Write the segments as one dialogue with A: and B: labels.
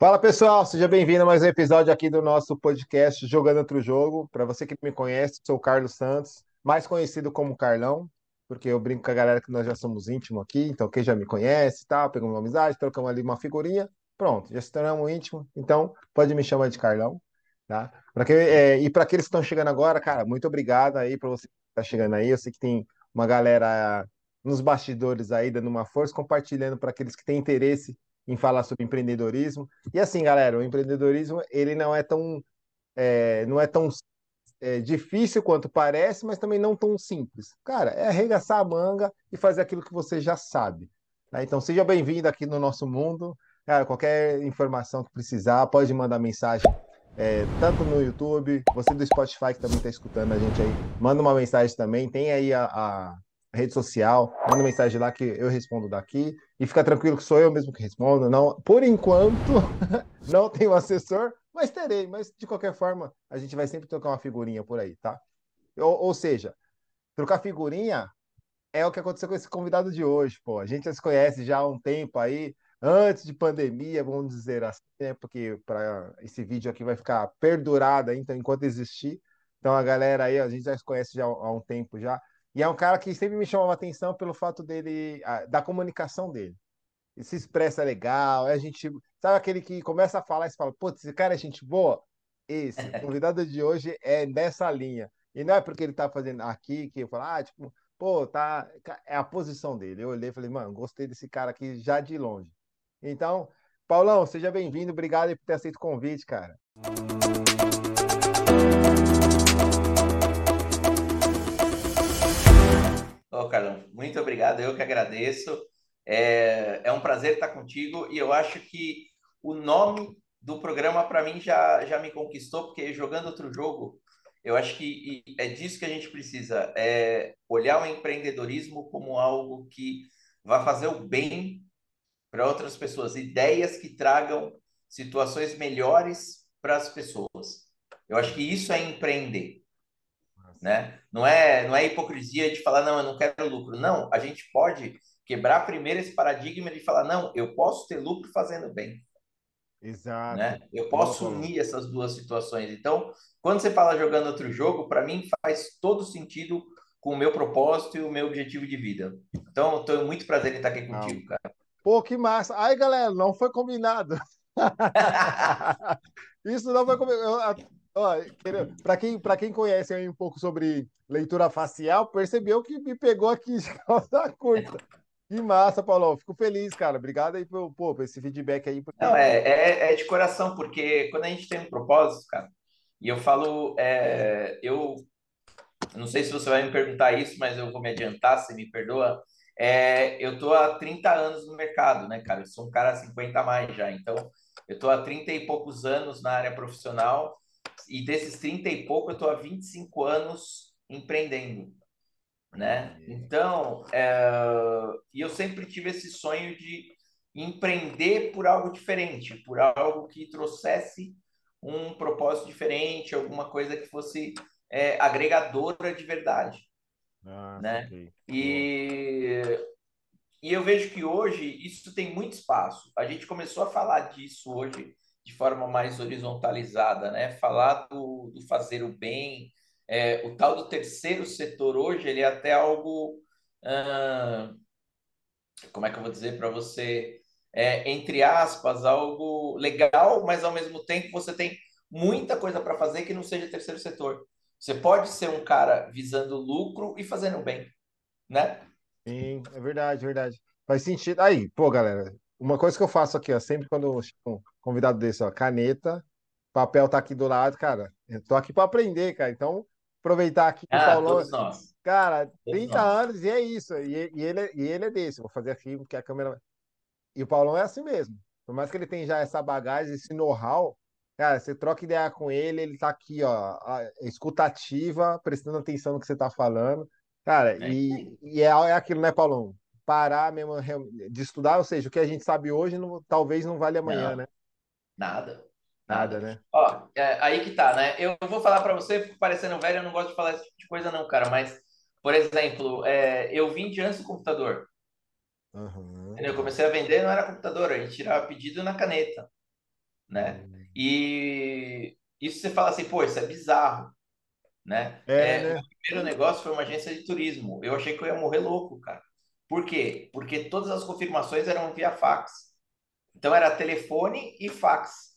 A: Fala pessoal, seja bem-vindo a mais um episódio aqui do nosso podcast Jogando Outro Jogo. Para você que me conhece, sou o Carlos Santos, mais conhecido como Carlão, porque eu brinco com a galera que nós já somos íntimos aqui, então quem já me conhece, tá, pegamos uma amizade, trocamos ali uma figurinha, pronto, já se tornamos íntimos, então pode me chamar de Carlão, tá? Pra que, é, e para aqueles que estão chegando agora, cara, muito obrigado aí para você que está chegando aí. Eu sei que tem uma galera nos bastidores aí dando uma força, compartilhando para aqueles que têm interesse em falar sobre empreendedorismo. E assim, galera, o empreendedorismo ele não é tão é, não é tão é, difícil quanto parece, mas também não tão simples. Cara, é arregaçar a manga e fazer aquilo que você já sabe. Tá? Então, seja bem-vindo aqui no nosso mundo. Cara, qualquer informação que precisar, pode mandar mensagem é, tanto no YouTube, você do Spotify que também está escutando a gente aí, manda uma mensagem também. Tem aí a, a rede social, manda mensagem lá que eu respondo daqui. E fica tranquilo que sou eu mesmo que respondo. Não, por enquanto, não tenho assessor, mas terei. Mas de qualquer forma, a gente vai sempre trocar uma figurinha por aí, tá? Ou, ou seja, trocar figurinha é o que aconteceu com esse convidado de hoje, pô. A gente já se conhece já há um tempo aí, antes de pandemia, vamos dizer assim, né? Porque para esse vídeo aqui vai ficar perdurado então enquanto existir. Então a galera aí, a gente já se conhece já há um tempo já. E é um cara que sempre me chamava atenção pelo fato dele, da comunicação dele. Ele se expressa legal, é a gente, sabe aquele que começa a falar e fala, putz, esse cara é gente boa? Esse, o convidado de hoje é nessa linha. E não é porque ele tá fazendo aqui que eu falo, ah, tipo, pô, tá, é a posição dele. Eu olhei e falei, mano, gostei desse cara aqui já de longe. Então, Paulão, seja bem-vindo, obrigado por ter aceito o convite, cara.
B: Ô, Carlão, muito obrigado, eu que agradeço. É, é um prazer estar contigo e eu acho que o nome do programa para mim já, já me conquistou, porque jogando outro jogo, eu acho que é disso que a gente precisa, é olhar o empreendedorismo como algo que vai fazer o bem para outras pessoas, ideias que tragam situações melhores para as pessoas. Eu acho que isso é empreender né? Não é, não é hipocrisia de falar, não, eu não quero lucro. Não, a gente pode quebrar primeiro esse paradigma de falar, não, eu posso ter lucro fazendo bem.
A: Exato.
B: Né? Eu posso unir essas duas situações. Então, quando você fala jogando outro jogo, para mim faz todo sentido com o meu propósito e o meu objetivo de vida. Então, estou muito prazer em estar aqui contigo, não. cara.
A: Pô, que massa. Ai, galera, não foi combinado. Isso não foi combinado. Para quem, quem conhece aí um pouco sobre leitura facial, percebeu que me pegou aqui de curta. Que massa, Paulo. Fico feliz, cara. Obrigado aí por, por esse feedback aí.
B: Porque... Não, é, é, é, de coração, porque quando a gente tem um propósito, cara, e eu falo, é, eu não sei se você vai me perguntar isso, mas eu vou me adiantar, se me perdoa. É, eu tô há 30 anos no mercado, né, cara? Eu sou um cara 50 a mais já, então eu tô há 30 e poucos anos na área profissional e desses 30 e pouco, eu estou há 25 anos empreendendo, né? Então, é... e eu sempre tive esse sonho de empreender por algo diferente, por algo que trouxesse um propósito diferente, alguma coisa que fosse é, agregadora de verdade, ah, né? Okay. E e eu vejo que hoje isso tem muito espaço. A gente começou a falar disso hoje de forma mais horizontalizada, né? Falar do, do fazer o bem, é, o tal do terceiro setor hoje, ele é até algo, como é que eu vou dizer para você, é, entre aspas, algo legal, mas ao mesmo tempo você tem muita coisa para fazer que não seja terceiro setor. Você pode ser um cara visando lucro e fazendo bem, né?
A: Sim, é verdade, verdade. Faz sentido. Aí, pô, galera, uma coisa que eu faço aqui, ó, sempre quando eu um convidado desse, ó, caneta, papel tá aqui do lado, cara. Eu tô aqui para aprender, cara. Então, aproveitar aqui que
B: ah, o Paulo. Nós.
A: Cara, todos 30 nós. anos e é isso. E, e, ele, e ele é desse. Vou fazer aqui porque a câmera. E o Paulão é assim mesmo. Por mais que ele tenha já essa bagagem, esse know-how, cara, você troca ideia com ele, ele tá aqui, ó, escutativa, prestando atenção no que você tá falando. Cara, é. e, e é, é aquilo, né, Paulão? Parar mesmo de estudar, ou seja, o que a gente sabe hoje não, talvez não vale amanhã,
B: não,
A: né?
B: Nada. Nada, né? Ó, é, aí que tá, né? Eu vou falar para você, parecendo velho, eu não gosto de falar esse tipo de coisa, não, cara. Mas, por exemplo, é, eu vim de antes do computador. Uhum. Eu comecei a vender, não era computador, a gente tirava pedido na caneta. né? E isso você fala assim, pô, isso é bizarro, né?
A: É,
B: É, o
A: né?
B: meu primeiro negócio foi uma agência de turismo. Eu achei que eu ia morrer louco, cara. Por quê? Porque todas as confirmações eram via fax. Então era telefone e fax,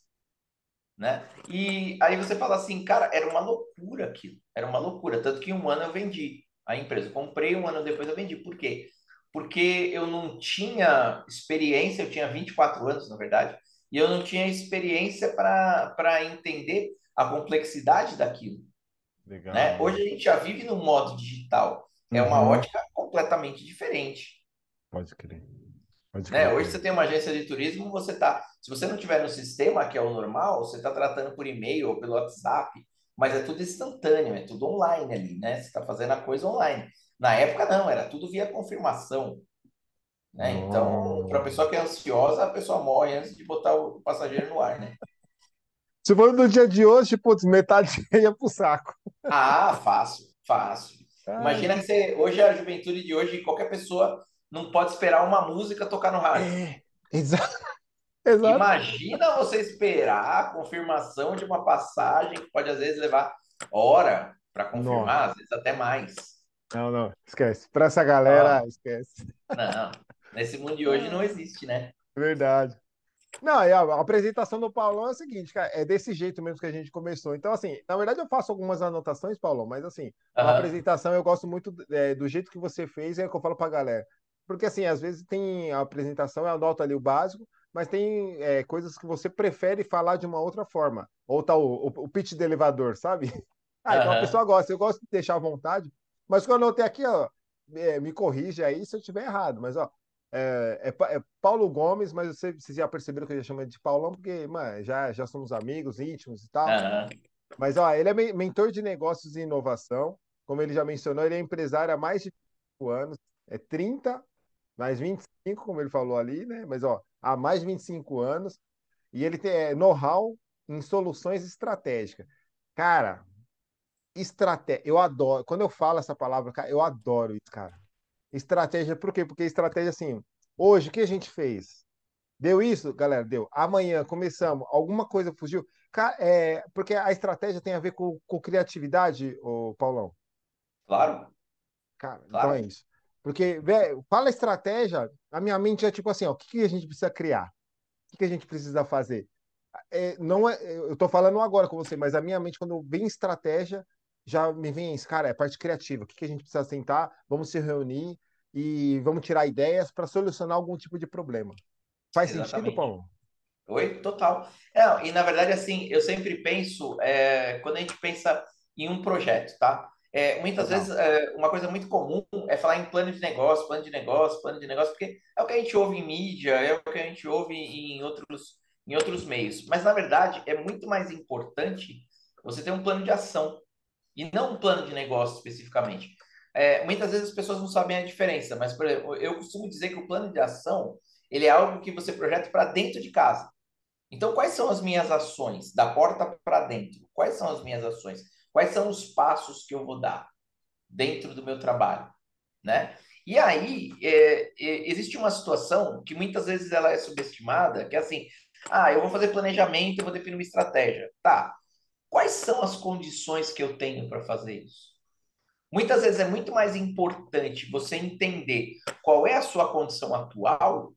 B: né? E aí você fala assim, cara, era uma loucura aquilo. Era uma loucura. Tanto que um ano eu vendi a empresa. Eu comprei, um ano depois eu vendi. Por quê? Porque eu não tinha experiência, eu tinha 24 anos, na verdade, e eu não tinha experiência para entender a complexidade daquilo, né?
A: Legal.
B: Hoje a gente já vive no modo digital. É uma
A: Uhum.
B: ótica completamente diferente.
A: Pode crer. Pode
B: né?
A: crer,
B: Hoje
A: cara.
B: você tem uma agência de turismo, você tá, se você não tiver no sistema, que é o normal, você está tratando por e-mail ou pelo WhatsApp, mas é tudo instantâneo, é tudo online ali, né? Você está fazendo a coisa online. Na época não, era tudo via confirmação, né? Então, para a pessoa que é ansiosa, a pessoa morre antes de botar o passageiro no ar, né?
A: Se for no dia de hoje, putz, metade ia pro saco.
B: Ah, fácil, fácil. Imagina que você, hoje a juventude de hoje, qualquer pessoa não pode esperar uma música tocar no rádio.
A: É, exato, exato.
B: Imagina você esperar a confirmação de uma passagem que pode às vezes levar hora para
A: Nossa.
B: confirmar, às vezes até mais.
A: Não, não, esquece. Pra essa galera, esquece.
B: não, nesse mundo de hoje não existe, né?
A: Verdade. Não, e a, a apresentação do Paulão é o seguinte, cara, é desse jeito mesmo que a gente começou. Então, assim, na verdade eu faço algumas anotações, Paulão, mas assim, a apresentação eu gosto muito é, do jeito que você fez, é o que eu falo pra galera. Porque, assim, às vezes tem a apresentação, eu anoto ali o básico, mas tem é, coisas que você prefere falar de uma outra forma. Ou tá o, o, o pitch do elevador, sabe? Ah, então a
B: aham,
A: pessoa gosta, eu gosto de deixar à vontade, mas o que eu anotei aqui, ó, é, me corrige aí se eu estiver errado, mas ó, é, é é Paulo Gomes, mas você- vocês já perceberam que eu já chamo de Paulão, porque, mano, já, já somos amigos íntimos e tal.
B: aham,
A: Mas, ó, ele é men- mentor de negócios e inovação. Como ele já mencionou, ele é empresário há mais de 5 anos. É 30 mais 25 como ele falou ali, né? Mas, ó, há mais de 25 anos. E ele tem é, know-how em soluções estratégicas. Cara, estratégia, eu adoro. Quando eu falo essa palavra, cara, eu adoro isso, cara. Estratégia, por quê? Porque estratégia, assim, hoje, o que a gente fez? Deu isso, galera? Deu. Amanhã começamos, alguma coisa fugiu. É, porque a estratégia tem a ver com, com criatividade, ô Paulão.
B: claro,
A: Cara, então é
B: claro,
A: isso. Porque, velho, fala estratégia, a minha mente é tipo assim, ó, o que que a gente precisa criar? O que que a gente precisa fazer? É, não é, eu tô falando agora com você, mas a minha mente, quando vem estratégia, já me vem isso, cara, é parte criativa. O que que a gente precisa tentar? Vamos se reunir e vamos tirar ideias para solucionar algum tipo de problema. Faz sentido,
B: exatamente.
A: Paulo?
B: Oi, total. É, e na verdade, assim, eu sempre penso, é, quando a gente pensa em um projeto, tá? É, muitas vezes,
A: Legal.
B: é, uma coisa muito comum é falar em plano de negócio, plano de negócio, plano de negócio, porque é o que a gente ouve em mídia, é o que a gente ouve em outros, em outros meios. Mas, na verdade, é muito mais importante você ter um plano de ação e não um plano de negócio especificamente. É, muitas vezes as pessoas não sabem a diferença, mas, por exemplo, eu costumo dizer que o plano de ação, ele é algo que você projeta para dentro de casa. Então, quais são as minhas ações? Da porta para dentro. Quais são as minhas ações? Quais são os passos que eu vou dar dentro do meu trabalho, né? E aí, é, é, existe uma situação que muitas vezes ela é subestimada, que é assim, ah, eu vou fazer planejamento, eu vou definir uma estratégia. Tá, quais são as condições que eu tenho para fazer isso? Muitas vezes é muito mais importante você entender qual é a sua condição atual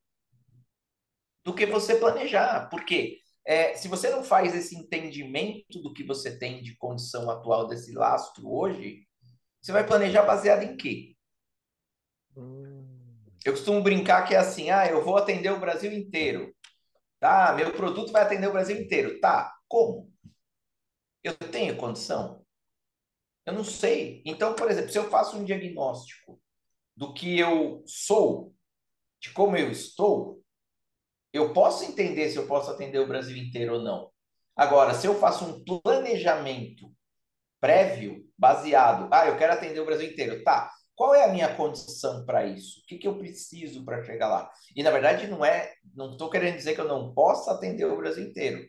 B: do que você planejar. Porque é, se você não faz esse entendimento do que você tem de condição atual desse lastro hoje, você vai planejar baseado em quê?
A: Hum,
B: Eu costumo brincar que é assim, ah, eu vou atender o Brasil inteiro, tá? Meu produto vai atender o Brasil inteiro, tá? Como? Eu tenho condição? Eu não sei. Então, por exemplo, se eu faço um diagnóstico do que eu sou, de como eu estou, eu posso entender se eu posso atender o Brasil inteiro ou não. Agora, se eu faço um planejamento prévio, baseado, ah, eu quero atender o Brasil inteiro, tá? Qual é a minha condição para isso? O que, que eu preciso para chegar lá? E na verdade não é, não estou querendo dizer que eu não possa atender o Brasil inteiro,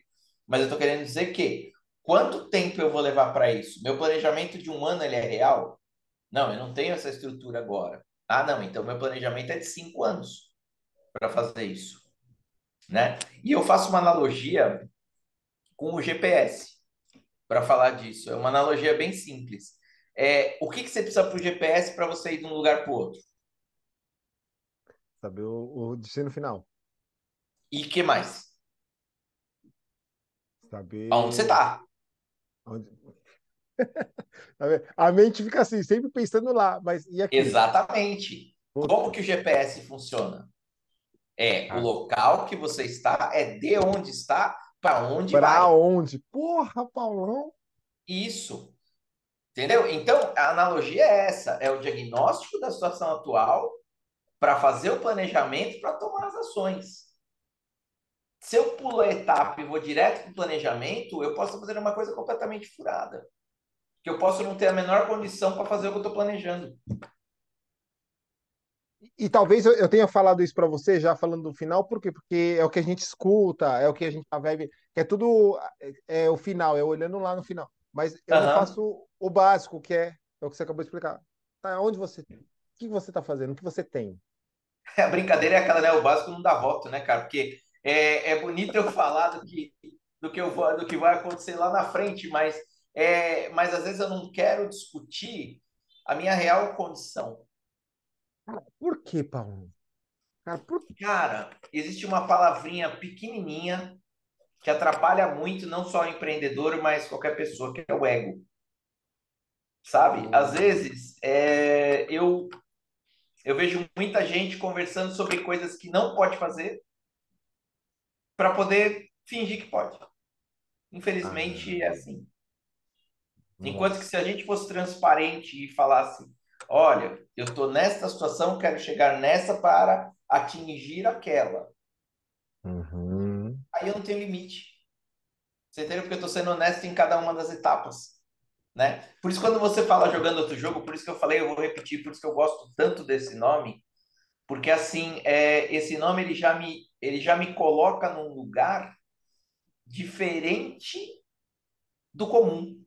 B: mas eu estou querendo dizer que quanto tempo eu vou levar para isso? Meu planejamento de um ano ele é real? Não, eu não tenho essa estrutura agora. Ah, não, então meu planejamento é de cinco anos para fazer isso, né? E eu faço uma analogia com o GPS para falar disso. É uma analogia bem simples. É, o que, que você precisa para o GPS para você ir de um lugar para o outro?
A: Saber o, o destino final.
B: E que mais?
A: Saber.
B: Onde você está?
A: Onde... A mente fica assim, sempre pensando lá, mas?
B: Exatamente. Como que o GPS funciona? É ah. o local que você está, é de onde está, para onde
A: pra
B: vai.
A: Para onde? Porra, Paulão!
B: Isso. Entendeu? Então, a analogia é essa: é o diagnóstico da situação atual para fazer o planejamento para tomar as ações. Se eu pulo a etapa e vou direto para o planejamento, eu posso fazer uma coisa completamente furada. Que eu posso não ter a menor condição para fazer o que eu estou planejando.
A: E talvez eu tenha falado isso para você já falando do final, por quê? Porque é o que a gente escuta, é o que a gente a vibe, que é tudo é, é o final, é olhando lá no final. Mas eu uhum. faço o básico, que é, é o que você acabou de explicar. Tá, onde você, o que você está fazendo, o que você tem?
B: A brincadeira é aquela, né? O básico não dá voto, né, cara? Porque é, é bonito eu falar do que, do, que eu vou, do que vai acontecer lá na frente, mas, é, mas às vezes eu não quero discutir a minha real condição.
A: Por que, Paulo?
B: Cara, por... Cara, existe uma palavrinha pequenininha que atrapalha muito não só o empreendedor, mas qualquer pessoa, que é o ego. Sabe? Às vezes, é, eu eu vejo muita gente conversando sobre coisas que não pode fazer para poder fingir que pode. Infelizmente ah, é assim. Enquanto que se a gente fosse transparente e falasse, olha, eu estou nesta situação, quero chegar nessa para atingir aquela.
A: Uhum.
B: Aí eu não tenho limite. Você entendeu? Porque eu estou sendo honesto em cada uma das etapas né? Por isso, quando você fala jogando outro jogo, por isso que eu falei, eu vou repetir, por isso que eu gosto tanto desse nome, porque assim, é, esse nome ele já me, ele já me coloca num lugar diferente do comum.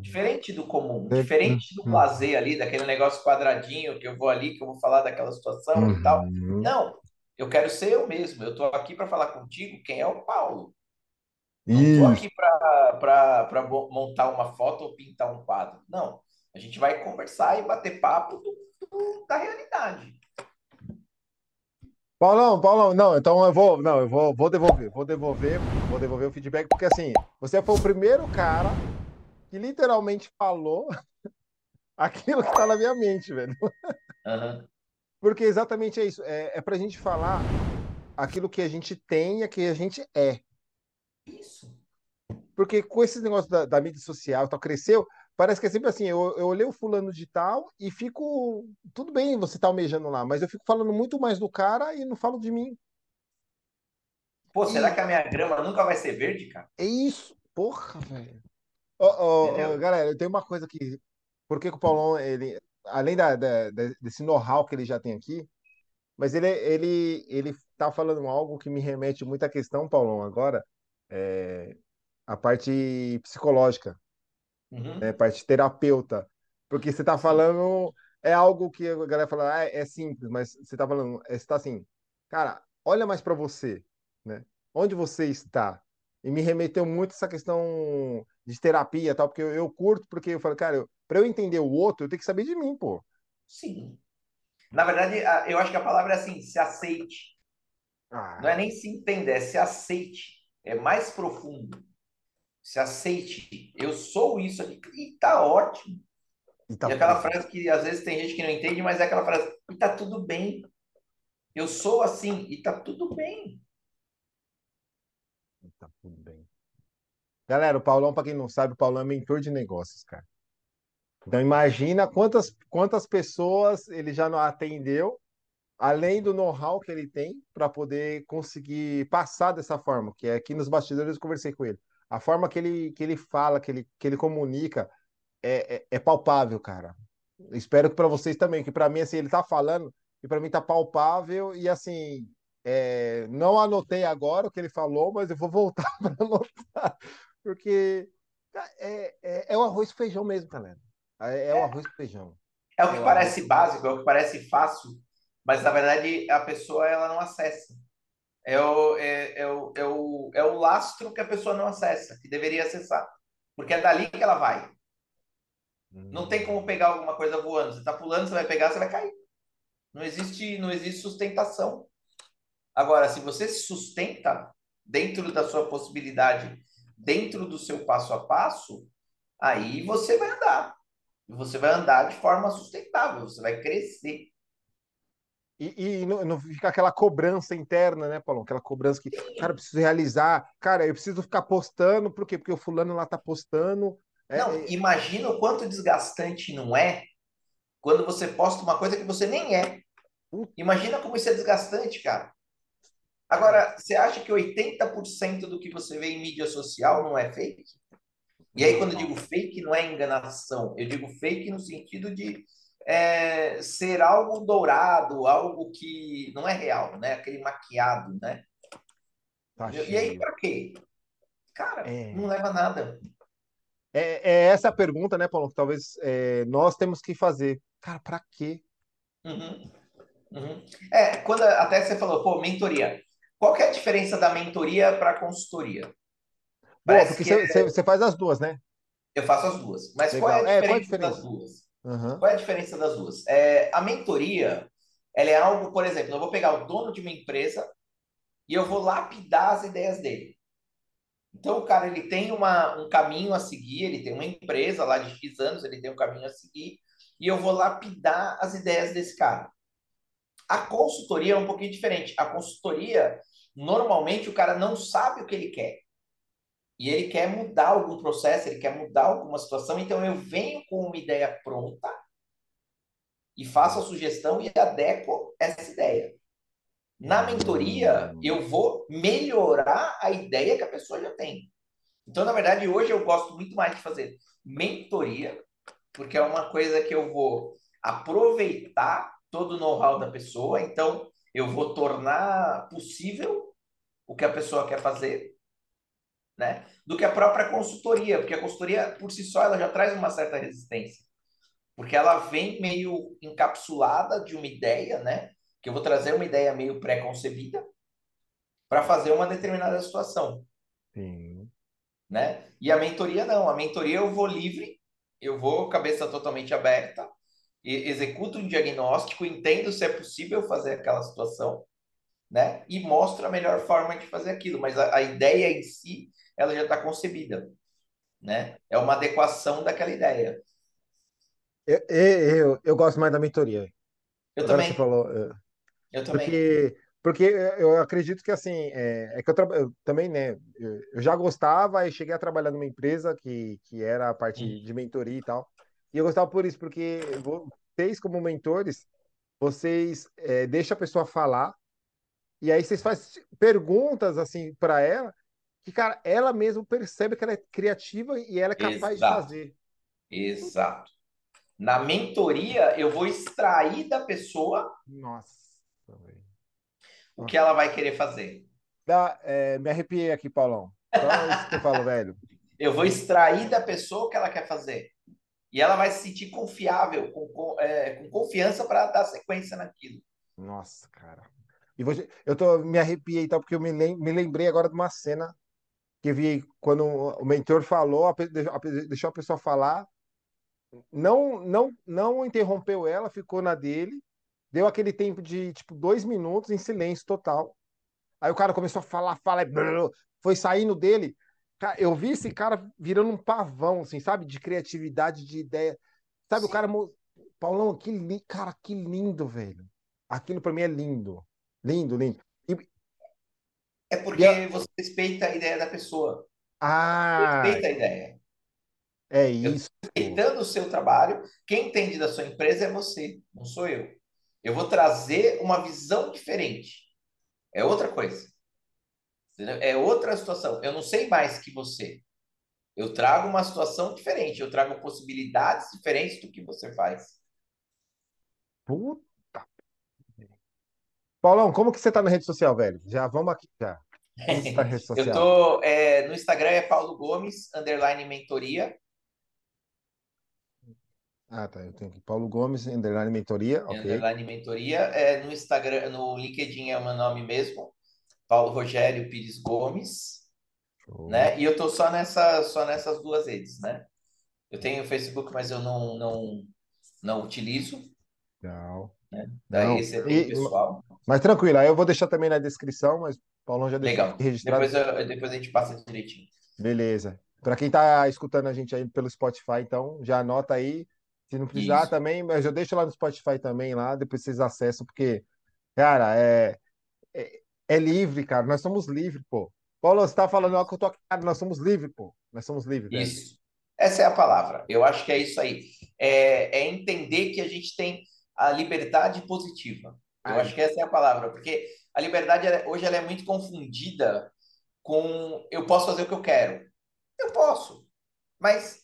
B: Diferente do comum, diferente do lazer ali, daquele negócio quadradinho que eu vou ali, que eu vou falar daquela situação uhum. e tal. Uhum. Não, eu quero ser eu mesmo. Eu tô aqui para falar contigo quem é o Paulo. Não estou aqui para montar uma foto ou pintar um quadro. Não. A gente vai conversar e bater papo do, da realidade.
A: Paulão, Paulão, não, então eu vou, não, eu vou, vou devolver, vou devolver, vou devolver o feedback, porque assim, você foi o primeiro cara que literalmente falou aquilo que está na minha mente, velho.
B: Uhum.
A: Porque exatamente é isso, é, é pra gente falar aquilo que a gente tem e que a gente é.
B: Isso.
A: Porque com esse negócio da, da mídia social, tal, cresceu, parece que é sempre assim, eu, eu olhei o fulano de tal e fico. Tudo bem você tá almejando lá, mas eu fico falando muito mais do cara e não falo de mim.
B: Pô, será e... que a minha grama nunca vai ser verde, cara?
A: É isso. Porra, velho. Oh, oh, oh, galera, eu tenho uma coisa que. Por que, que o Paulão, ele, além da, da, desse know-how que ele já tem aqui, mas ele, ele, ele tá falando algo que me remete muito à questão, Paulão, agora, é, a parte psicológica,
B: uhum.
A: né, parte terapeuta. Porque você está falando, é algo que a galera fala, ah, é simples, mas você está falando, é, você está assim, cara, olha mais para você, né? Onde você está? E me remeteu muito essa questão de terapia e tal, porque eu, eu, curto, porque eu falo, cara, para eu entender o outro, eu tenho que saber de mim, pô.
B: Sim. Na verdade, eu acho que a palavra é assim, se aceite. Ah. Não é nem se entender, é se aceite é mais profundo. Se aceite. Eu sou isso aqui. E tá ótimo. E, tá e aquela bem. frase que às vezes tem gente que não entende, mas é aquela frase: e tá tudo bem. Eu sou assim e tá tudo bem.
A: E tá tudo bem. Galera, o Paulão, para quem não sabe, o Paulão é mentor de negócios, cara. Então imagina quantas, quantas pessoas ele já não atendeu além do know-how que ele tem para poder conseguir passar dessa forma, que é aqui nos bastidores eu conversei com ele. A forma que ele, que ele fala, que ele, que ele comunica é, é, é palpável, cara. Espero que para vocês também, que para mim assim, ele tá falando e para mim tá palpável e assim, é, não anotei agora o que ele falou, mas eu vou voltar para anotar, porque é, é, é, o arroz e feijão mesmo, galera. É, é o arroz e feijão.
B: É o que parece básico, é o que parece fácil, mas na verdade a pessoa ela não acessa. É o, é, é o, é o, é o lastro que a pessoa não acessa, que deveria acessar. Porque é dali que ela vai. Não tem como pegar alguma coisa voando. Você está pulando, você vai pegar, você vai cair. Não existe, não existe sustentação. Agora, se você se sustenta dentro da sua possibilidade, dentro do seu passo a passo, aí você vai andar. Você vai andar de forma sustentável, você vai crescer.
A: E, e não, não, fica aquela cobrança interna, né, Paulo? Aquela cobrança que, cara, eu preciso realizar. Cara, eu preciso ficar postando, por quê? Porque o fulano lá tá postando.
B: É, não, é... imagina o quanto desgastante não é quando você posta uma coisa que você nem é. Imagina como isso é desgastante, cara. Agora, você acha que 80% do que você vê em mídia social não é fake? E aí, quando eu digo fake, não é enganação. Eu digo fake no sentido de é, ser algo dourado, algo que não é real, né? Aquele maquiado, né? Tá e aí, para quê? Cara, é... não leva a nada.
A: É, é, essa a pergunta, né, Paulo? Que talvez é, nós temos que fazer. Cara, para quê?
B: Uhum. Uhum. É, quando até você falou, pô, mentoria. Qual é a diferença da mentoria para consultoria?
A: Boa, porque você, é... você faz as duas, né?
B: Eu faço as duas. Mas qual é, a é, qual é a diferença, das duas? Uhum. Qual é a diferença das duas? É, a mentoria, ela é algo, por exemplo, eu vou pegar o dono de uma empresa e eu vou lapidar as ideias dele. Então, o cara, ele tem uma, um caminho a seguir, ele tem uma empresa lá de X anos, ele tem um caminho a seguir, e eu vou lapidar as ideias desse cara. A consultoria é um pouquinho diferente. A consultoria, normalmente o cara não sabe o que ele quer. E ele quer mudar algum processo, ele quer mudar alguma situação, então eu venho com uma ideia pronta e faço a sugestão e adequo essa ideia. Na mentoria, eu vou melhorar a ideia que a pessoa já tem. Então, na verdade, hoje eu gosto muito mais de fazer mentoria, porque é uma coisa que eu vou aproveitar todo o know-how da pessoa, então eu vou tornar possível o que a pessoa quer fazer, né? Do que a própria consultoria, porque a consultoria por si só ela já traz uma certa resistência, porque ela vem meio encapsulada de uma ideia, né? Que eu vou trazer uma ideia meio pré-concebida para fazer uma determinada situação. Sim. Né? E a mentoria não, a mentoria eu vou livre, eu vou cabeça totalmente aberta, executo um diagnóstico, entendo se é possível fazer aquela situação, né? E mostro a melhor forma de fazer aquilo. Mas a, a ideia em si, ela já está concebida, né? É uma adequação daquela ideia.
A: Eu, eu, eu gosto mais da mentoria.
B: Eu Agora também.
A: falou,
B: eu, eu também.
A: Porque, porque eu acredito que assim, é, é que eu, eu, também, né? Eu, já gostava e cheguei a trabalhar numa empresa que, que era a parte hum. de mentoria e tal. E eu gostava por isso, porque vocês, como mentores, vocês é, deixam a pessoa falar, e aí vocês fazem perguntas assim para ela, que, cara, ela mesma percebe que ela é criativa e ela é capaz Exato. de fazer.
B: Exato. Na mentoria, eu vou extrair da pessoa
A: Nossa,
B: o que ela vai querer fazer.
A: Dá, é, me arrepiei aqui, Paulão. Só isso que eu falo, velho.
B: Eu vou extrair da pessoa o que ela quer fazer. E ela vai se sentir confiável, com, é, com confiança para dar sequência naquilo.
A: Nossa, cara. E você, eu tô, me arrepiei tal, porque eu me, lem, me lembrei agora de uma cena que vi quando o mentor falou, a, deixou a pessoa falar, não, não, não interrompeu ela, ficou na dele, deu aquele tempo de tipo dois minutos em silêncio total. Aí o cara começou a falar, falar, foi saindo dele. Eu vi esse cara virando um pavão, assim, sabe? De criatividade, de ideia. Sabe, Sim. o cara. Paulão, que li... cara, que lindo, velho. Aquilo para mim é lindo. Lindo, lindo.
B: É porque e... você respeita a ideia da pessoa.
A: Ah!
B: Respeita a ideia.
A: É isso.
B: respeitando o seu trabalho, quem entende da sua empresa é você, não sou eu. Eu vou trazer uma visão diferente. É outra coisa. É outra situação. Eu não sei mais que você. Eu trago uma situação diferente. Eu trago possibilidades diferentes do que você faz.
A: Puta. Paulão, como que você tá na rede social, velho? Já vamos aqui, já. Tá rede social?
B: Eu tô é, no Instagram é Paulo Gomes, underline mentoria.
A: Ah, tá. Eu tenho aqui Paulo Gomes, underline mentoria.
B: Ok. Underline mentoria. É, no Instagram, no LinkedIn é o meu nome mesmo. Paulo Rogério Pires Gomes.
A: Show.
B: né? E eu tô só nessa, só nessas duas redes, né? Eu tenho o Facebook, mas eu não, não, não utilizo,
A: Legal.
B: né? Daí
A: Não.
B: é
A: E,
B: pessoal.
A: Mas tranquilo, aí eu vou deixar também na descrição, mas o Paulão já deixou
B: Legal.
A: registrado.
B: Depois, eu- depois a gente passa direitinho.
A: Beleza. Para quem tá escutando a gente aí pelo Spotify, então já anota aí. Se não precisar
B: Isso.
A: também, mas eu deixo lá no Spotify também, lá, depois vocês acessam, porque, cara, é, é, é livre, cara. Nós somos livres, pô. Paulo, você tá falando algo que eu tô aqui, cara, nós somos livres, pô. Nós somos livres, velho.
B: Isso. Essa é a palavra. Eu acho que é isso aí. É, é entender que a gente tem a liberdade positiva. Eu acho que essa é a palavra, porque a liberdade ela- hoje ela é muito confundida com eu posso fazer o que eu quero. Eu posso, mas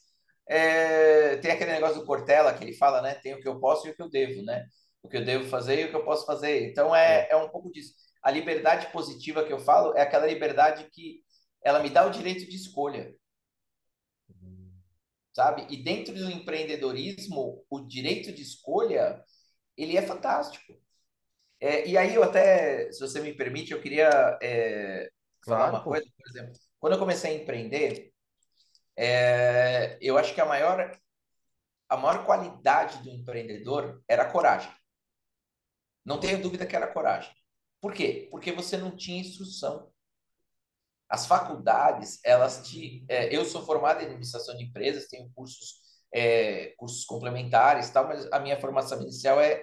B: é, tem aquele negócio do Cortella que ele fala, né? Tem o que eu posso e o que eu devo, né? O que eu devo fazer e o que eu posso fazer. Então
A: é.
B: é, é um pouco disso. A liberdade positiva que eu falo é aquela liberdade que ela me dá o direito de escolha sabe? E dentro do empreendedorismo, o direito de escolha, ele é fantástico. É, e aí eu até, se você me permite, eu queria é, falar
A: Claro,
B: uma
A: pô.
B: coisa, por exemplo, quando eu comecei a empreender, é, eu acho que a maior, a maior qualidade do empreendedor era a coragem. Não tenho dúvida que era a coragem. Por quê? Porque você não tinha instrução. As faculdades, elas te. é, eu sou formado em administração de empresas, tenho cursos, é, cursos complementares, tal, mas a minha formação inicial é,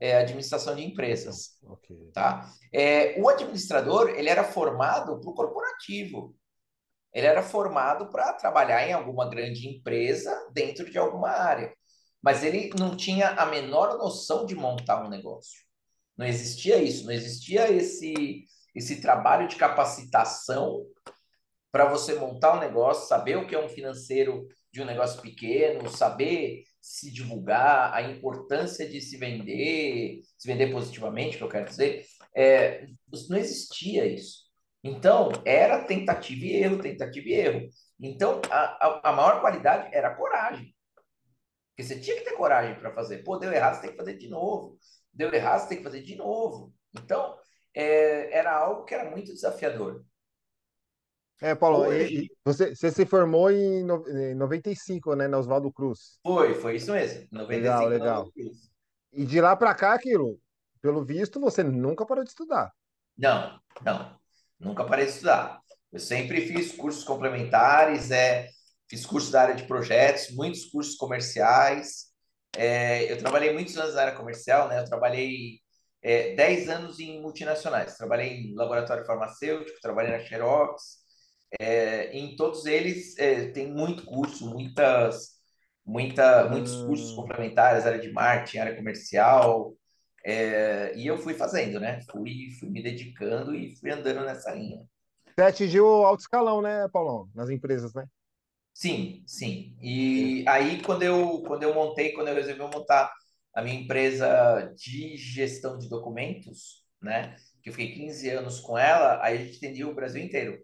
B: é, administração de empresas,
A: ok.
B: tá? É, o administrador, ele era formado para o corporativo. Ele era formado para trabalhar em alguma grande empresa dentro de alguma área. Mas ele não tinha a menor noção de montar um negócio. Não existia isso, não existia esse, esse trabalho de capacitação para você montar um negócio, saber o que é um financeiro de um negócio pequeno, saber se divulgar, a importância de se vender, se vender positivamente, que eu quero dizer, é, não existia isso. Então, era tentativa e erro, tentativa e erro. Então, a, a, a maior qualidade era a coragem. Porque você tinha que ter coragem para fazer. Pô, deu errado, você tem que fazer de novo. Deu errado, você tem que fazer de novo. Então, é, era algo que era muito desafiador.
A: É, Paulo,
B: Hoje,
A: você, você se formou em, no, em 95, né, na Oswaldo Cruz.
B: foi, foi isso mesmo.
A: Legal,
B: 95 não
A: legal.
B: isso.
A: E de lá pra cá, aquilo, pelo visto, você nunca parou de estudar.
B: Não, não. Nunca parei de estudar. Eu sempre fiz cursos complementares, é, fiz cursos da área de projetos, muitos cursos comerciais. É, eu trabalhei muitos anos na área comercial, né? Eu trabalhei é, 10 anos em multinacionais. Trabalhei em laboratório farmacêutico, trabalhei na Xerox. É, em todos eles é, tem muito curso, muitas, muita, muitos cursos
A: Hum,
B: complementares, área de marketing, área comercial. É, e eu fui fazendo, né? Fui, fui me dedicando e fui andando nessa linha.
A: você atingiu alto escalão, né, Paulão? Nas empresas, né?
B: Sim, sim. E aí, quando eu, quando eu montei, quando eu resolvi montar a minha empresa de gestão de documentos, né? Que eu fiquei 15 anos com ela, aí a gente atendia o Brasil inteiro.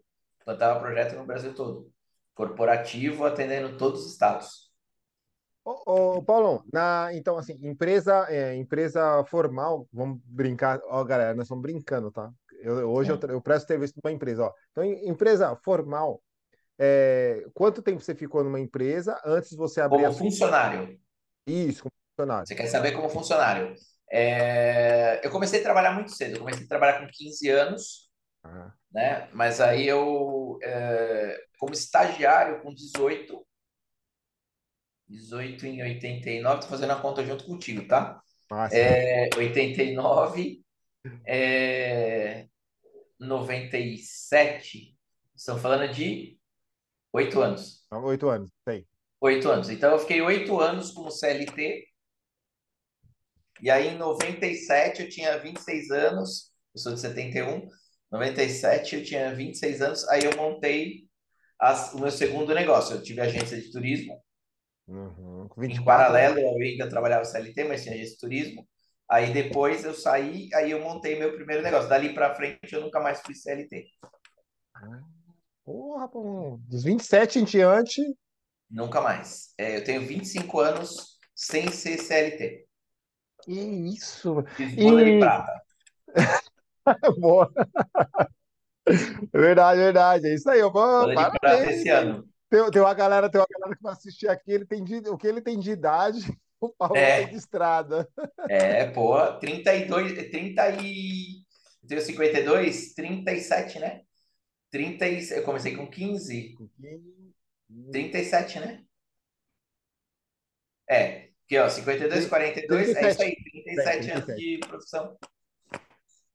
B: Plantava projeto no Brasil todo. Corporativo, atendendo todos os estados.
A: Ô, ô, Paulão, na, então, assim, empresa, é, empresa formal, vamos brincar, ó, galera, nós estamos brincando, tá? Eu- hoje eu, eu presto serviço numa empresa, ó. Então, em- empresa formal, é, quanto tempo você ficou numa empresa antes de você abrir a
B: Como
A: sua?
B: funcionário.
A: Isso, como funcionário.
B: Você quer saber como funcionário? É, eu comecei a trabalhar muito cedo. Eu comecei a trabalhar com 15 anos,
A: Ah,
B: né? Mas aí eu, é, como estagiário com 18, 18 em 89, tô fazendo a conta junto contigo, tá?
A: massa.
B: É, 89, é, 97, estão falando de oito anos.
A: Há Oito anos, tem.
B: Oito anos. Então eu fiquei oito anos como CLT, e aí em 97 eu tinha 26 anos, eu sou de 71, 97 eu tinha 26 anos, aí eu montei as- o meu segundo negócio. Eu tive agência de turismo,
A: Uhum. Com
B: Em
A: 24, né?
B: paralelo, eu ainda trabalhava CLT, mas tinha agência de turismo. Aí depois eu saí, aí eu montei meu primeiro negócio. Dali para frente eu nunca mais fui CLT.
A: Porra, pô, dos 27 em diante,
B: Nunca mais. É, eu tenho 25 anos sem ser CLT.
A: que isso.
B: Fiz
A: E,
B: prata.
A: boa. É verdade, verdade. É isso aí.
B: De prata
A: parabéns,
B: esse ano.
A: Tem, tem uma galera, tem uma galera que vai assistir aqui, ele tem de, o que ele tem de idade, o Paulão tem de
B: É,
A: estrada.
B: é, pô, 32, 30 e... Eu tenho 52, 37, né? 30 e... Eu comecei com 15, 37, né? É, aqui ó, 52, 42, é isso
A: 37.
B: aí,
A: É,
B: 37 anos
A: 37.
B: de profissão.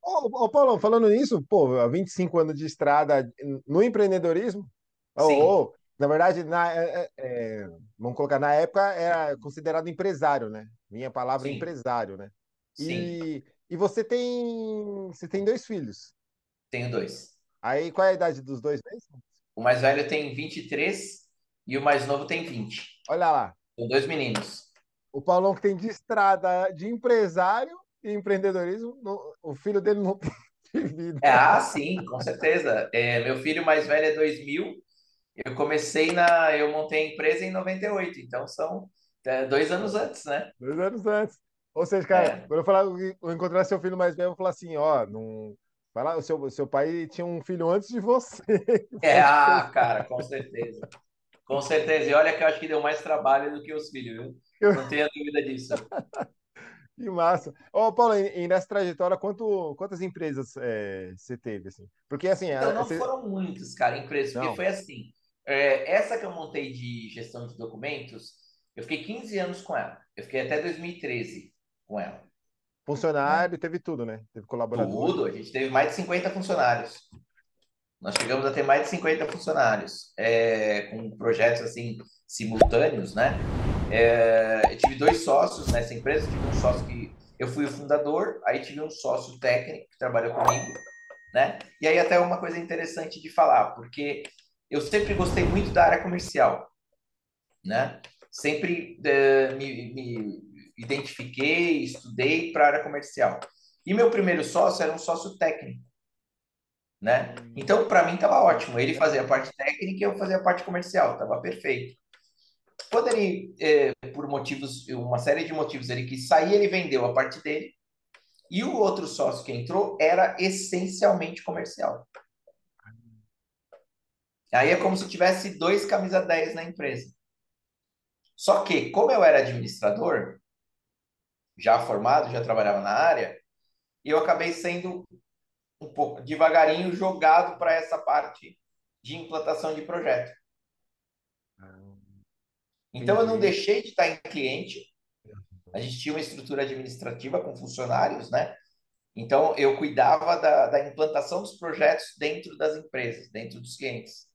A: Ô, ô, Paulão, falando nisso, pô, há 25 anos de estrada no empreendedorismo,
B: Sim,
A: na verdade, na, é- é- é, vamos colocar, na época era considerado empresário, né? Minha palavra
B: sim,
A: empresário, né?
B: sim,
A: E, e você tem, você tem dois filhos.
B: tenho dois.
A: Aí, qual é a idade dos dois mesmo?
B: O mais velho tem 23 e o mais novo tem 20.
A: Olha lá,
B: São dois meninos.
A: o Paulão que tem de estrada de empresário e empreendedorismo, não- o filho dele não tem vida.
B: É, ah, sim, com certeza. É, meu filho mais velho é 2000. Eu comecei na. Eu montei a empresa em 98, então são é, dois anos antes, né?
A: Dois anos antes. Ou seja, cara,
B: É,
A: quando eu falar, eu encontrar seu filho mais velho, eu vou falar assim, ó, não. Vai lá, o seu, seu pai tinha um filho antes de você.
B: é, ah, cara, com certeza. Com certeza. E olha que eu acho que deu mais trabalho do que os filhos, viu? Não tenha dúvida disso.
A: Que massa. Ô, Paulo, e, e nessa trajetória, quanto, quantas empresas é, você teve, assim? Porque, assim,
B: Então,
A: a-
B: não
A: você...
B: foram muitas, cara, empresas, porque
A: Não,
B: foi assim. é, essa que eu montei de gestão de documentos, eu fiquei 15 anos com ela. Eu fiquei até 2013 com ela,
A: funcionário, teve tudo, né? Teve colaboradores.
B: Tudo, a gente teve mais de 50 funcionários. Nós chegamos a ter mais de 50 funcionários, é, com projetos assim simultâneos, né? É, eu tive dois sócios nessa empresa, tive um sócio que eu fui o fundador, aí tive um sócio técnico que trabalhou comigo, né? E aí até uma coisa interessante de falar, porque eu sempre gostei muito da área comercial, né? Sempre eh, me, me identifiquei, estudei para a área comercial. E meu primeiro sócio era um sócio técnico, né?
A: Hum,
B: Então, para mim, estava ótimo. Ele fazia a parte técnica e eu fazia a parte comercial, estava perfeito. Quando ele, eh, por motivos, uma série de motivos, ele quis sair, ele vendeu a parte dele. E o outro sócio que entrou era essencialmente comercial. Aí é como se tivesse dois camisa 10 na empresa. Só que, como eu era administrador, já formado, já trabalhava na área, eu acabei sendo um pouco devagarinho jogado para essa parte de implantação de projeto.
A: Ah,
B: Então eu não deixei de estar em cliente. A gente tinha uma estrutura administrativa com funcionários, né? Então eu cuidava da, da implantação dos projetos dentro das empresas, dentro dos clientes,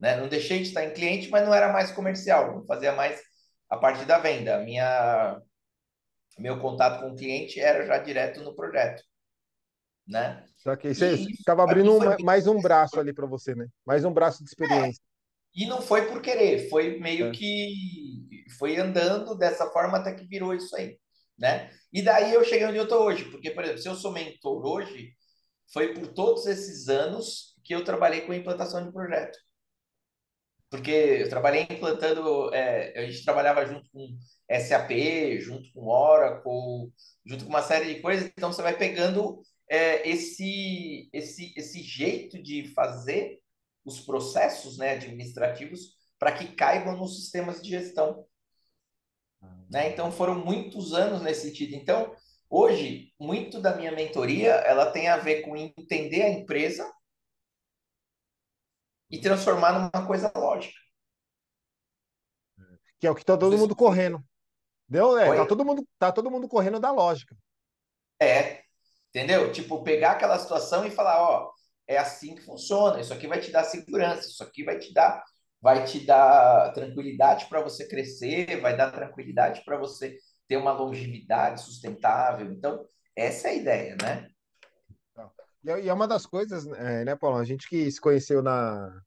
B: né? Não deixei de estar em cliente, mas não era mais comercial, não fazia mais a parte da venda. Minha meu contato com o cliente era já direto no projeto, né?
A: Só que você estava abrindo
B: muito
A: mais um braço ali para você, né? Mais um braço de experiência.
B: E não foi por querer, foi meio
A: né?
B: que foi andando dessa forma até que virou isso aí, né? E daí eu cheguei onde eu tô hoje, porque, por exemplo, se eu sou mentor hoje, foi por todos esses anos que eu trabalhei com implantação de projeto. Porque eu trabalhei implantando, é, a gente trabalhava junto com SAP, junto com Oracle, junto com uma série de coisas, então você vai pegando é, esse, esse, esse jeito de fazer os processos, né, administrativos para que caibam nos sistemas de gestão, né? Então foram muitos anos nesse sentido. Então, hoje, muito da minha mentoria, ela tem a ver com entender a empresa e transformar numa coisa lógica.
A: Que é o que tá
B: Não
A: todo
B: sei se
A: mundo correndo. Deu? É, tá todo mundo, tá todo mundo correndo da lógica.
B: É, entendeu? Tipo, pegar aquela situação e falar, ó, é assim que funciona, isso aqui vai te dar segurança, isso aqui vai te dar, vai te dar tranquilidade para você crescer, vai dar tranquilidade para você ter uma longevidade sustentável. Então, essa é a ideia, né?
A: E é e é uma das coisas, é, né, Paulo? A gente que se conheceu na,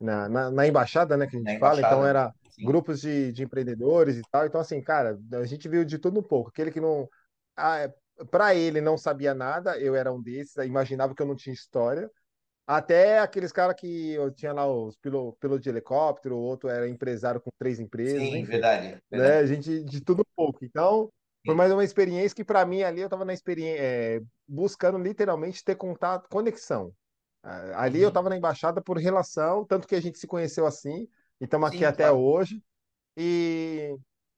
A: na, na, na embaixada, né, que a
B: Na
A: gente fala, então era
B: Sim,
A: grupos de, de empreendedores e tal. Então, assim, cara, a gente viu de tudo um pouco. Aquele que não. Ah, para ele não sabia nada, eu era um desses, imaginava que eu não tinha história. Até aqueles caras que eu tinha lá, os pilotos piloto de helicóptero, o outro era empresário com três empresas,
B: sim,
A: enfim,
B: verdade,
A: né? A
B: verdade.
A: gente de tudo um pouco. Então, foi
B: Sim,
A: mais uma experiência que para mim ali eu estava na experiência, buscando literalmente ter contato, conexão. Ali eu
B: Uhum.
A: estava na embaixada por relação, tanto que a gente se conheceu assim, e estamos aqui
B: Sim,
A: até
B: claro.
A: hoje. E,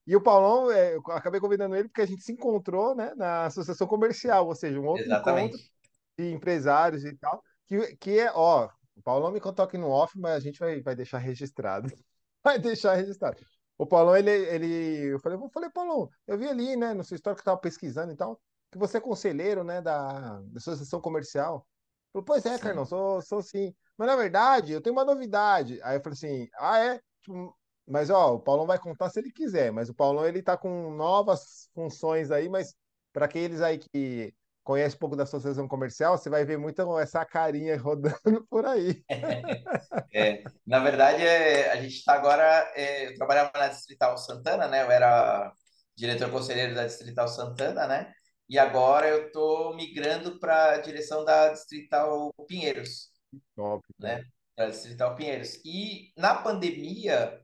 A: e o Paulão, é, eu acabei convidando ele porque a gente se encontrou, né, na associação comercial, ou seja, um outro encontro
B: Exatamente.
A: de empresários e tal, que, que é, ó, o Paulão me contou aqui no off, mas a gente vai, vai deixar registrado. Vai deixar registrado. O Paulão, ele, ele, eu falei, eu falei, Paulão, eu vi ali, né, no seu histórico que eu estava pesquisando e tal, que você é conselheiro, né, da, da associação comercial. Falei, pois é, Carlão, sou, sou sim. Mas na verdade, eu tenho uma novidade. Aí eu falei assim, ah, é? Tipo, Mas ó, o Paulão vai contar se ele quiser, mas o Paulão ele tá com novas funções aí, mas para aqueles aí que conhecem um pouco da associação comercial, você vai ver muito essa carinha rodando por aí.
B: É, na verdade, é, a gente está agora. é, eu trabalhava na Distrital Santana, né? Eu era diretor conselheiro da Distrital Santana, né? E agora eu estou migrando para a direção da Distrital Pinheiros,
A: top.
B: né? Da Distrital Pinheiros. E na pandemia,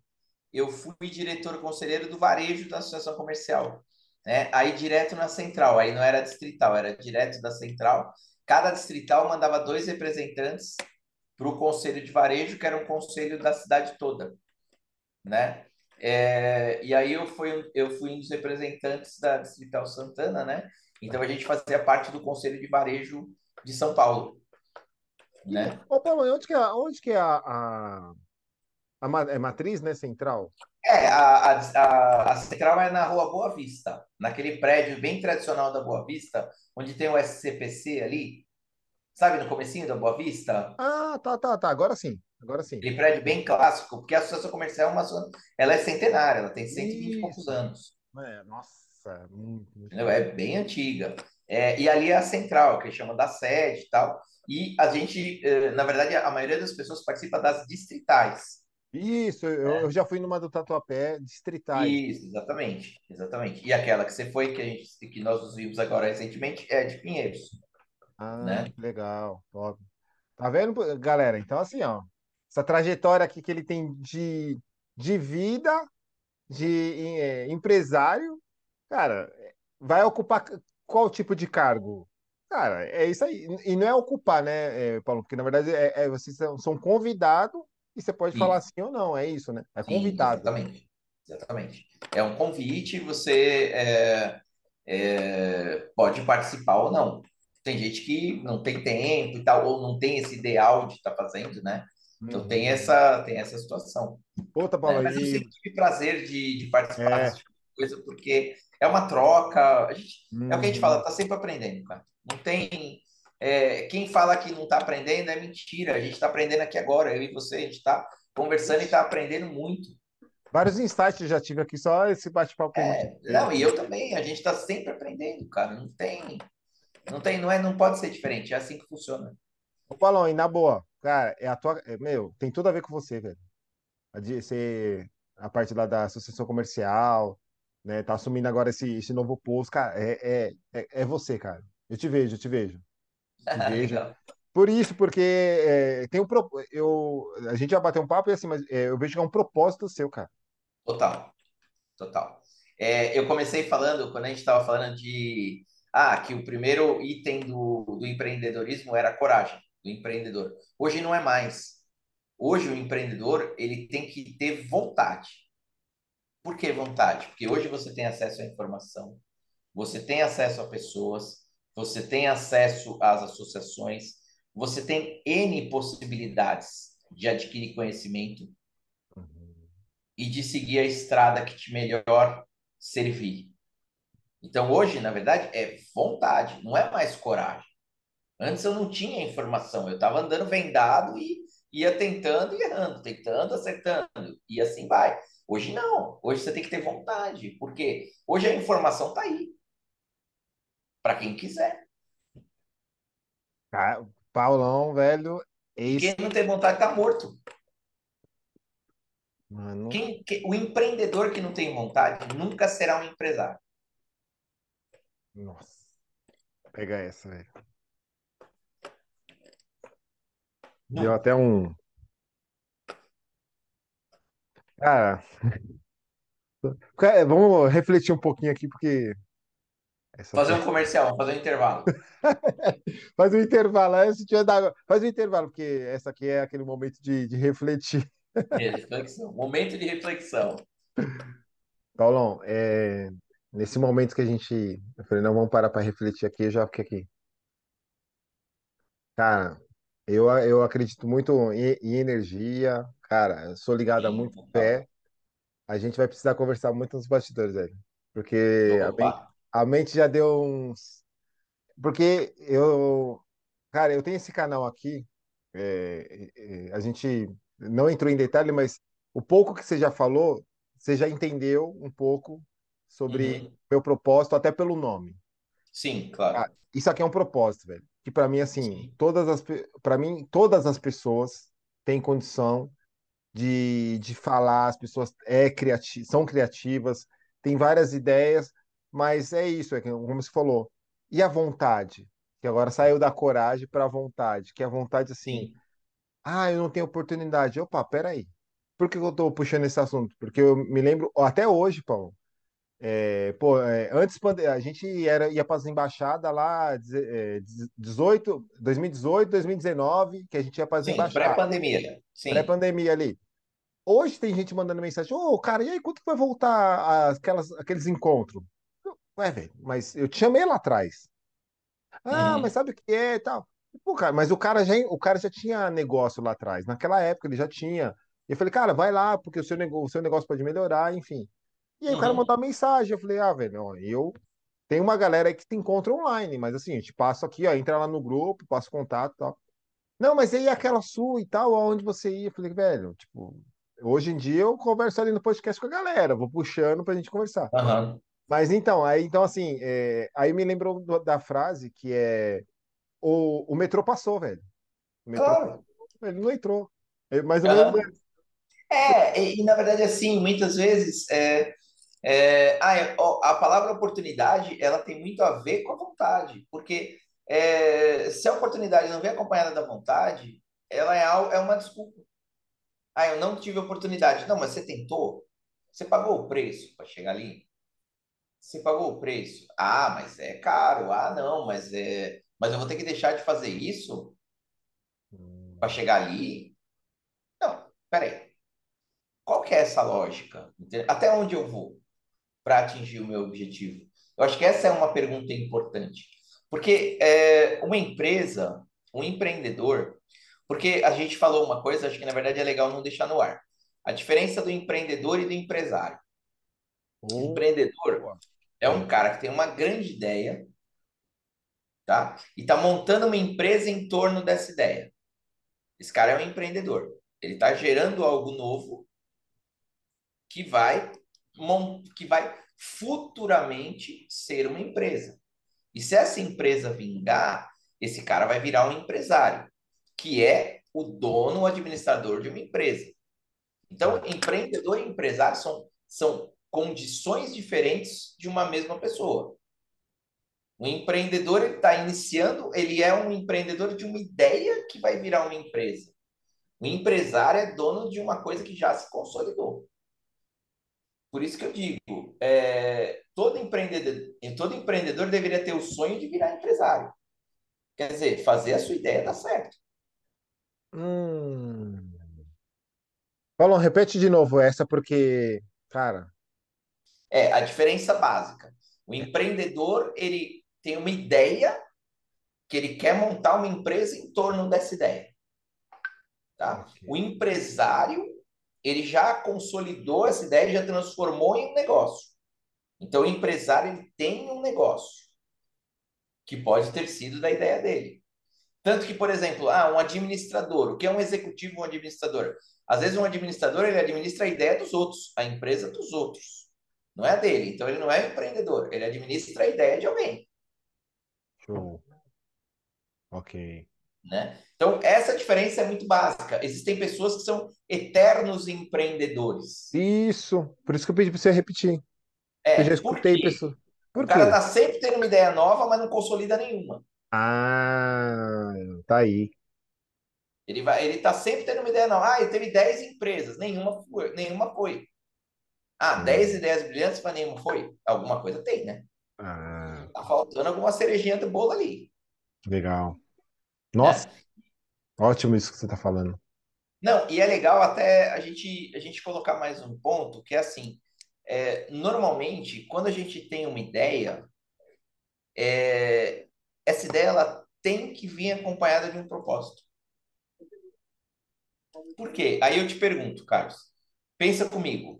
B: eu fui diretor conselheiro do varejo da Associação Comercial, né? Aí direto na central, aí não era distrital, era direto da central. Cada distrital mandava dois representantes para o conselho de varejo, que era um conselho da cidade toda, né? É, e aí eu fui, eu fui um dos representantes da Distrital Santana, né? Então a gente fazia parte do conselho de varejo de São Paulo, né?
A: ô Paulo, onde que é, onde que é a, a, a é matriz, né, central?
B: É, a, a, a, central é na Rua Boa Vista, naquele prédio bem tradicional da Boa Vista, onde tem o SCPC ali, sabe, no comecinho da Boa Vista?
A: Ah, tá, tá, tá. Agora sim. Agora sim.
B: Aquele prédio bem clássico, porque a Associação Comercial é uma, ela é centenária, ela tem 120 e e poucos anos.
A: É, nossa, muito, muito.
B: É bem antiga. É, e ali é a central, que eles chamam da sede e tal. E a gente, eh, na verdade, a maioria das pessoas participa das distritais.
A: Isso, eu, eu
B: Né?
A: já fui numa do Tatuapé, distritais.
B: Isso, exatamente, exatamente. E aquela que você foi, que a gente, que nós nos vimos agora recentemente, é de Pinheiros,
A: Ah,
B: né?
A: legal, top. Tá vendo, galera? Então, assim, ó, essa trajetória aqui que ele tem de, de vida, de é, empresário, cara, vai ocupar qual tipo de cargo? Cara, é isso aí. E não é ocupar, né, é, Paulo? Porque, na verdade, é, é- vocês são, são convidados e você pode falar sim ou não, é isso, né? É
B: sim,
A: convidado.
B: exatamente, exatamente. É um convite, você é, é, pode participar ou não. Tem gente que não tem tempo e tal, ou não tem esse ideal de estar fazendo, né? Então tem
A: Uhum.
B: essa, tem essa situação,
A: Outra,
B: né?
A: Paulo,
B: Mas eu sempre tive prazer de, de participar
A: é.
B: desse tipo de coisa, porque é uma troca, a gente, é o que a gente fala,
A: Uhum.
B: tá sempre aprendendo, cara. Não tem. É, quem fala que não tá aprendendo é mentira. A gente tá aprendendo aqui agora, eu e você, a gente tá conversando e
A: Ixi,
B: tá aprendendo muito.
A: vários insights eu já tive aqui, só esse bate-papo
B: É, não, e eu também, a gente está sempre aprendendo, cara. Não tem, não tem, não é, não pode ser diferente. É assim que funciona.
A: Ô, Paulão, e na boa, cara, é a tua. é, meu, tem tudo a ver com você, velho. A de ser a parte lá da associação comercial, né? Tá assumindo agora esse, esse novo posto, cara. É, é, é, é você, cara. Eu te vejo, eu te vejo.
B: Legal.
A: Por isso, porque é, tem um. Eu, a gente já bateu um papo e assim, mas é, eu vejo que é um propósito seu, cara.
B: Total, total. É, eu comecei falando, quando a gente estava falando de ah, que o primeiro item do, do empreendedorismo era a coragem do empreendedor. Hoje não é mais. Hoje o empreendedor ele tem que ter vontade. Por que vontade? Porque hoje você tem acesso à informação, você tem acesso a pessoas, você tem acesso às associações, você tem N possibilidades de adquirir conhecimento
A: Uhum.
B: e de seguir a estrada que te melhor servir. Então, hoje, na verdade, é vontade, não é mais coragem. Antes eu não tinha informação, eu estava andando vendado e ia tentando e errando, tentando, acertando, e assim vai. Hoje não, hoje você tem que ter vontade, porque hoje a informação está aí, para quem quiser.
A: Cara, Paulão, velho, é
B: E quem não tem vontade está morto.
A: Mano,
B: Quem, que- o empreendedor que não tem vontade nunca será um empresário.
A: nossa, pega essa, velho. Deu até um. Cara, vamos refletir um pouquinho aqui, porque Essa
B: Fazer um comercial, fazer um intervalo.
A: Faz um intervalo, é, se tiver da... faz um intervalo, porque essa aqui é aquele momento de, de refletir.
B: Reflexão. Momento de reflexão.
A: Paulão, é, nesse momento que a gente. Eu falei, não, vamos parar para refletir aqui, eu já fiquei aqui. Cara, eu, eu acredito muito em, em energia, cara, eu sou ligado a
B: Sim,
A: muito
B: total.
A: fé. A gente vai precisar conversar muito nos bastidores, velho. Porque a
B: Opa.
A: mente, a mente já deu uns. Porque eu. Cara, eu tenho esse canal aqui. é, é, a gente não entrou em detalhe, mas o pouco que você já falou, você já entendeu um pouco sobre
B: Uhum.
A: meu propósito, até pelo nome.
B: Sim,
A: Ah,
B: claro.
A: isso aqui é um propósito, velho. Que para mim, assim,
B: Sim.
A: todas as, para mim, todas as pessoas têm condição de, de falar, as pessoas é criati são criativas, têm várias ideias, mas é isso, é que, como você falou. E a vontade? Que agora saiu da coragem para a vontade, que é a vontade, assim,
B: Sim.
A: ah, eu não tenho oportunidade. Opa, peraí. Por que eu tô puxando esse assunto? Porque eu me lembro, até hoje, Paulo, é, pô, é, antes a gente era, ia para as embaixadas lá, é, 18, 2018, 2019, que a gente ia para as embaixadas,
B: pré-pandemia. Sim.
A: pré-pandemia ali. Hoje tem gente mandando mensagem, ô, cara, e aí, quando vai voltar aquelas, aqueles encontros? Ué, velho, mas eu te chamei lá atrás. Ah, mas
B: Uhum.
A: sabe o que é e tal? Pô, cara, mas o cara já, o cara já tinha negócio lá atrás. Naquela época ele já tinha. E eu falei, cara, vai lá, porque o seu, nego- o seu negócio pode melhorar, enfim. E aí o cara
B: Uhum.
A: mandou uma mensagem. Eu falei, ah, velho, ó, eu tenho uma galera aí que te encontra online, mas assim, eu te passo aqui, ó, entra lá no grupo, passo contato e tal. Não, mas aí aquela sua e tal, aonde você ia? Eu falei, velho, tipo, hoje em dia eu converso ali no podcast com a galera, vou puxando pra gente conversar.
B: Aham.
A: Mas então, aí então assim, é, aí me lembrou do- da frase que é o, o metrô passou, velho. O metrô
B: Claro.
A: ele não entrou. É menos.
B: Aham. É, e, e, na verdade, assim, muitas vezes é, é, ah, é, a palavra oportunidade ela tem muito a ver com a vontade, porque é, se a oportunidade não vem acompanhada da vontade, ela é, é uma desculpa. Ah, eu não tive oportunidade. Não, mas você tentou? Você pagou o preço para chegar ali? Você pagou o preço? Ah, mas é caro. Ah, não, mas é. Mas eu vou ter que deixar de fazer isso para
A: Hum,
B: chegar ali? Não, peraí. Qual que é essa lógica? Até onde eu vou para atingir o meu objetivo? Eu acho que essa é uma pergunta importante. Porque é, uma empresa, um empreendedor, porque a gente falou uma coisa, acho que na verdade é legal não deixar no ar. A diferença do empreendedor e do empresário. O
A: boa.
B: empreendedor é um cara que tem uma grande ideia, tá? E está montando uma empresa em torno dessa ideia. Esse cara é um empreendedor. Ele está gerando algo novo que vai, que vai futuramente ser uma empresa. E se essa empresa vingar, esse cara vai virar um empresário, que é o dono, o administrador de uma empresa. Então, empreendedor e empresário são, são condições diferentes de uma mesma pessoa. O empreendedor ele está iniciando, ele é um empreendedor de uma ideia que vai virar uma empresa. O empresário é dono de uma coisa que já se consolidou. Por isso que eu digo, é, todo empreendedor, todo empreendedor deveria ter o sonho de virar empresário. Quer dizer, fazer a sua ideia dar certo.
A: Hum. Paulo, repete de novo essa, porque, cara,
B: É a diferença básica. O empreendedor, ele tem uma ideia que ele quer montar uma empresa em torno dessa ideia. Tá? O empresário, ele já consolidou essa ideia, já transformou em um negócio. Então, o empresário ele tem um negócio que pode ter sido da ideia dele. Tanto que, por exemplo, ah, um administrador, o que é um executivo, um administrador? Às vezes um administrador ele administra a ideia dos outros, a empresa dos outros. Não é a dele. Então ele não é um empreendedor, ele administra a ideia de alguém.
A: Show. Ok.
B: Né? Então, essa diferença é muito básica. Existem pessoas que são eternos empreendedores.
A: Isso, por isso que eu pedi para você repetir. Eu já
B: É,
A: escutei pessoas.
B: O cara tá sempre tendo uma ideia nova, mas não consolida nenhuma.
A: Ah, tá aí.
B: Ele vai, ele tá sempre tendo uma ideia nova. Ah, ele teve 10 empresas, nenhuma foi, nenhuma foi. Ah, 10
A: Hum.
B: ideias brilhantes, mas nenhuma foi. Alguma coisa tem, né?
A: Ah,
B: Tá tá faltando alguma cerejinha do bolo ali.
A: Legal. Nossa,
B: né?
A: ótimo isso que você está falando.
B: Não, e é legal até a gente, a gente colocar mais um ponto, que é assim, é, normalmente, quando a gente tem uma ideia, é, essa ideia ela tem que vir acompanhada de um propósito. Por quê? Aí eu te pergunto, Carlos, pensa comigo.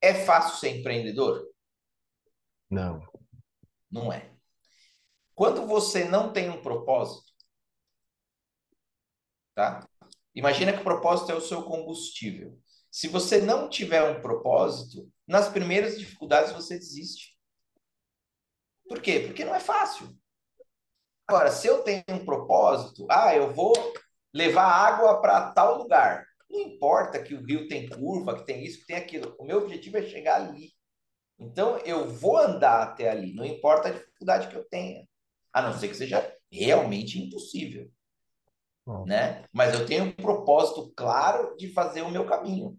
B: É fácil ser empreendedor?
A: Não.
B: Não é. Quando você não tem um propósito, tá? Imagina que o propósito é o seu combustível. Se você não tiver um propósito, nas primeiras dificuldades você desiste. Por quê? Porque não é fácil. Agora, se eu tenho um propósito, ah, eu vou levar água para tal lugar. Não importa que o rio tem curva, que tem isso, que tem aquilo. O meu objetivo é chegar ali. Então, eu vou andar até ali, não importa a dificuldade que eu tenha. A não ser que seja realmente impossível. Oh. Né? Mas eu tenho um propósito claro de fazer o meu caminho.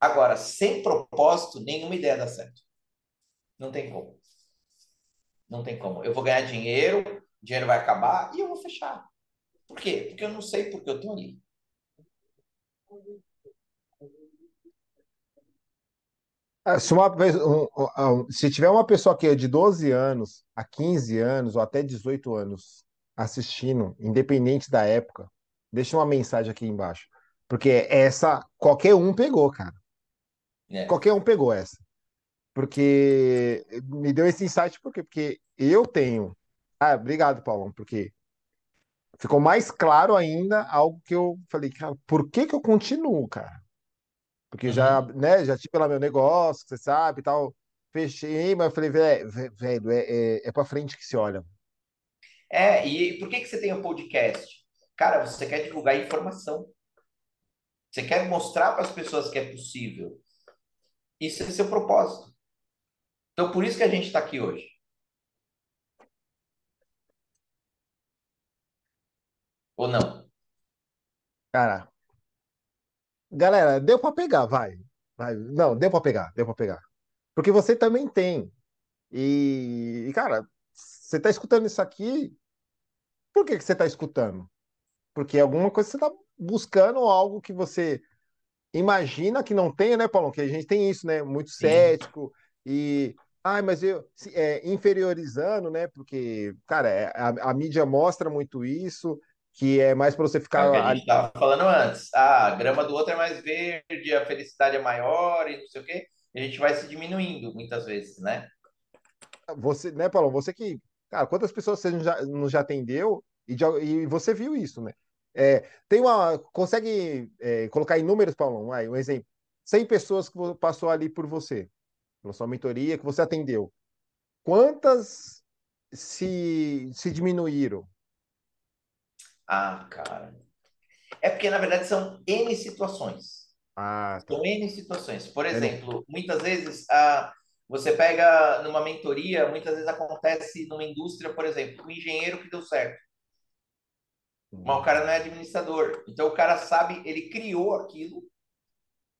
B: Agora, sem propósito, nenhuma ideia dá certo. Não tem como. Não tem como. Eu vou ganhar dinheiro, o dinheiro vai acabar e eu vou fechar. Por quê? Porque eu não sei porque eu estou ali.
A: Ah, se, uma, se tiver uma pessoa aqui de 12 anos a 15 anos ou até 18 anos assistindo, independente da época, deixa uma mensagem aqui embaixo. Porque essa, qualquer um pegou, cara. É. Qualquer um pegou essa. Porque me deu esse insight, por quê? Porque eu tenho. Ah, obrigado, Paulão, porque ficou mais claro ainda algo que eu falei, cara, por que que eu continuo, cara? Porque uhum. já, né, já tive lá meu negócio, você sabe, tal. Fechei, mas eu falei, velho, velho, é, é, é pra frente que se olha.
B: É, e por que que você tem um podcast? Cara, você quer divulgar informação. Você quer mostrar para as pessoas que é possível. Isso é seu propósito. Então, por isso que a gente está aqui hoje. Ou não?
A: Cara, galera, deu para pegar, vai. vai. Não, deu para pegar, deu para pegar. Porque você também tem. E, e cara, você está escutando isso aqui, por que, que você está escutando? Porque alguma coisa você está buscando algo que você imagina que não tenha, né, Paulo? Que a gente tem isso, né? Muito cético e. Ai, mas eu. É, inferiorizando, né? Porque, cara, é, a, a mídia mostra muito isso que é mais para você ficar. É
B: o que a gente estava falando antes. Ah, a grama do outro é mais verde, a felicidade é maior e não sei o quê. E a gente vai se diminuindo muitas vezes, né?
A: Você, né, Paulo? Você que. Cara, quantas pessoas você já, nos já atendeu e, já, e você viu isso, né? É, tem uma. Consegue é, colocar em números, Paulo? Um, um exemplo. 100 pessoas que passou ali por você, pela sua mentoria, que você atendeu. Quantas se, se diminuíram?
B: Ah, cara. É porque, na verdade, são N situações.
A: Ah, tá.
B: São N situações. Por exemplo, muitas vezes ah, você pega numa mentoria, muitas vezes acontece numa indústria, por exemplo, um engenheiro que deu certo. Mas o cara não é administrador. Então o cara sabe, ele criou aquilo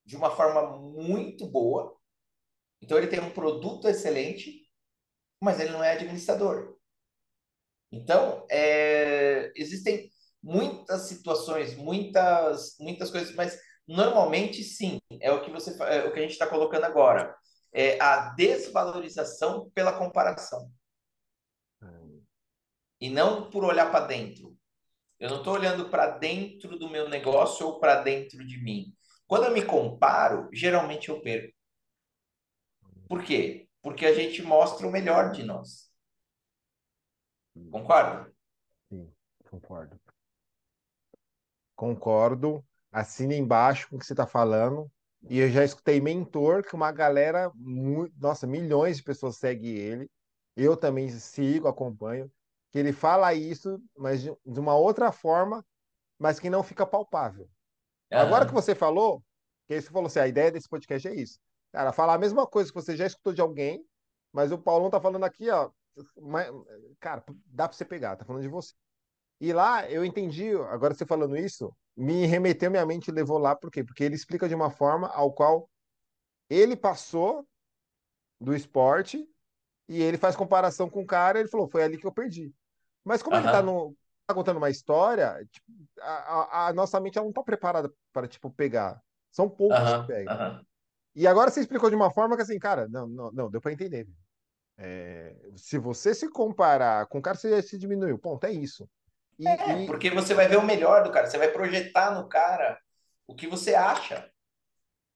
B: de uma forma muito boa. Então ele tem um produto excelente, mas ele não é administrador. Então, é, existem muitas situações, muitas, muitas coisas, mas normalmente sim, é o que você é o que a gente está colocando agora. É a desvalorização pela comparação. Hum. E não por olhar para dentro. Eu não estou olhando para dentro do meu negócio ou para dentro de mim. Quando eu me comparo, geralmente eu perco. Por quê? Porque a gente mostra o melhor de nós. Concorda?
A: Sim, concordo. Concordo. Assina embaixo com o que você está falando. E eu já escutei mentor, que uma galera, muito, nossa, milhões de pessoas seguem ele. Eu também sigo, acompanho. Que ele fala isso, mas de, de uma outra forma, mas que não fica palpável. Uhum. Agora que você falou, que você falou assim, a ideia desse podcast é isso. Cara, falar a mesma coisa que você já escutou de alguém, mas o Paulão tá falando aqui, ó. Mas, cara, dá para você pegar, tá falando de você. E lá eu entendi, agora você falando isso, me remeteu minha mente e levou lá, por quê? Porque ele explica de uma forma ao qual ele passou, do esporte e ele faz comparação com o cara, ele falou, foi ali que eu perdi. Mas como ele tá, no, tá contando uma história, tipo, a, a- a nossa mente ela não tá preparada para tipo pegar. São poucos que
B: aham,
A: pegam.
B: aham.
A: E agora você explicou de uma forma que assim, cara, não, não, não deu para entender. É, se você se comparar com o cara, você já se diminuiu. Ponto, é isso.
B: É,
A: E,
B: porque você vai ver o melhor do cara, você vai projetar no cara o que você acha.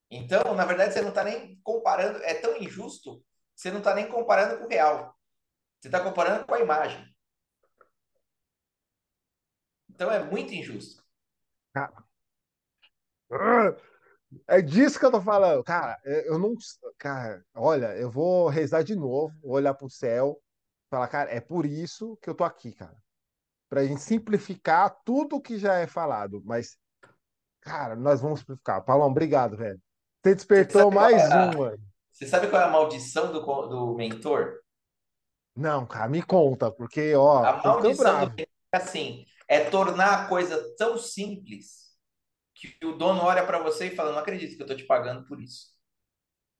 B: Então, na verdade, você não está nem comparando, é tão injusto, que você não está nem comparando com o real. Você está comparando com a imagem. Então é muito injusto.
A: e É disso que eu tô falando. Cara, eu não. Cara, olha, eu vou rezar de novo, vou olhar pro céu, falar, cara, é por isso que eu tô aqui, cara. Pra gente simplificar tudo que já é falado. Mas, cara, nós vamos simplificar. Paulão, obrigado, velho. Você
B: Você
A: despertou
B: sabe qual é
A: mais
B: a,
A: uma.
B: você sabe qual é a maldição do, do mentor?
A: Não, cara, me conta, porque, ó,
B: A
A: tô
B: maldição do mentor é assim, é tornar a coisa tão simples que o dono olha para você e fala, não acredito que eu estou te pagando por isso.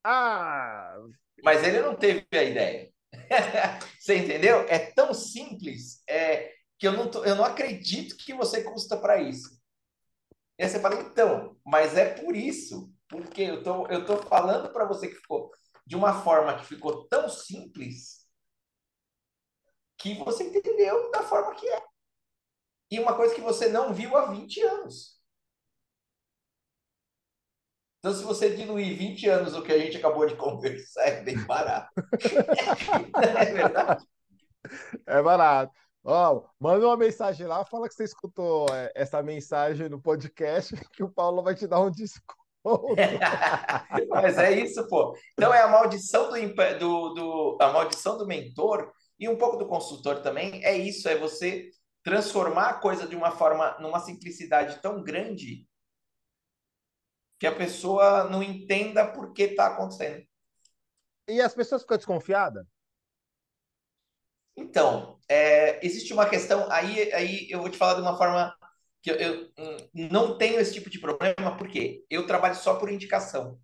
A: Ah,
B: Mas ele não teve a ideia. Você entendeu? É tão simples é, que eu não, tô- eu não acredito que você custa para isso. E aí você fala, então, mas é por isso. Porque eu tô, eu tô falando para você que ficou de uma forma que ficou tão simples que você entendeu da forma que é. E uma coisa que você não viu há 20 anos. Então, se você diluir 20 anos o que a gente acabou de conversar, é bem barato. É verdade?
A: é barato. Ó, manda uma mensagem lá, fala que você escutou é, essa mensagem no podcast, que o Paulo vai te dar um desconto.
B: Mas é isso, pô. Então é a maldição do, do, do- a maldição do mentor e um pouco do consultor também. É isso, é você transformar a coisa de uma forma, numa simplicidade tão grande que a pessoa não entenda por que está acontecendo.
A: E as pessoas ficam desconfiadas?
B: Então, é, existe uma questão, aí, aí eu vou te falar de uma forma que eu, eu, hum, não tenho esse tipo de problema, porque eu trabalho só por indicação.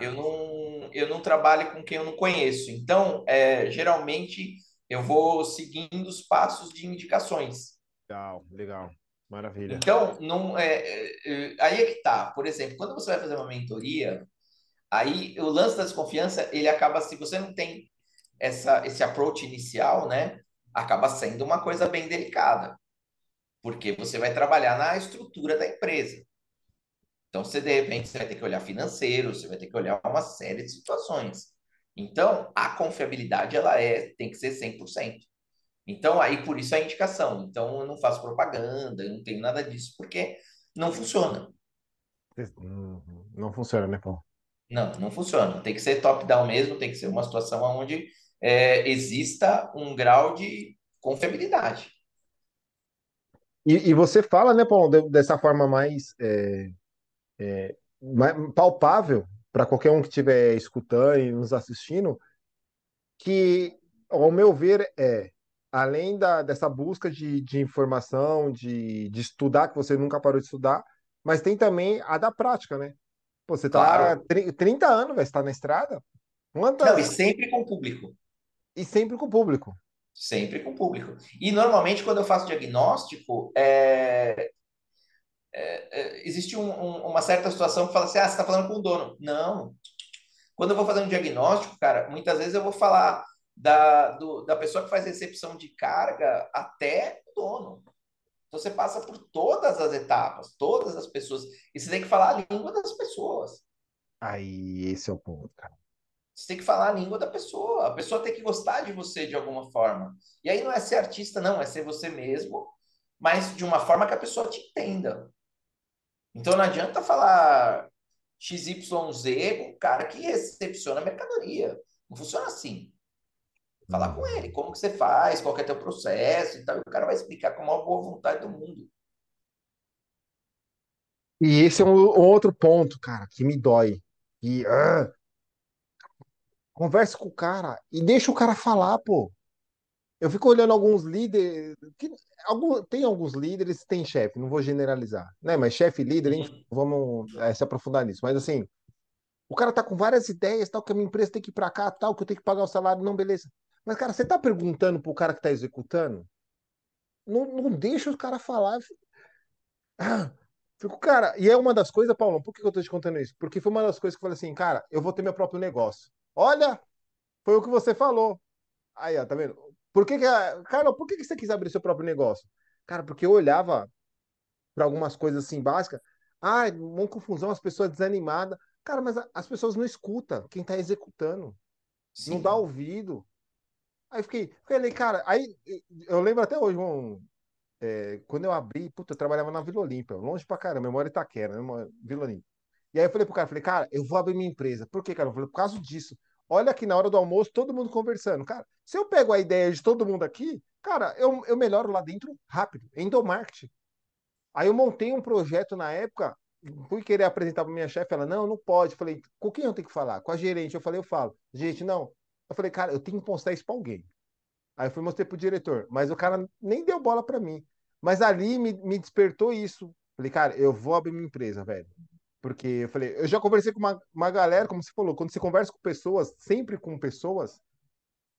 B: Eu
A: Ah,
B: não, eu não trabalho com quem eu não conheço. Então, é, geralmente, eu vou seguindo os passos de indicações.
A: legal, legal. Maravilha.
B: Então, não, é, é, é, aí é que tá. Por exemplo, quando você vai fazer uma mentoria, aí o lance da desconfiança, ele acaba, se você não tem essa, esse approach inicial, né? Acaba sendo uma coisa bem delicada, porque você vai trabalhar na estrutura da empresa. Então, você de repente você vai ter que olhar financeiro, você vai ter que olhar uma série de situações. Então, a confiabilidade ela é tem que ser 100%. Então, aí por isso a indicação. Então, eu não faço propaganda, eu não tenho nada disso porque não funciona.
A: Hum, Não funciona, né, Paulo?
B: Não, não funciona. Tem que ser top-down mesmo, tem que ser uma situação onde é, exista um grau de confiabilidade.
A: E, e você fala, né, Paulo, de- dessa forma mais, é, mais palpável para qualquer um que estiver escutando e nos assistindo, que, ao meu ver, é, além da, dessa busca de, de informação, de, de estudar, que você nunca parou de estudar, mas tem também a da prática, né? Pô, você tá
B: Claro.
A: tri- 30 anos, vai estar na estrada?
B: Não, e
A: Quantas?
B: sempre com público.
A: E sempre com o público.
B: Sempre com público. E normalmente, quando eu faço diagnóstico, é, é, existe um- um- uma certa situação que fala assim: ah, você está falando com o dono. Não. Quando eu vou fazer um diagnóstico, cara, muitas vezes eu vou falar da, do- da pessoa que faz recepção de carga até o dono. Então você passa por todas as etapas, todas as pessoas, e você tem que falar a língua das pessoas.
A: Aí, esse é o ponto, cara.
B: Você tem que falar a língua da pessoa. A pessoa tem que gostar de você de alguma forma. E aí não é ser artista, não, é ser você mesmo, mas de uma forma que a pessoa te entenda. Então não adianta falar XYZ com o cara que recepciona a mercadoria. Não funciona assim. Falar com
A: Uhum.
B: ele, como que você faz, qual que é teu processo e tal, e o cara vai explicar com a maior boa vontade do mundo.
A: E esse é um, um outro ponto, cara, que me dói. E, ah, converse com o cara e deixa o cara falar, pô. Eu fico olhando alguns líderes. Que, algum, tem alguns líderes, tem chefe, não vou generalizar, né? Mas chefe e líder, enfim,
B: Uhum.
A: vamos eh, se aprofundar nisso. Mas assim, O cara tá com várias ideias, tal, que a minha empresa tem que ir pra cá, tal, que eu tenho que pagar o salário, não, beleza. Mas, cara, você tá perguntando pro cara que tá executando? Não, não deixa os caras falar. Ah, fico, cara, e é uma das coisas, Paulo, por que eu tô te contando isso? Porque foi uma das coisas que eu falei assim, cara, eu vou ter meu próprio negócio. Olha, foi o que você falou. Aí, ó, tá vendo? Por que que, cara, por que que você quis abrir seu próprio negócio? Cara, porque eu olhava para algumas coisas assim básicas. Ah, uma confusão, as pessoas desanimadas. Cara, mas as pessoas não escutam quem tá executando. Sim. Não dá ouvido. Aí fiquei, falei, cara, aí eu lembro até hoje, um, é, quando eu abri, puta, eu trabalhava na Vila Olímpia, longe pra caramba, memória Itaquera, né, Vila Olímpia. E aí eu falei pro cara, falei, cara, eu vou abrir minha empresa. Por quê, cara? Eu falei, por causa disso. Olha aqui na hora do almoço, todo mundo conversando. Cara, se eu pego a ideia de todo mundo aqui, cara, eu, eu melhoro lá dentro rápido, endomarketing. Aí eu montei um projeto na época, fui querer apresentar para minha chefe, ela, não, não pode. Eu falei, com quem eu tenho que falar? Com a gerente. Eu falei, eu falo. Gente, não. Eu falei, cara, eu tenho que postar isso para alguém. Aí eu fui mostrei pro diretor, mas o cara nem deu bola para mim. Mas ali me, me despertou isso. Falei, cara, eu vou abrir minha empresa, velho. Porque eu falei, eu já conversei com uma, uma galera, como você falou, quando você conversa com pessoas, sempre com pessoas,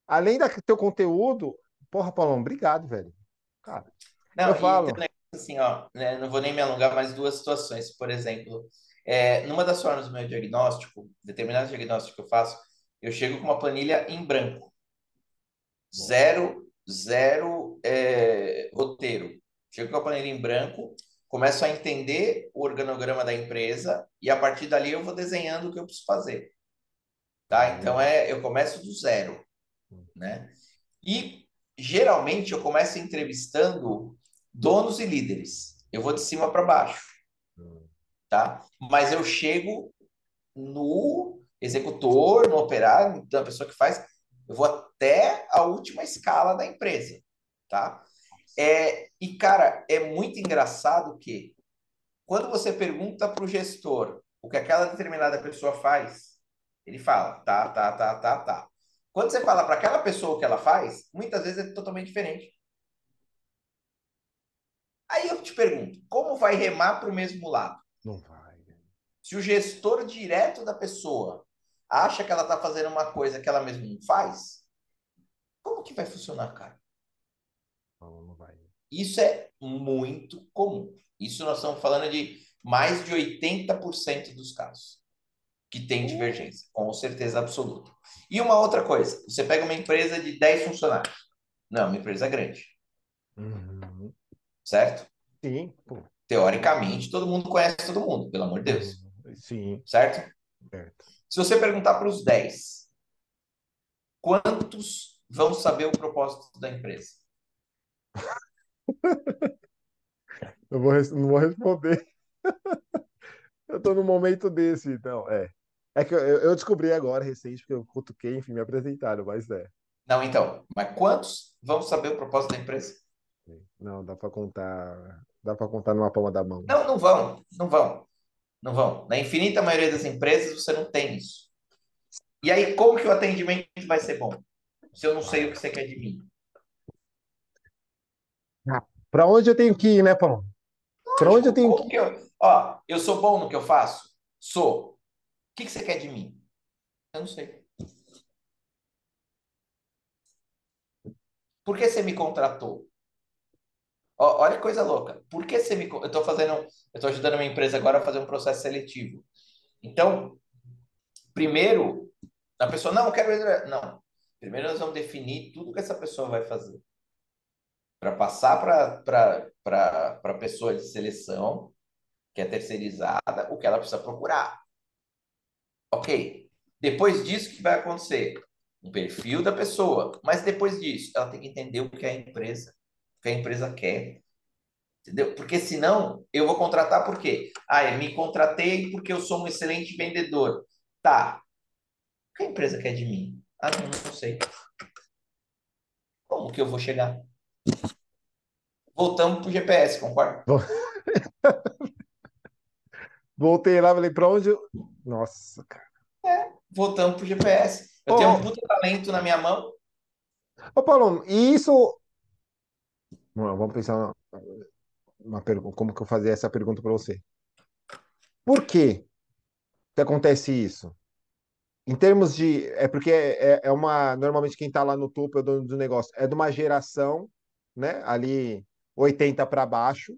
A: além do teu conteúdo, porra, Paulão, obrigado, velho. Cara,
B: não, eu falo assim, ó, né, não vou nem me alongar, mais duas situações. Por exemplo, é, numa das formas do meu diagnóstico, determinado diagnóstico que eu faço, eu chego com uma planilha em branco. Zero, zero é, roteiro. Chego com a planilha em branco, começo a entender o organograma da empresa e a partir dali eu vou desenhando o que eu preciso fazer. Tá? Então é, eu começo do zero, né? E geralmente eu começo entrevistando donos e líderes. Eu vou de cima para baixo, tá? Mas eu chego no executor, no operário, da pessoa que faz, eu vou até a última escala da empresa, tá? É, e, cara, é muito engraçado que quando você pergunta para o gestor o que aquela determinada pessoa faz, ele fala, tá, tá, tá, tá, tá. Quando você fala para aquela pessoa o que ela faz, muitas vezes é totalmente diferente. Aí eu te pergunto, como vai remar para o mesmo lado?
A: Não vai.
B: Se o gestor direto da pessoa acha que ela está fazendo uma coisa que ela mesma não faz, como que vai funcionar, cara?
A: Não, não vai.
B: Isso é muito comum. Isso nós estamos falando de mais de 80% dos casos que tem hum. divergência, com certeza absoluta. E uma outra coisa, você pega uma empresa de 10 funcionários. Não, uma empresa grande. Uhum certo?
A: Sim. Pô.
B: Teoricamente, todo mundo conhece todo mundo, pelo amor de Deus.
A: Sim.
B: Certo? certo. Se você perguntar para os 10, quantos vão saber o propósito da empresa?
A: Eu vou, não vou responder. eu estou num momento desse, então, é. É que eu, eu, descobri agora, recente, porque eu cutuquei, enfim, me apresentaram, mas é.
B: Não, então, mas quantos vão saber o propósito da empresa?
A: Não, dá para contar, dá para contar numa palma da mão.
B: Não, não vão, não vão. Não vão. Na infinita maioria das empresas você não tem isso. E aí, como que o atendimento vai ser bom? Se eu não sei o que você quer de mim.
A: Para onde eu tenho que ir, né, Paulo? Para onde eu tenho que...
B: que eu... Ó, eu sou bom no que eu faço? Sou. O que, que você quer de mim? Eu não sei. Por que você me contratou? olha que coisa louca. Por que você me. Eu estou fazendo. Eu estou ajudando uma empresa agora a fazer um processo seletivo. Então, primeiro, a pessoa, não, eu quero. Não. Primeiro nós vamos definir tudo que essa pessoa vai fazer. Para passar para a pessoa de seleção, que é terceirizada, o que ela precisa procurar. Ok. Depois disso, o que vai acontecer? Um perfil da pessoa. Mas depois disso, ela tem que entender o que é a empresa que a empresa quer. Entendeu? Porque senão eu vou contratar por quê? Ah, eu me contratei porque eu sou um excelente vendedor. Tá. O que a empresa quer de mim? Ah, não, não sei. Como que eu vou chegar? Voltamos pro GPS, concorda?
A: Voltei lá, falei, pra onde eu... Nossa, cara.
B: É, voltamos pro GPS. Eu oh. tenho um puta talento na minha mão.
A: Ô, Paulo, e isso Vamos pensar uma, pergunta, como que eu fazia essa pergunta para você? Por quê? que acontece isso? Em termos de. É porque é, é uma. Normalmente quem está lá no topo é o dono do negócio. É de uma geração, né? Ali 80 para baixo.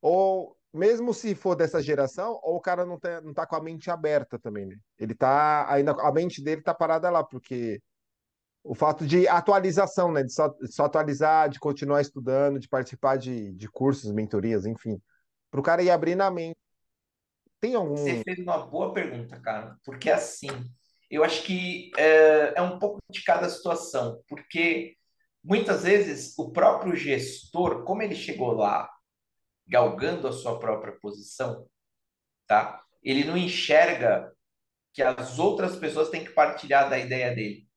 A: Ou mesmo se for dessa geração, ou o cara não tá, não tá com a mente aberta também, né? Ele tá. Ainda, a mente dele tá parada lá, porque o fato de atualização, né? De só, de só atualizar, de continuar estudando, de participar de, de cursos, mentorias, enfim. Para o cara ir abrindo a mente. Tem algum.
B: Você fez uma boa pergunta, cara, porque assim, eu acho que é, é um pouco de cada situação, porque muitas vezes o próprio gestor, como ele chegou lá galgando a sua própria posição, tá? Ele não enxerga que as outras pessoas têm que partilhar da ideia dele.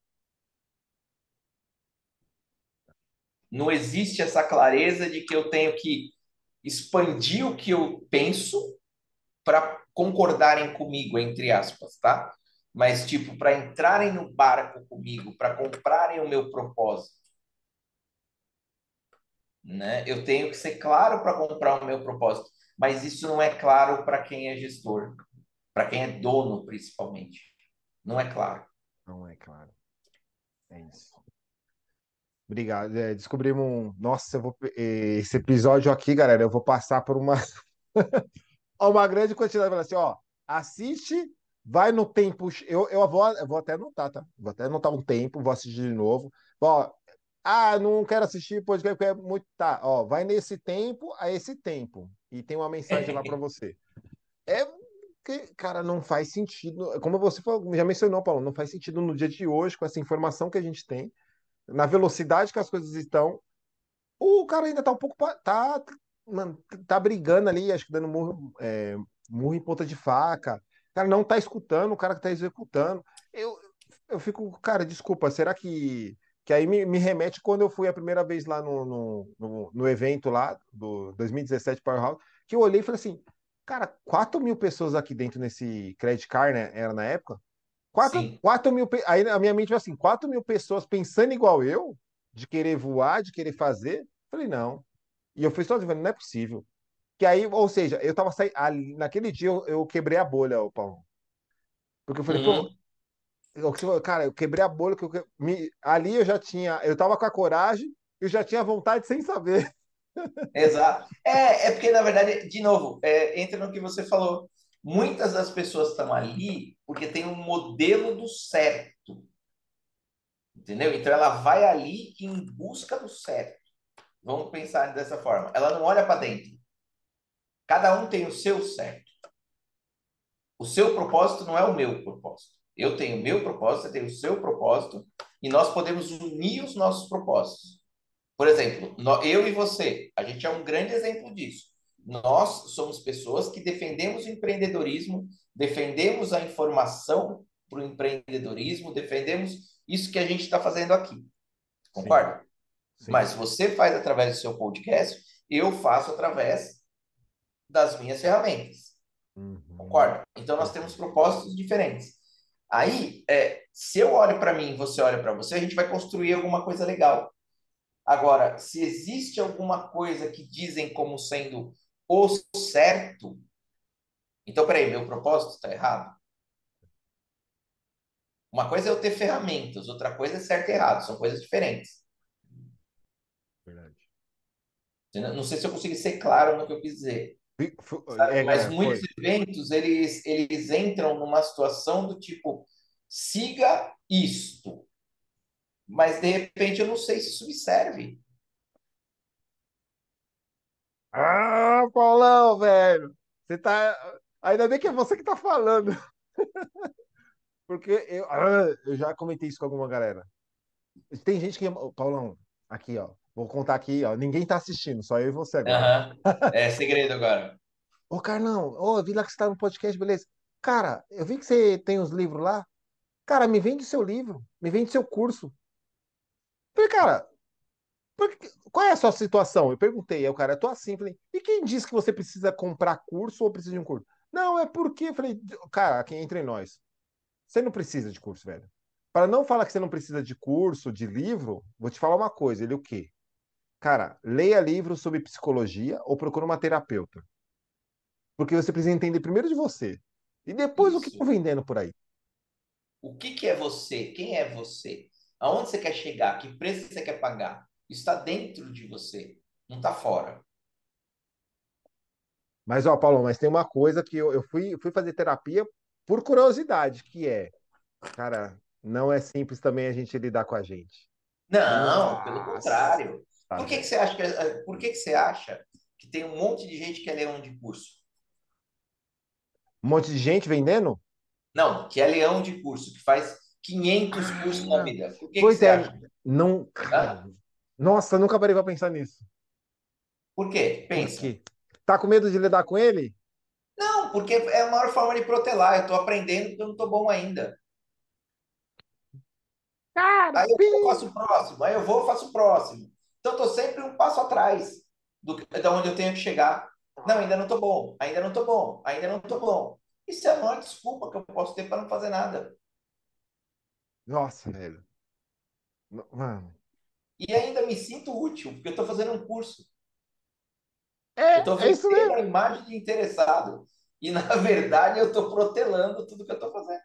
B: Não existe essa clareza de que eu tenho que expandir o que eu penso para concordarem comigo, entre aspas, tá? Mas, tipo, para entrarem no barco comigo, para comprarem o meu propósito, né? Eu tenho que ser claro para comprar o meu propósito, mas isso não é claro para quem é gestor, para quem é dono, principalmente. Não é claro.
A: Não é claro. É isso. Obrigado. É, descobrimos um. Nossa, vou... esse episódio aqui, galera, eu vou passar por uma. uma grande quantidade. Falar assim, ó, assiste, vai no tempo. Eu, eu, vou, eu vou até anotar, tá? Vou até anotar um tempo, vou assistir de novo. Ó, ah, não quero assistir podcast porque é muito. Tá, ó, vai nesse tempo a esse tempo. E tem uma mensagem lá para você. É que, cara, não faz sentido. Como você falou, já mencionou, Paulo, não faz sentido no dia de hoje, com essa informação que a gente tem, na velocidade que as coisas estão. O cara ainda tá um pouco. Tá, mano, tá brigando ali, acho que dando murro, é, murro em ponta de faca. O cara não tá escutando, o cara que tá executando. Eu, eu fico, cara, desculpa, será que que aí me, me, remete quando eu fui a primeira vez lá no, no, no, no evento lá, do 2017 Powerhouse, que eu olhei e falei assim, cara, 4 mil pessoas aqui dentro nesse Credit Card, né, era na época, 4, 4 mil, aí a minha mente foi assim, 4 mil pessoas pensando igual eu, de querer voar, de querer fazer, falei, não, e eu fui só dizendo, não é possível, que aí, ou seja, eu tava saindo, naquele dia eu, eu, quebrei a bolha, o Paulo, porque eu falei, uhum. pô, Cara, eu quebrei a bolha. Que eu, me, ali eu já tinha. Eu tava com a coragem, eu já tinha vontade sem saber.
B: Exato. É, é porque, na verdade, de novo, é, entra no que você falou. Muitas das pessoas estão ali porque tem um modelo do certo. Entendeu? Então ela vai ali em busca do certo. Vamos pensar dessa forma. Ela não olha para dentro. Cada um tem o seu certo. O seu propósito não é o meu propósito. Eu tenho o meu propósito, você tem o seu propósito, e nós podemos unir os nossos propósitos. Por exemplo, eu e você, a gente é um grande exemplo disso. Nós somos pessoas que defendemos o empreendedorismo, defendemos a informação para o empreendedorismo, defendemos isso que a gente está fazendo aqui. Concorda? Sim. Sim. Mas você faz através do seu podcast, eu faço através das minhas ferramentas. Uhum. Concorda? Então nós temos propósitos diferentes. Aí, é, se eu olho para mim e você olha para você, a gente vai construir alguma coisa legal. Agora, se existe alguma coisa que dizem como sendo o certo, então, peraí, meu propósito está errado? Uma coisa é eu ter ferramentas, outra coisa é certo e errado, são coisas diferentes. Verdade. Não sei se eu consegui ser claro no que eu quis dizer. É, Mas muitos foi. eventos, eles, eles entram numa situação do tipo, siga isto. Mas, de repente, eu não sei se isso me serve.
A: Ah, Paulão, velho. Você tá. Ainda bem que é você que tá falando. Porque eu, ah, eu já comentei isso com alguma galera. Tem gente que. Paulão, aqui, ó. Vou contar aqui, ó. Ninguém tá assistindo, só eu e você agora.
B: Uhum. É segredo agora.
A: Ô, Carlão, ô, eu vi lá que você tá no podcast, beleza. Cara, eu vi que você tem os livros lá. Cara, me vende seu livro, me vende seu curso. Falei, cara, qual é a sua situação? Eu perguntei, aí o cara, eu tô assim, falei, e quem disse que você precisa comprar curso ou precisa de um curso? Não, é porque, eu falei, cara, aqui entre nós, você não precisa de curso, velho. Para não falar que você não precisa de curso, de livro, vou te falar uma coisa, ele o quê? Cara, leia livros sobre psicologia ou procura uma terapeuta. Porque você precisa entender primeiro de você. E depois o que
B: Isso.
A: estão vendendo por aí?
B: O que que é você? Quem é você? Aonde você quer chegar? Que preço você quer pagar? Isso está dentro de você, não está fora.
A: Mas, ó, Paulo, mas tem uma coisa que eu, eu fui, fui fazer terapia por curiosidade, que é, cara, não é simples também a gente lidar com a gente.
B: Não, pelo
A: Nossa,
B: contrário. Por que que você acha que, eh, por que que você acha que tem um monte de gente que é leão de curso?
A: Um monte de gente vendendo?
B: Não, que é leão de curso, que faz 500 cursos na
A: Ah,
B: vida. Por que que
A: pois
B: você
A: é,
B: acha?
A: não.
B: Hã?
A: Nossa, nunca parei pra pensar nisso.
B: Por quê?
A: Por
B: Pensa.
A: quê? Tá com medo de lidar com ele?
B: Não, porque é a maior forma de protelar. Eu estou aprendendo porque eu não estou bom ainda.
A: Cara,
B: Aí eu faço o próximo. Aí eu vou, faço o próximo. Então, eu estou sempre um passo atrás do, que- da onde eu tenho que chegar. Não, ainda não estou bom. Ainda não estou bom. Ainda não estou bom. Isso é a maior desculpa que eu posso ter para não fazer nada.
A: Nossa, velho. Mano.
B: E ainda me sinto útil, porque eu estou fazendo um curso. Eu estou
A: É, é
B: a imagem de interessado. E, na verdade, eu estou protelando tudo que eu estou fazendo.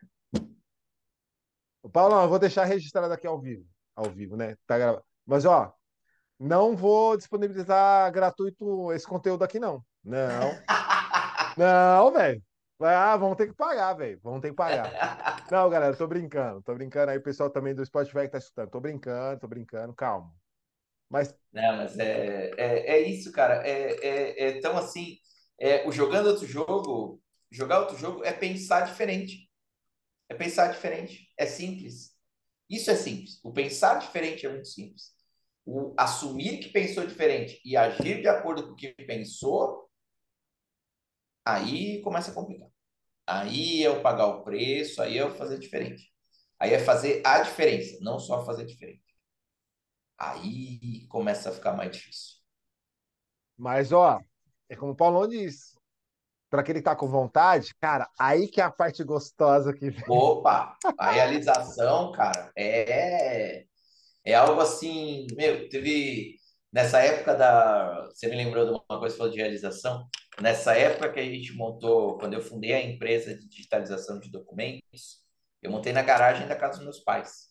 A: Paulo, eu vou deixar registrado aqui ao vivo. Ao vivo, né? Tá gravado. Mas, ó, não vou disponibilizar gratuito esse conteúdo aqui, não. Não. Não, velho. Ah, vão ter que pagar, velho. Vão ter que pagar. Não, galera, tô brincando. Tô brincando aí, o pessoal também do Spotify que tá escutando. Tô brincando, tô brincando, calma. Mas,
B: Não, mas é, é, é isso, cara. É, é, é tão assim. É, o jogando outro jogo, jogar outro jogo é pensar diferente. É pensar diferente. É simples. Isso é simples. O pensar diferente é muito simples. O assumir que pensou diferente e agir de acordo com o que pensou, aí começa a complicar. Aí é o pagar o preço, aí é o fazer diferente. Aí é fazer a diferença, não só fazer diferente. Aí começa a ficar mais difícil.
A: mas, ó, é como o Paulão diz. Pra aquele que tá com vontade, cara, aí que é a parte gostosa que vem.
B: Opa, a realização, cara, é é algo assim, meu, teve nessa época da, você me lembrou de uma coisa que falou de realização, nessa época que a gente montou, quando eu fundei a empresa de digitalização de documentos, eu montei na garagem da casa dos meus pais,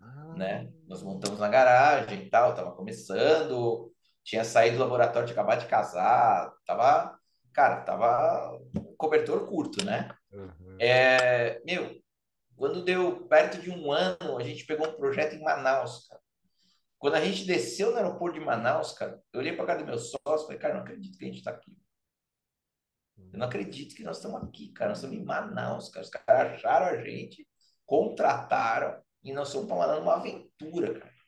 A: Ah,
B: né? Nós montamos na garagem e tal, tava começando, tinha saído do laboratório, tinha acabado de casar, tava, cara, tava cobertor curto, né?
A: uhum.
B: É, meu, quando deu perto de um ano, a gente pegou um projeto em Manaus, cara. Quando a gente desceu no aeroporto de Manaus, cara, eu olhei para cara do meu sócio e falei, cara, eu não acredito que a gente está aqui. Eu não acredito que nós estamos aqui, cara. Nós estamos em Manaus, cara. Os caras acharam a gente, contrataram e nós estamos falando uma aventura, cara.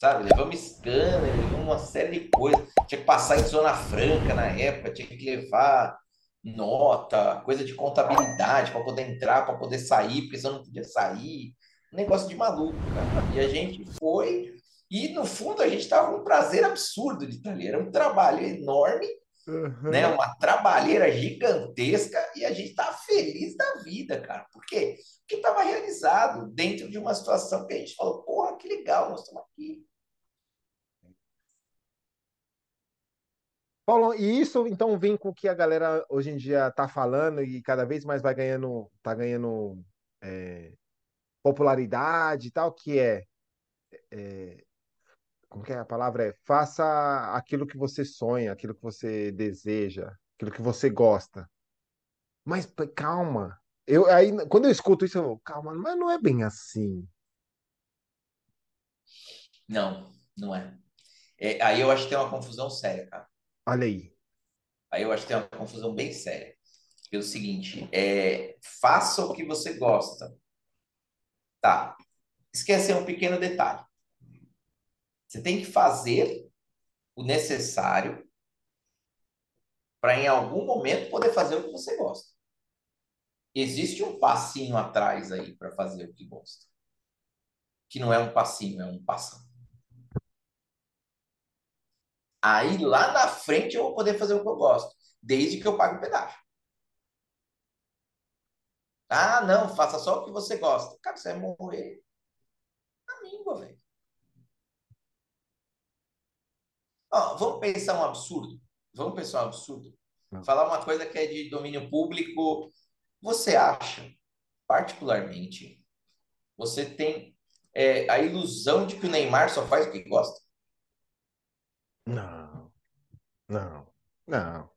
B: Sabe? Levamos scanner, levamos uma série de coisas. Tinha que passar em Zona Franca na época, tinha que levar nota, coisa de contabilidade para poder entrar, para poder sair, porque senão não podia sair. Um negócio de maluco, cara. E a gente foi, e no fundo a gente estava com um prazer absurdo de estar ali. Era um trabalho enorme, né?
A: Uhum.
B: Uma trabalheira gigantesca, e a gente estava feliz da vida, cara. Por quê? Porque estava realizado dentro de uma situação que a gente falou, porra, que legal, nós estamos aqui.
A: Paulo, e isso então vem com o que a galera hoje em dia tá falando e cada vez mais vai ganhando, tá ganhando é, popularidade e tal, que é, é, como que é a palavra? É faça aquilo que você sonha, aquilo que você deseja, aquilo que você gosta. Mas calma. Eu aí quando eu escuto isso, eu, calma, mas não é bem assim.
B: Não, não é. É, aí eu acho que tem uma confusão séria, cara.
A: Olha aí.
B: Aí eu acho que tem uma confusão bem séria. É o seguinte, é, faça o que você gosta. Tá. Esquecer um pequeno detalhe. Você tem que fazer o necessário para em algum momento poder fazer o que você gosta. Existe um passinho atrás aí para fazer o que gosta. Que não é um passinho, é um passão. Aí lá na frente eu vou poder fazer o que eu gosto, desde que eu pague o pedágio. Ah, não, faça só o que você gosta. Cara, você vai morrer na língua, velho. Ó, vamos pensar um absurdo. Vamos pensar um absurdo. falar uma coisa que é de domínio público. Você acha, particularmente, você tem é, a ilusão de que o Neymar só faz o que gosta?
A: Não, não, não.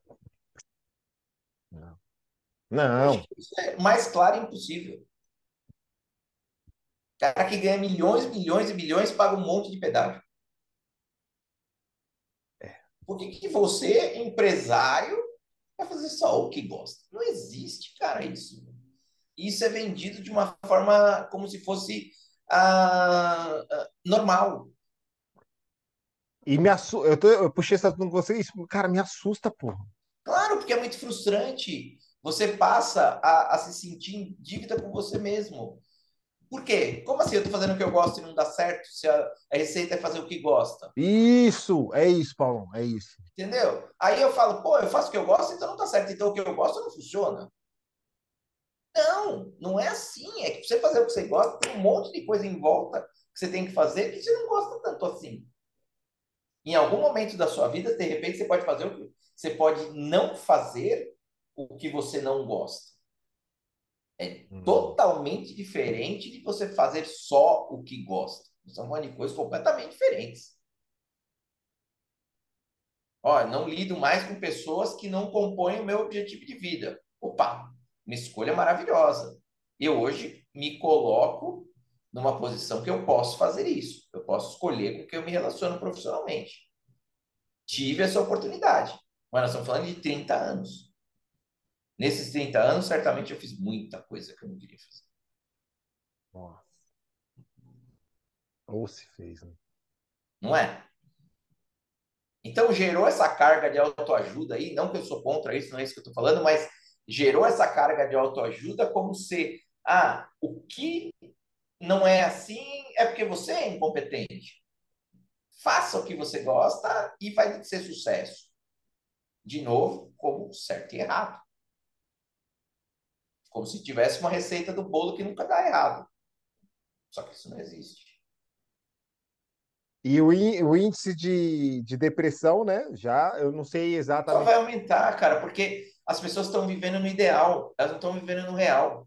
A: Não. Não.
B: Isso é mais claro impossível. Cara que ganha milhões, milhões e milhões paga um monte de pedágio.
A: É.
B: Por que, que você, empresário, vai fazer só o que gosta? Não existe, cara, isso. Isso é vendido de uma forma como se fosse ah, ah, normal.
A: E me assusta. Eu, tô, eu puxei essa com você isso, cara, me assusta, porra.
B: Claro, porque é muito frustrante. Você passa a, a se sentir em dívida com você mesmo. Por quê? Como assim eu tô fazendo o que eu gosto e não dá certo se a, a receita é fazer o que gosta?
A: Isso, é isso, Paulo, é isso.
B: Entendeu? Aí eu falo, pô, eu faço o que eu gosto, então não dá certo. Então o que eu gosto não funciona. Não, não é assim. É que você fazer o que você gosta, tem um monte de coisa em volta que você tem que fazer que você não gosta tanto assim. Em algum momento da sua vida, de repente, você pode fazer o que você pode não fazer o que você não gosta. É hum. totalmente diferente de você fazer só o que gosta. São de coisas completamente diferentes. Ó, não lido mais com pessoas que não compõem o meu objetivo de vida. Opa, uma escolha maravilhosa. Eu hoje me coloco numa posição que eu posso fazer isso. Eu posso escolher com quem eu me relaciono profissionalmente. Tive essa oportunidade. Mas nós estamos falando de 30 anos. Nesses 30 anos, certamente eu fiz muita coisa que eu não queria fazer.
A: Nossa. Ou se fez, né?
B: Não é? Então gerou essa carga de autoajuda aí, não que eu sou contra isso, não é isso que eu estou falando, mas gerou essa carga de autoajuda como se, ah, o que não é assim é porque você é incompetente. Faça o que você gosta e vai ser sucesso. De novo, como certo e errado. Como se tivesse uma receita do bolo que nunca dá errado. Só que isso não existe.
A: E o, índice de, de depressão, né? Já, eu não sei exatamente.
B: Só vai aumentar, cara, porque as pessoas estão vivendo no ideal, elas não estão vivendo no real.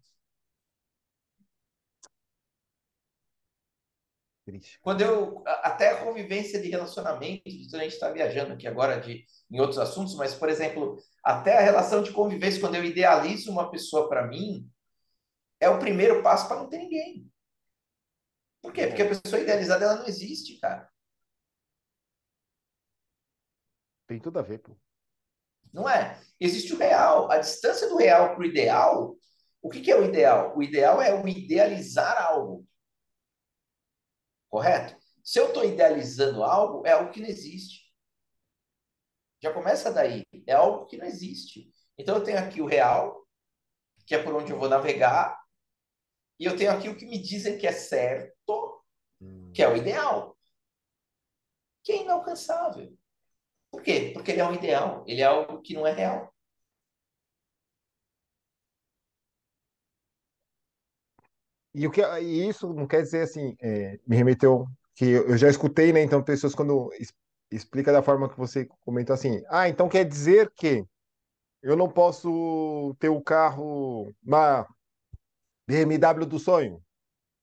B: Triste. Quando eu. Até a convivência de relacionamento, a gente está viajando aqui agora de, em outros assuntos, mas, por exemplo, até a relação de convivência, quando eu idealizo uma pessoa para mim, é o primeiro passo para não ter ninguém. Por quê? Porque a pessoa idealizada ela não existe, cara.
A: Tem tudo a ver, pô.
B: Não é? Existe o real. A distância do real para o ideal. O que, que é o ideal? O ideal é o idealizar algo. Correto? Se eu estou idealizando algo, é algo que não existe. Já começa daí. É algo que não existe. Então eu tenho aqui o real, que é por onde eu vou navegar, e eu tenho aqui o que me dizem que é certo, hum. que é o ideal, que é inalcançável. Por quê? Porque ele é um ideal, ele é algo que não é real.
A: E, o que, e isso não quer dizer assim, é, me remeteu que eu já escutei, né? Então, pessoas quando explica da forma que você comentou assim. Ah, então quer dizer que eu não posso ter o carro na BMW do sonho?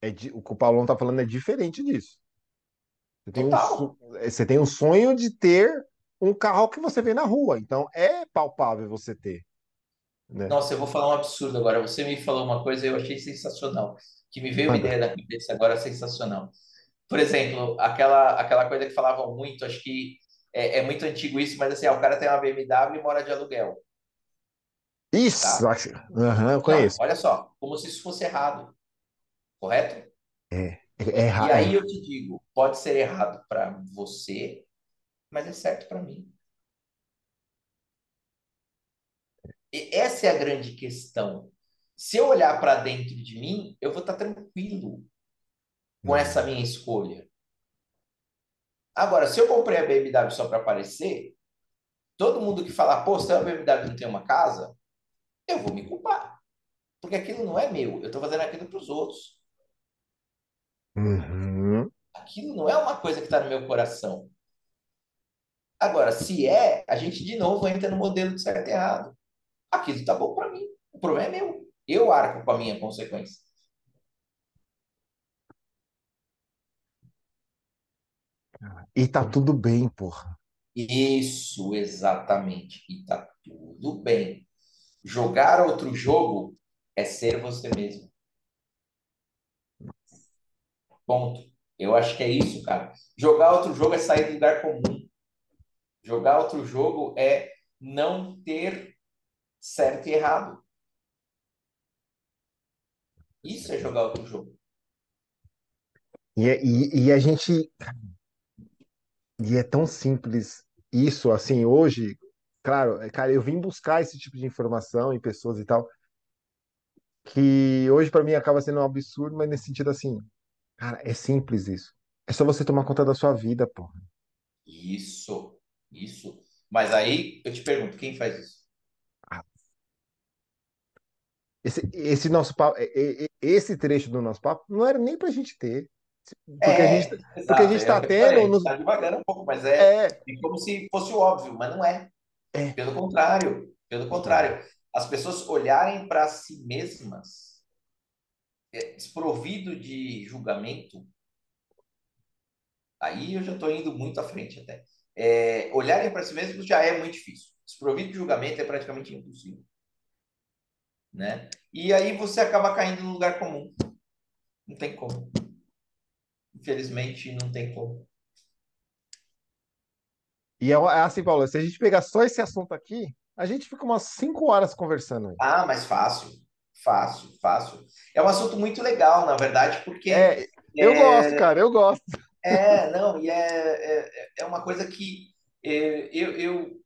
A: É de, o que o Paulão tá falando é diferente disso. Você tem, um, é, você tem um sonho de ter um carro que você vê na rua. Então é palpável você ter.
B: Né? Nossa, eu vou falar um absurdo agora. Você me falou uma coisa e eu achei sensacional. Que me veio uma ideia da cabeça agora sensacional. Por exemplo, aquela, aquela coisa que falavam muito, acho que é, é muito antigo isso, mas assim, o cara tem uma BMW e mora de aluguel.
A: Isso, tá? uhum, eu conheço.
B: Não, olha só, como se isso fosse errado. Correto?
A: É, é errado.
B: E aí eu te digo, pode ser errado para você, mas é certo para mim. E essa é a grande questão. Se eu olhar para dentro de mim, eu vou estar tá tranquilo com essa minha escolha. Agora, se eu comprei a BMW só para aparecer, todo mundo que falar, pô, se a BMW não tem uma casa, eu vou me culpar. Porque aquilo não é meu, eu estou fazendo aquilo para os outros.
A: Uhum.
B: Aquilo não é uma coisa que está no meu coração. Agora, se é, a gente de novo entra no modelo de certo e errado. Aquilo tá bom para mim. O problema é meu. Eu arco com a minha consequência.
A: E tá tudo bem, porra.
B: Isso, exatamente. E tá tudo bem. Jogar outro jogo é ser você mesmo. Ponto. Eu acho que é isso, cara. Jogar outro jogo é sair do lugar comum. Jogar outro jogo é não ter certo e errado. Isso é jogar outro jogo.
A: E, é- e, e a gente. E é tão simples isso, assim, hoje. Claro, é, cara, eu vim buscar esse tipo de informação em pessoas e tal, que hoje pra mim acaba sendo um absurdo, mas nesse sentido assim, cara, é simples isso. É só você tomar conta da sua vida, pô.
B: Isso, isso. Mas aí eu te pergunto, quem faz isso?
A: Esse, esse nosso papo, é- é- esse trecho do nosso papo não era nem pra gente ter. Porque a gente,
B: É,
A: porque a gente
B: É
A: tá
B: falei, a
A: tendo nos,
B: está devagando um pouco, mas é,
A: é,
B: é como se fosse óbvio, mas não é.
A: é.
B: Pelo contrário, pelo contrário. As pessoas olharem para si mesmas, é, desprovido de julgamento, aí eu já estou indo muito à frente até. É, olharem para si mesmos já é muito difícil. Desprovido de julgamento é praticamente impossível, né? E aí você acaba caindo no lugar comum. Não tem como. Infelizmente, não tem como.
A: E é é assim, Paulo, se a gente pegar só esse assunto aqui, a gente fica umas cinco horas conversando aí.
B: Ah, mas fácil, fácil, fácil. É um assunto muito legal, na verdade, porque
A: É, eu gosto, cara, eu gosto.
B: é, não, e é, é, é uma coisa que é, eu, eu,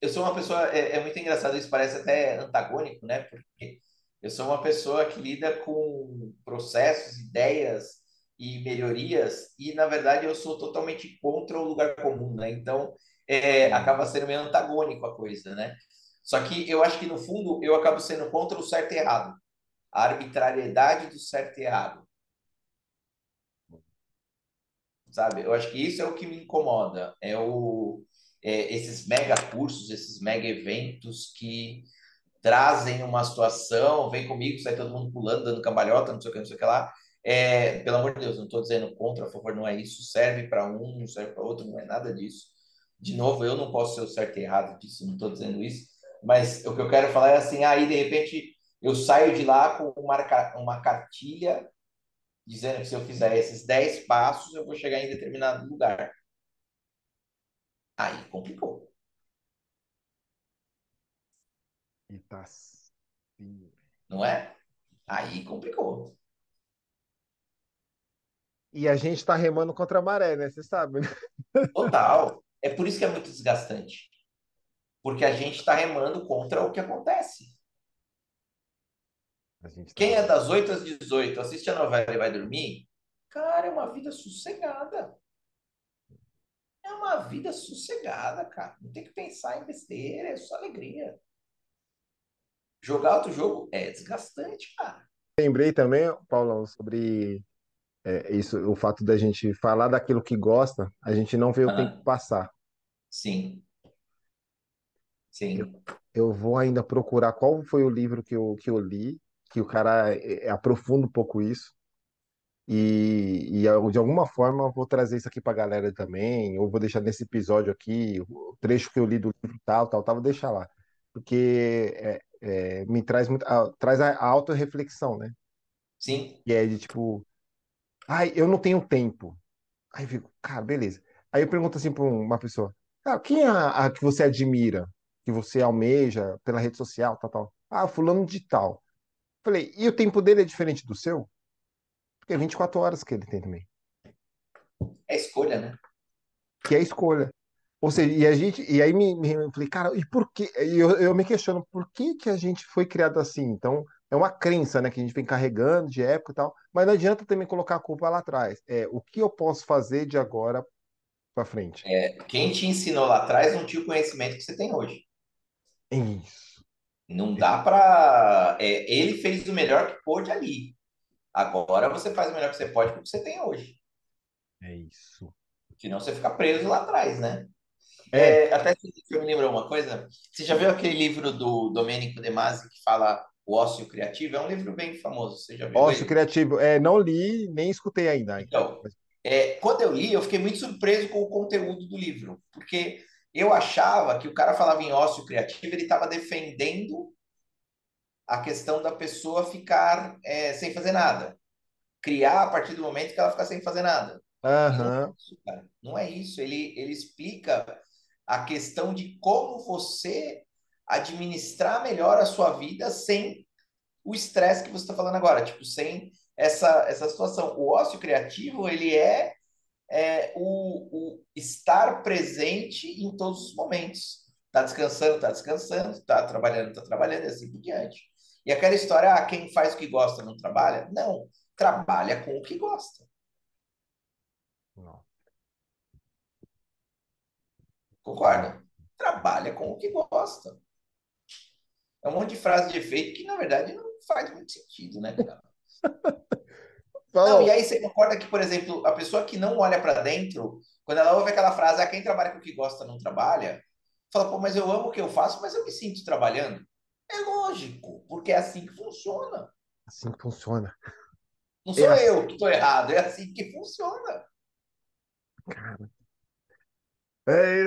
B: eu sou uma pessoa, é, é muito engraçado, isso parece até antagônico, né? Porque eu sou uma pessoa que lida com processos, ideias e melhorias, e na verdade eu sou totalmente contra o lugar comum, né? Então é, acaba sendo meio antagônico a coisa, né? Só que eu acho que no fundo eu acabo sendo contra o certo e errado, a arbitrariedade do certo e errado, sabe? Eu acho que isso é o que me incomoda, é o é, esses mega cursos, esses mega eventos que trazem uma situação, vem comigo, sai todo mundo pulando, dando cambalhota, não sei o que, não sei o que lá. É, pelo amor de Deus, não estou dizendo contra, a favor, não é isso. Serve para um, não serve para outro, não é nada disso. De novo, eu não posso ser o certo e errado disso, não estou dizendo isso. Mas o que eu quero falar é assim: aí de repente eu saio de lá com uma, uma cartilha dizendo que se eu fizer esses 10 passos, eu vou chegar em determinado lugar. Aí complicou.
A: E tá assim.
B: não é? Aí complicou.
A: E a gente tá remando contra a maré, né? Você sabe, né?
B: Total. É por isso que é muito desgastante. Porque a gente está remando contra o que acontece.
A: Tá...
B: Quem é das 8 às 18, assiste a novela e vai dormir, cara, é uma vida sossegada. É uma vida sossegada, cara. Não tem que pensar em besteira, é só alegria. Jogar outro jogo é desgastante, cara.
A: Lembrei também, Paulão, sobre é, isso, o fato da gente falar daquilo que gosta, a gente não vê o tempo
B: Ah,
A: passar.
B: sim,
A: Eu,
B: sim.
A: eu vou ainda procurar qual foi o livro que eu, que eu li, que o cara é, aprofunda um pouco isso. E, e de alguma forma eu vou trazer isso aqui pra galera também, ou vou deixar nesse episódio aqui, o trecho que eu li do livro tal, tal, tal, vou deixar lá. Porque é, é, me traz muito, a- traz a, a autorreflexão, né?
B: Sim,
A: E é de tipo, ai, eu não tenho tempo. Aí eu fico, cara, beleza. Aí eu pergunto assim pra uma pessoa, cara, quem é a, a que você admira, que você almeja pela rede social, tal, tal? Ah, fulano de tal. Falei, e o tempo dele é diferente do seu? Porque é 24 horas que ele tem também.
B: é escolha, né?
A: Que é escolha. Ou seja, e a gente, e aí me, me eu falei, cara, e por que? E eu, eu me questiono, por que que a gente foi criado assim? Então, é uma crença, né, que a gente vem carregando de época e tal, mas não adianta também colocar a culpa lá atrás. É, o que eu posso fazer de agora para frente?
B: Quem te ensinou lá atrás não tinha o conhecimento que você tem hoje.
A: É Isso.
B: Não dá para. ele fez o melhor que pôde ali. Agora você faz o melhor que você pode com o que você tem hoje.
A: É isso.
B: Senão você fica preso lá atrás, né?
A: É,
B: É, até que eu me lembrou uma coisa. Você já viu aquele livro do Domenico De Masi que fala O Ócio Criativo? É um livro bem famoso. Você já viu
A: ócio
B: ele?
A: criativo. É, não li, nem escutei ainda.
B: Então, é, quando eu li, eu fiquei muito surpreso com o conteúdo do livro, porque eu achava que o cara falava em ócio criativo, ele estava defendendo a questão da pessoa ficar é, sem fazer nada, criar a partir do momento que ela ficar sem fazer nada. E não é isso, cara. Não é isso. Ele, ele explica a questão de como você administrar melhor a sua vida sem o estresse que você está falando agora, tipo, sem essa, essa situação. O ócio criativo, ele é, é o, o estar presente em todos os momentos. Tá descansando, tá descansando, tá trabalhando, tá trabalhando, e assim por diante. E aquela história, ah, quem faz o que gosta não trabalha? Não, trabalha com o que gosta.
A: Não.
B: Concorda? Trabalha com o que gosta. É um monte de frase de efeito que, na verdade, não faz muito sentido, né, cara? Não, e
A: Falou.
B: aí você concorda que, por exemplo, a pessoa que não olha para dentro, quando ela ouve aquela frase, ah, quem trabalha com o que gosta não trabalha, fala, pô, mas eu amo o que eu faço, mas eu me sinto trabalhando. É lógico, porque é assim que funciona.
A: Assim que funciona.
B: Não
A: É
B: sou
A: assim,
B: eu que estou errado, é assim que funciona.
A: cara. É,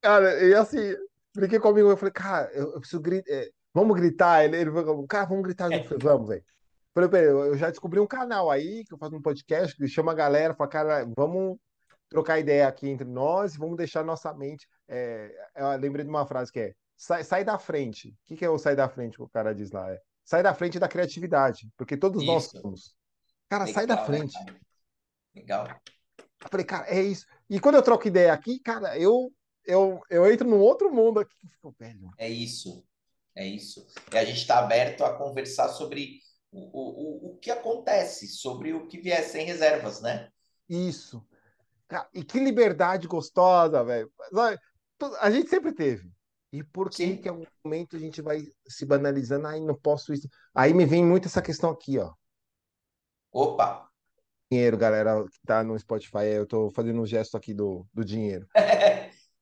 A: cara, e assim, brinquei comigo, eu falei, cara, eu, eu preciso gritar. vamos gritar? Ele, ele falou, cara, vamos gritar junto. Eu falei, vamos, velho. Falei, peraí, eu eu já descobri um canal aí, que eu faço um podcast, que chama a galera, fala, cara, vamos trocar ideia aqui entre nós, vamos deixar nossa mente. é, eu lembrei de uma frase que é sai, sai da frente. O que, que é o sai da frente que o cara diz lá? É, sai da frente da criatividade, porque todos nós
B: Isso,
A: somos. Cara, sai da
B: legal, né,
A: frente.
B: cara? Legal.
A: Eu falei, cara, é isso. E quando eu troco ideia aqui, cara, eu, eu, eu entro num outro mundo aqui. que Eu fico, velho,
B: É isso, é isso. E a gente está aberto a conversar sobre o, o, o que acontece, sobre o que vier sem reservas, né?
A: isso. E que liberdade gostosa, velho. A gente sempre teve. E por que que em
B: Sim.
A: algum momento a gente vai se banalizando? Ai, não posso isso. Aí me vem muito essa questão aqui, ó.
B: Opa!
A: Dinheiro, galera, que tá no Spotify, eu tô fazendo um gesto aqui do, do dinheiro.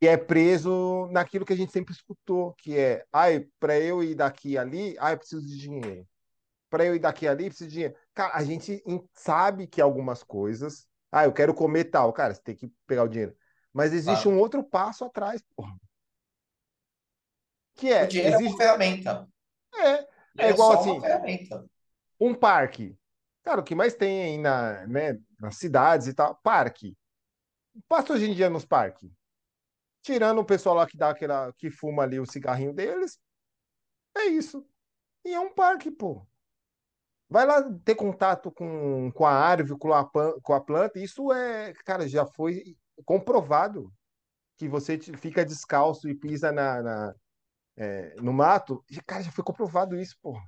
A: E é preso naquilo que a gente sempre escutou, que é, ai, para eu ir daqui e ali, ai, eu preciso de dinheiro. Para eu ir daqui ali, preciso de dinheiro. Cara, a gente sabe que algumas coisas, ah, eu quero comer tal, cara, você tem que pegar o dinheiro. Mas existe um
B: Claro.
A: outro passo atrás, porra, que
B: O
A: é,
B: dinheiro é uma
A: existe,
B: ferramenta.
A: é,
B: O
A: é igual assim, um parque. Cara, o que mais tem aí na, né, nas cidades e tal, parque. Passa hoje em dia nos parques. Tirando o pessoal lá que dá aquela, que fuma ali o cigarrinho deles, é isso. E é um parque, pô. Vai lá ter contato com, com a árvore, com a, com a planta. Isso é, cara, já foi comprovado que você fica descalço e pisa na, na- é, no mato. E, Cara, já foi comprovado isso, pô.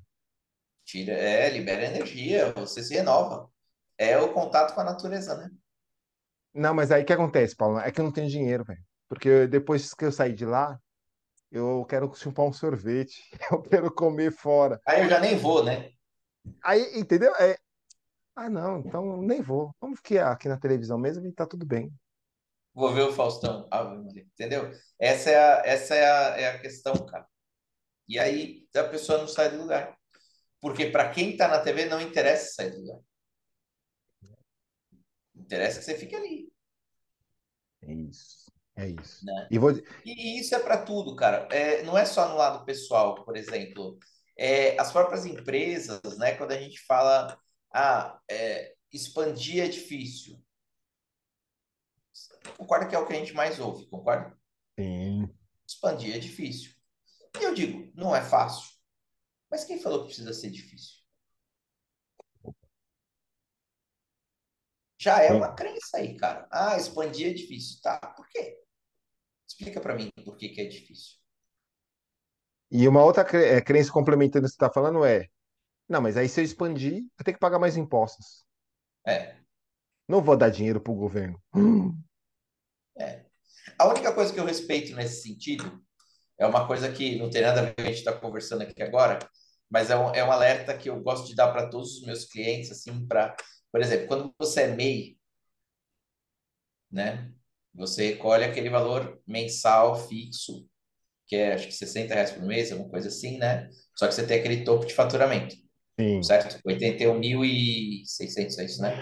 B: Tira, é, libera energia, você se renova. É o contato com a natureza, né?
A: Não, mas aí o que acontece, Paulo? É que eu não tenho dinheiro, velho. Porque depois que eu saí de lá, eu quero chupar um sorvete, eu quero comer fora.
B: Aí eu já nem vou, né?
A: Aí, entendeu? É, ah, não, então nem vou. Vamos ficar aqui na televisão mesmo e tá tudo bem.
B: Vou ver o Faustão. Ave Maria. Entendeu? Essa é a, essa é a, é a questão, cara. E aí a pessoa não sai do lugar. Porque para quem tá na TV não interessa sair do lugar. Interessa que você fique ali,
A: É isso. É isso.
B: né?
A: E vou.
B: E isso é para tudo, cara. É, não é só no lado pessoal, por exemplo. É, as próprias empresas, né? Quando a gente fala, ah, é, expandir é difícil. Concorda que é o que a gente mais ouve, concorda?
A: Sim.
B: Expandir é difícil. E eu digo, não é fácil. Mas quem falou que precisa ser difícil? Já é uma crença aí, cara. Ah, expandir é difícil. Tá, por quê? Explica para mim por que que é difícil.
A: E uma outra é, crença complementando o que você está falando é: não, mas aí se eu expandir, eu tenho que pagar mais impostos.
B: É,
A: Não vou dar dinheiro pro governo. Hum,
B: é. A única coisa que eu respeito nesse sentido é uma coisa que não tem nada a ver com a gente está conversando aqui agora, mas é um, é um alerta que eu gosto de dar para todos os meus clientes, assim, para, por exemplo, quando você é MEI, né? Você recolhe aquele valor mensal fixo, que é acho que 60 reais por mês, alguma coisa assim, né? Só que você tem aquele topo de faturamento,
A: Sim.
B: certo? 81.600, é isso, né?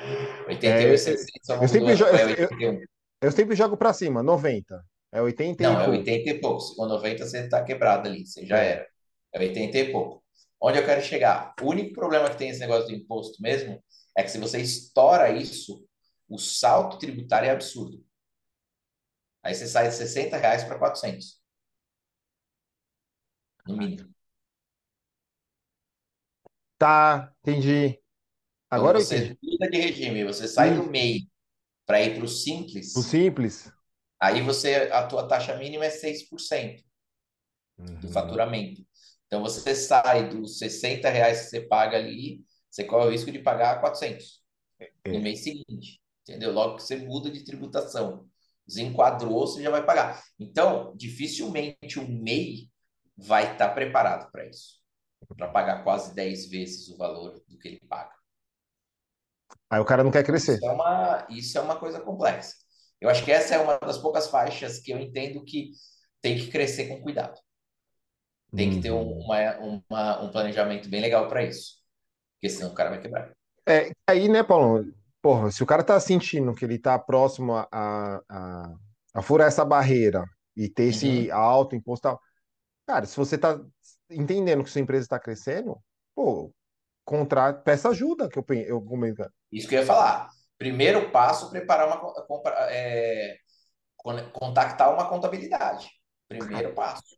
A: É,
B: 81.600 ao
A: eu
B: longo do
A: sempre,
B: é
A: eu,
B: 81?
A: Eu sempre jogo pra cima, 90. É 80 e
B: Não, é
A: pouco.
B: 80 e pouco. Se for 90, você está quebrado ali, você já
A: É.
B: era. É 80 e pouco. Onde eu quero chegar? O único problema que tem esse negócio do imposto mesmo é que se você estoura isso, o salto tributário é absurdo. Aí você sai de 60 reais para 400, no mínimo.
A: Tá, entendi. Agora eu
B: você muda de regime, você sai do
A: Isso.
B: Para ir para o
A: O
B: Simples,
A: simples.
B: aí você a tua taxa mínima é 6% do
A: Uhum.
B: faturamento. Então você sai dos 60 reais que você paga ali, você corre o risco de pagar 400 no
A: É.
B: mês seguinte, entendeu? Logo que você muda de tributação, desenquadrou, você já vai pagar. Então, dificilmente o MEI vai estar preparado para isso, para pagar quase 10 vezes o valor do que ele paga.
A: Aí o cara não quer crescer.
B: isso é uma, isso é uma coisa complexa. Eu acho que essa é uma das poucas faixas que eu entendo que tem que crescer com cuidado. Tem que ter um,
A: Uhum.
B: uma, uma- um planejamento bem legal para isso, porque senão o cara vai quebrar.
A: É, aí, né, Paulo? Porra, se o cara tá sentindo que ele tá próximo a, a, a, furar essa barreira e ter esse
B: Uhum.
A: alto imposto, cara, se você tá entendendo que sua empresa está crescendo, pô, contrate, peça ajuda, que eu, eu comento.
B: Isso que eu ia falar. Primeiro passo, preparar uma, é, con- contactar uma contabilidade. Primeiro passo.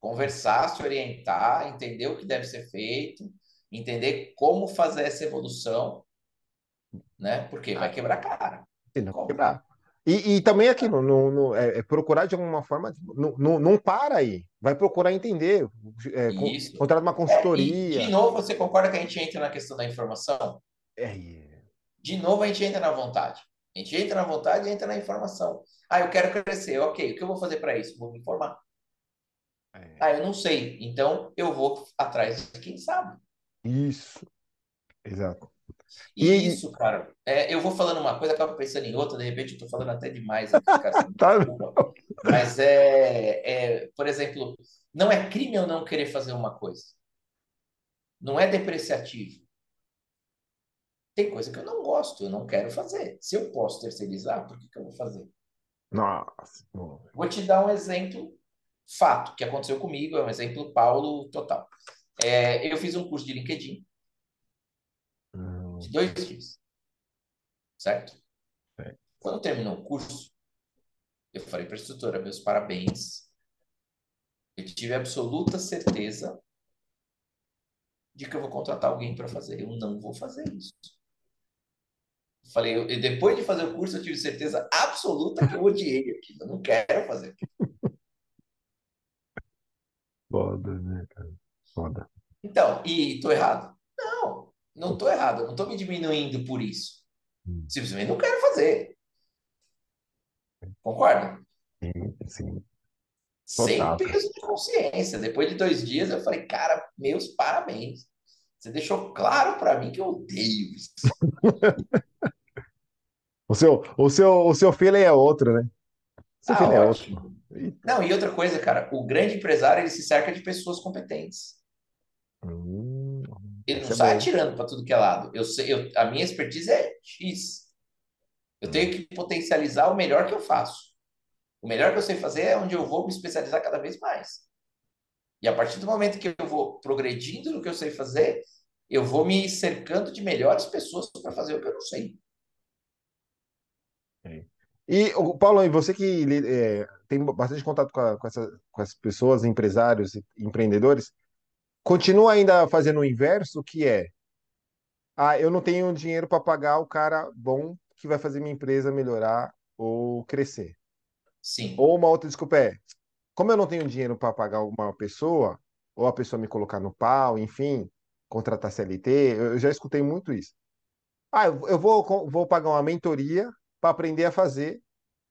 B: Conversar, se orientar, entender o que deve ser feito, entender como fazer essa evolução, né? Porque vai quebrar cara.
A: E não quebrar. E, e também aquilo, no, no- é, é procurar de alguma forma, não, não, para aí, vai procurar entender, é, con-
B: Isso.
A: contrata uma
B: É, e,
A: consultoria.
B: de novo, você concorda que a gente entra na questão da informação?
A: É,
B: De novo, a gente entra na vontade. A gente entra na vontade e entra na informação. Ah, eu quero crescer. Ok, o que eu vou fazer para isso? Vou me informar.
A: é.
B: Ah, eu não sei. Então, eu vou atrás de quem sabe.
A: Isso, exato.
B: E
A: E,
B: isso, cara, é, eu vou falando uma coisa, acabo pensando em outra, de repente eu tô falando até demais aqui, cara, me
A: tá,
B: desculpa. Mas é, é, por exemplo, não é crime eu não querer fazer uma coisa. Não é depreciativo. Tem coisa que eu não gosto, eu não quero fazer. Se eu posso terceirizar, por que que eu vou fazer?
A: nossa.
B: Vou te dar um exemplo fato que aconteceu comigo, é um exemplo Paulo total. É, eu fiz um curso de LinkedIn Dois dias, certo?
A: é.
B: Quando terminou o curso, eu falei para a instrutora, meus parabéns. Eu tive absoluta certeza de que eu vou contratar alguém para fazer. Eu não vou fazer isso. Falei, eu, e depois de fazer o curso, eu tive certeza absoluta que eu odiei aquilo. Eu não quero fazer aquilo.
A: Foda, né, cara? Foda.
B: Então, e tô errado? Não, não tô errado. Não tô me diminuindo por isso.
A: Hum,
B: Simplesmente não quero fazer. Concorda?
A: Sim, sim,
B: Sem
A: total,
B: peso de consciência. Depois de dois dias, eu falei, cara, meus parabéns. Você deixou claro para mim que eu odeio isso.
A: O seu, o seu, o seu feeling é outro, né? O seu
B: Ah,
A: feeling é outro.
B: Não, e outra coisa, cara, o grande empresário, ele se cerca de pessoas competentes.
A: Hum,
B: Ele não
A: é
B: sai atirando para tudo que é lado. Eu sei, eu, a minha expertise é X. Eu
A: Hum,
B: tenho que potencializar o melhor que eu faço. O melhor que eu sei fazer é onde eu vou me especializar cada vez mais. E a partir do momento que eu vou progredindo no que eu sei fazer, eu vou me cercando de melhores pessoas para fazer o que eu não sei.
A: é. E, Paulo, e você que é, tem bastante contato com, a- com essa- com as pessoas, empresários empreendedores, continua ainda fazendo o inverso, que é, ah, eu não tenho dinheiro para pagar o cara bom que vai fazer minha empresa melhorar ou crescer.
B: Sim,
A: Ou uma outra desculpa é, como eu não tenho dinheiro para pagar uma pessoa, ou a pessoa me colocar no pau, enfim, contratar CLT, eu eu já escutei muito isso. Ah, eu vou, vou pagar uma mentoria para aprender a fazer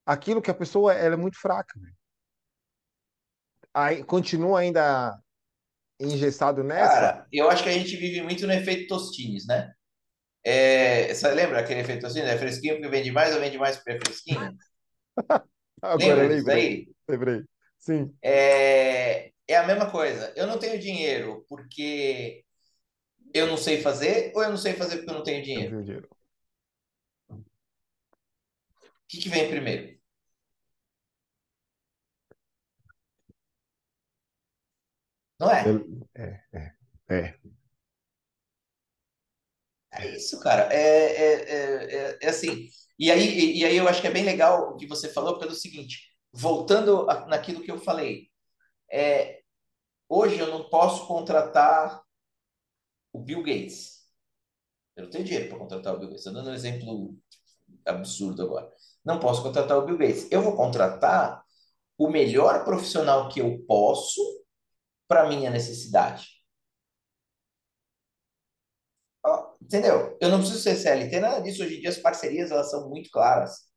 A: aquilo que a pessoa ela é muito fraca. Aí continua ainda engessado nessa?
B: cara, eu acho que a gente vive muito no efeito Tostines, né? É, você lembra aquele efeito Tostines? É fresquinho porque vende mais ou vende mais porque é fresquinho?
A: Agora
B: Lembra
A: lembrei, lembrei. Sim,
B: É, é a mesma coisa. Eu não tenho dinheiro porque eu não sei fazer, ou eu não sei fazer porque eu não tenho
A: eu não
B: dinheiro?
A: tenho dinheiro.
B: O que que vem primeiro? Não é?
A: É, é, é.
B: É isso, cara. É, é, é, é, é assim. E aí, e, e aí eu acho que é bem legal o que você falou, pelo seguinte, voltando a- naquilo que eu falei, é, hoje eu não posso contratar o Bill Gates. Eu não tenho dinheiro para contratar o Bill Gates. Estou dando um exemplo absurdo agora. Não posso contratar o Bill Gates. Eu vou contratar o melhor profissional que eu posso para minha necessidade. Entendeu? Eu não preciso ser CLT, nada disso. Hoje em dia as parcerias elas são muito claras.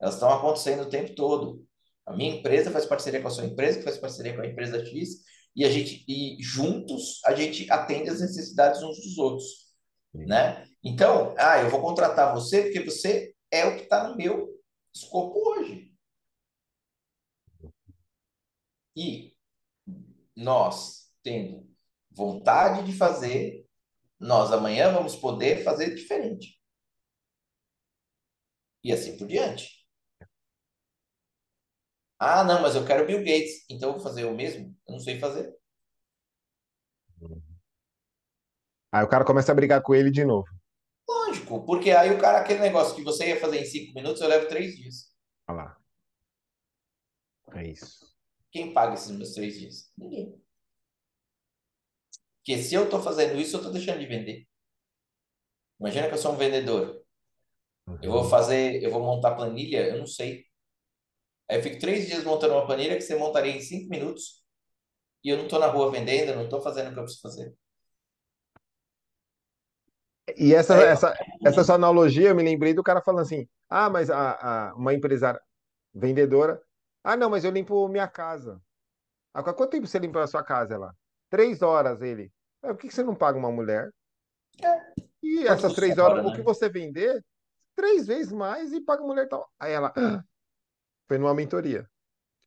B: Elas estão acontecendo o tempo todo. A minha empresa faz parceria com a sua empresa, que faz parceria com a empresa X, e a gente e juntos a gente atende as necessidades uns dos outros, né? Então, ah, eu vou contratar você porque você é o que está no meu escopo hoje. E nós tendo vontade de fazer, nós amanhã vamos poder fazer diferente. E assim por diante. Ah, não, mas eu quero Bill Gates, então eu vou fazer o mesmo? Eu não sei fazer.
A: Aí o cara começa a brigar com ele de novo.
B: Lógico, porque aí o cara, aquele negócio que você ia fazer em cinco minutos, eu levo três dias.
A: Olha lá. É isso.
B: Quem paga esses meus três dias? Ninguém. Porque se eu estou fazendo isso, eu estou deixando de vender. Imagina que eu sou um vendedor. Eu vou
A: Uhum.
B: fazer, eu vou montar planilha, eu não sei. Aí eu fico três dias montando uma planilha que você montaria em cinco minutos e eu não estou na rua vendendo, eu não estou fazendo o que eu preciso fazer.
A: E essa,
B: Aí,
A: essa, essa sua analogia, eu me lembrei do cara falando assim: ah, mas a, a, uma empresária vendedora, ah, não, mas eu limpo minha casa. Ah, quanto tempo você limpa a sua casa lá? Três horas ele. "Ah, Por que você não paga uma mulher? E
B: quanto
A: essas
B: custa
A: três horas,
B: hora,
A: o que
B: né?
A: você vender, três vezes mais e paga a mulher tal. Aí ela, "Ah", foi numa mentoria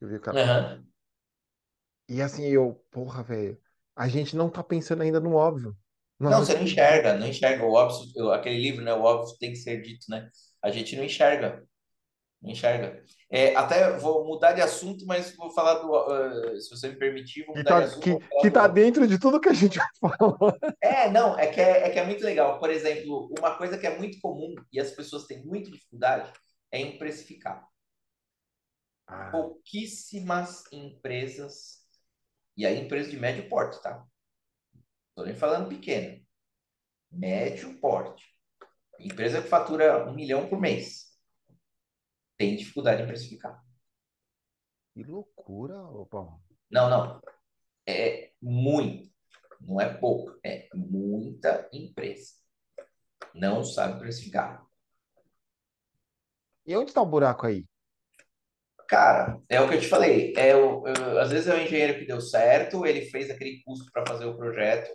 A: eu vi o cara.
B: Aham.
A: E assim, eu, porra, velho, a gente não tá pensando ainda no óbvio.
B: Não,
A: não
B: você não enxerga, não enxerga o óbvio, aquele livro, né? O óbvio tem que ser dito, né? A gente não enxerga, enxerga. É, até vou mudar de assunto, mas vou falar do, eh, se você me permitir, vou mudar de
A: tá,
B: assunto,
A: que, que
B: do
A: tá dentro de tudo que a gente falou.
B: É, não, é que é, é que é muito legal. Por exemplo, uma coisa que é muito comum e as pessoas têm muita dificuldade é em precificar.
A: Ah,
B: Pouquíssimas empresas, e aí empresas de médio porte, tá? Tô nem falando pequeno, médio porte. Empresa que fatura um milhão por mês tem dificuldade em precificar.
A: que loucura, Paulo.
B: Não, não, é muito, não é pouco, é muita empresa. Não sabe precificar.
A: E onde está o buraco aí?
B: Cara, é o que eu te falei. É o, eu- às vezes é o engenheiro que deu certo, ele fez aquele custo para fazer o projeto,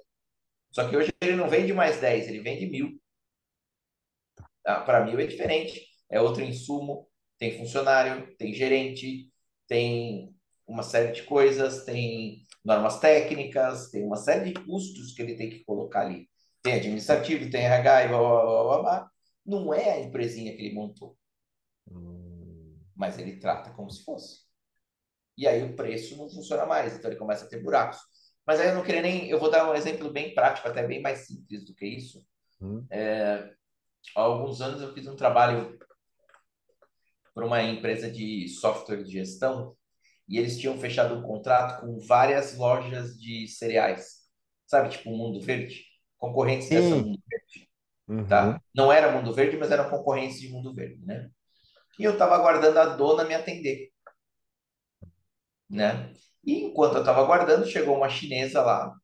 B: só que hoje ele não vende mais 10, ele vende mil. Para mil é diferente. É outro insumo, tem funcionário, tem gerente, tem uma série de coisas, tem normas técnicas, tem uma série de custos que ele tem que colocar ali. Tem administrativo, tem RH e blá, blá, blá, blá, blá. Não é a empresinha que ele montou,
A: Hum,
B: mas ele trata como se fosse. E aí o preço não funciona mais, então ele começa a ter buracos. Mas aí eu não queria nem. Eu vou dar um exemplo bem prático, até bem mais simples do que isso.
A: hum.
B: Há alguns anos eu fiz um trabalho para uma empresa de software de gestão e eles tinham fechado um contrato com várias lojas de cereais, sabe, tipo Mundo Verde, concorrentes dessa
A: Sim.
B: Mundo Verde,
A: Uhum.
B: tá? Não era Mundo Verde, mas eram concorrentes de Mundo Verde, né? E eu estava aguardando a dona me atender, né? E enquanto eu estava aguardando, chegou uma chinesa lá,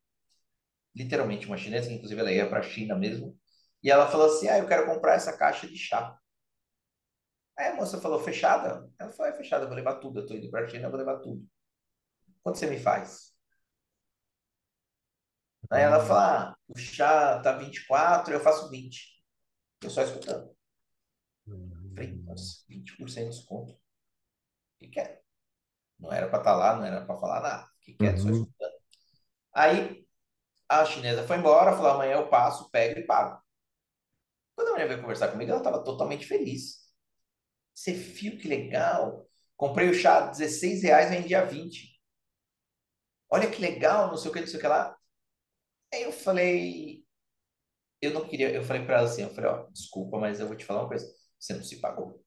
B: literalmente uma chinesa, que inclusive ela ia para a China mesmo, e ela falou assim: Ah, eu quero comprar essa caixa de chá. Aí a moça falou: Fechada? Ela falou: É fechada, eu vou levar tudo. Eu tô indo para a China, eu vou levar tudo. Quanto você me faz? Aí ela falou: Ah, o chá tá 24, eu faço 20. Eu só escutando. Eu Falei. Nossa, 20% de desconto. que quer. Não era para estar lá, não era para falar nada. Que quer, só
A: Uhum.
B: escutando. Aí a chinesa foi embora, falou: amanhã eu passo, pego e pago. Quando a mulher veio conversar comigo, ela estava totalmente feliz. Você viu que legal? Comprei o chá 16 reais, vendi a 20. Olha que legal, não sei o que, não sei o que lá. Aí eu falei, eu não queria, eu falei para ela assim, eu falei, ó, desculpa, mas eu vou te falar uma coisa, você não se pagou.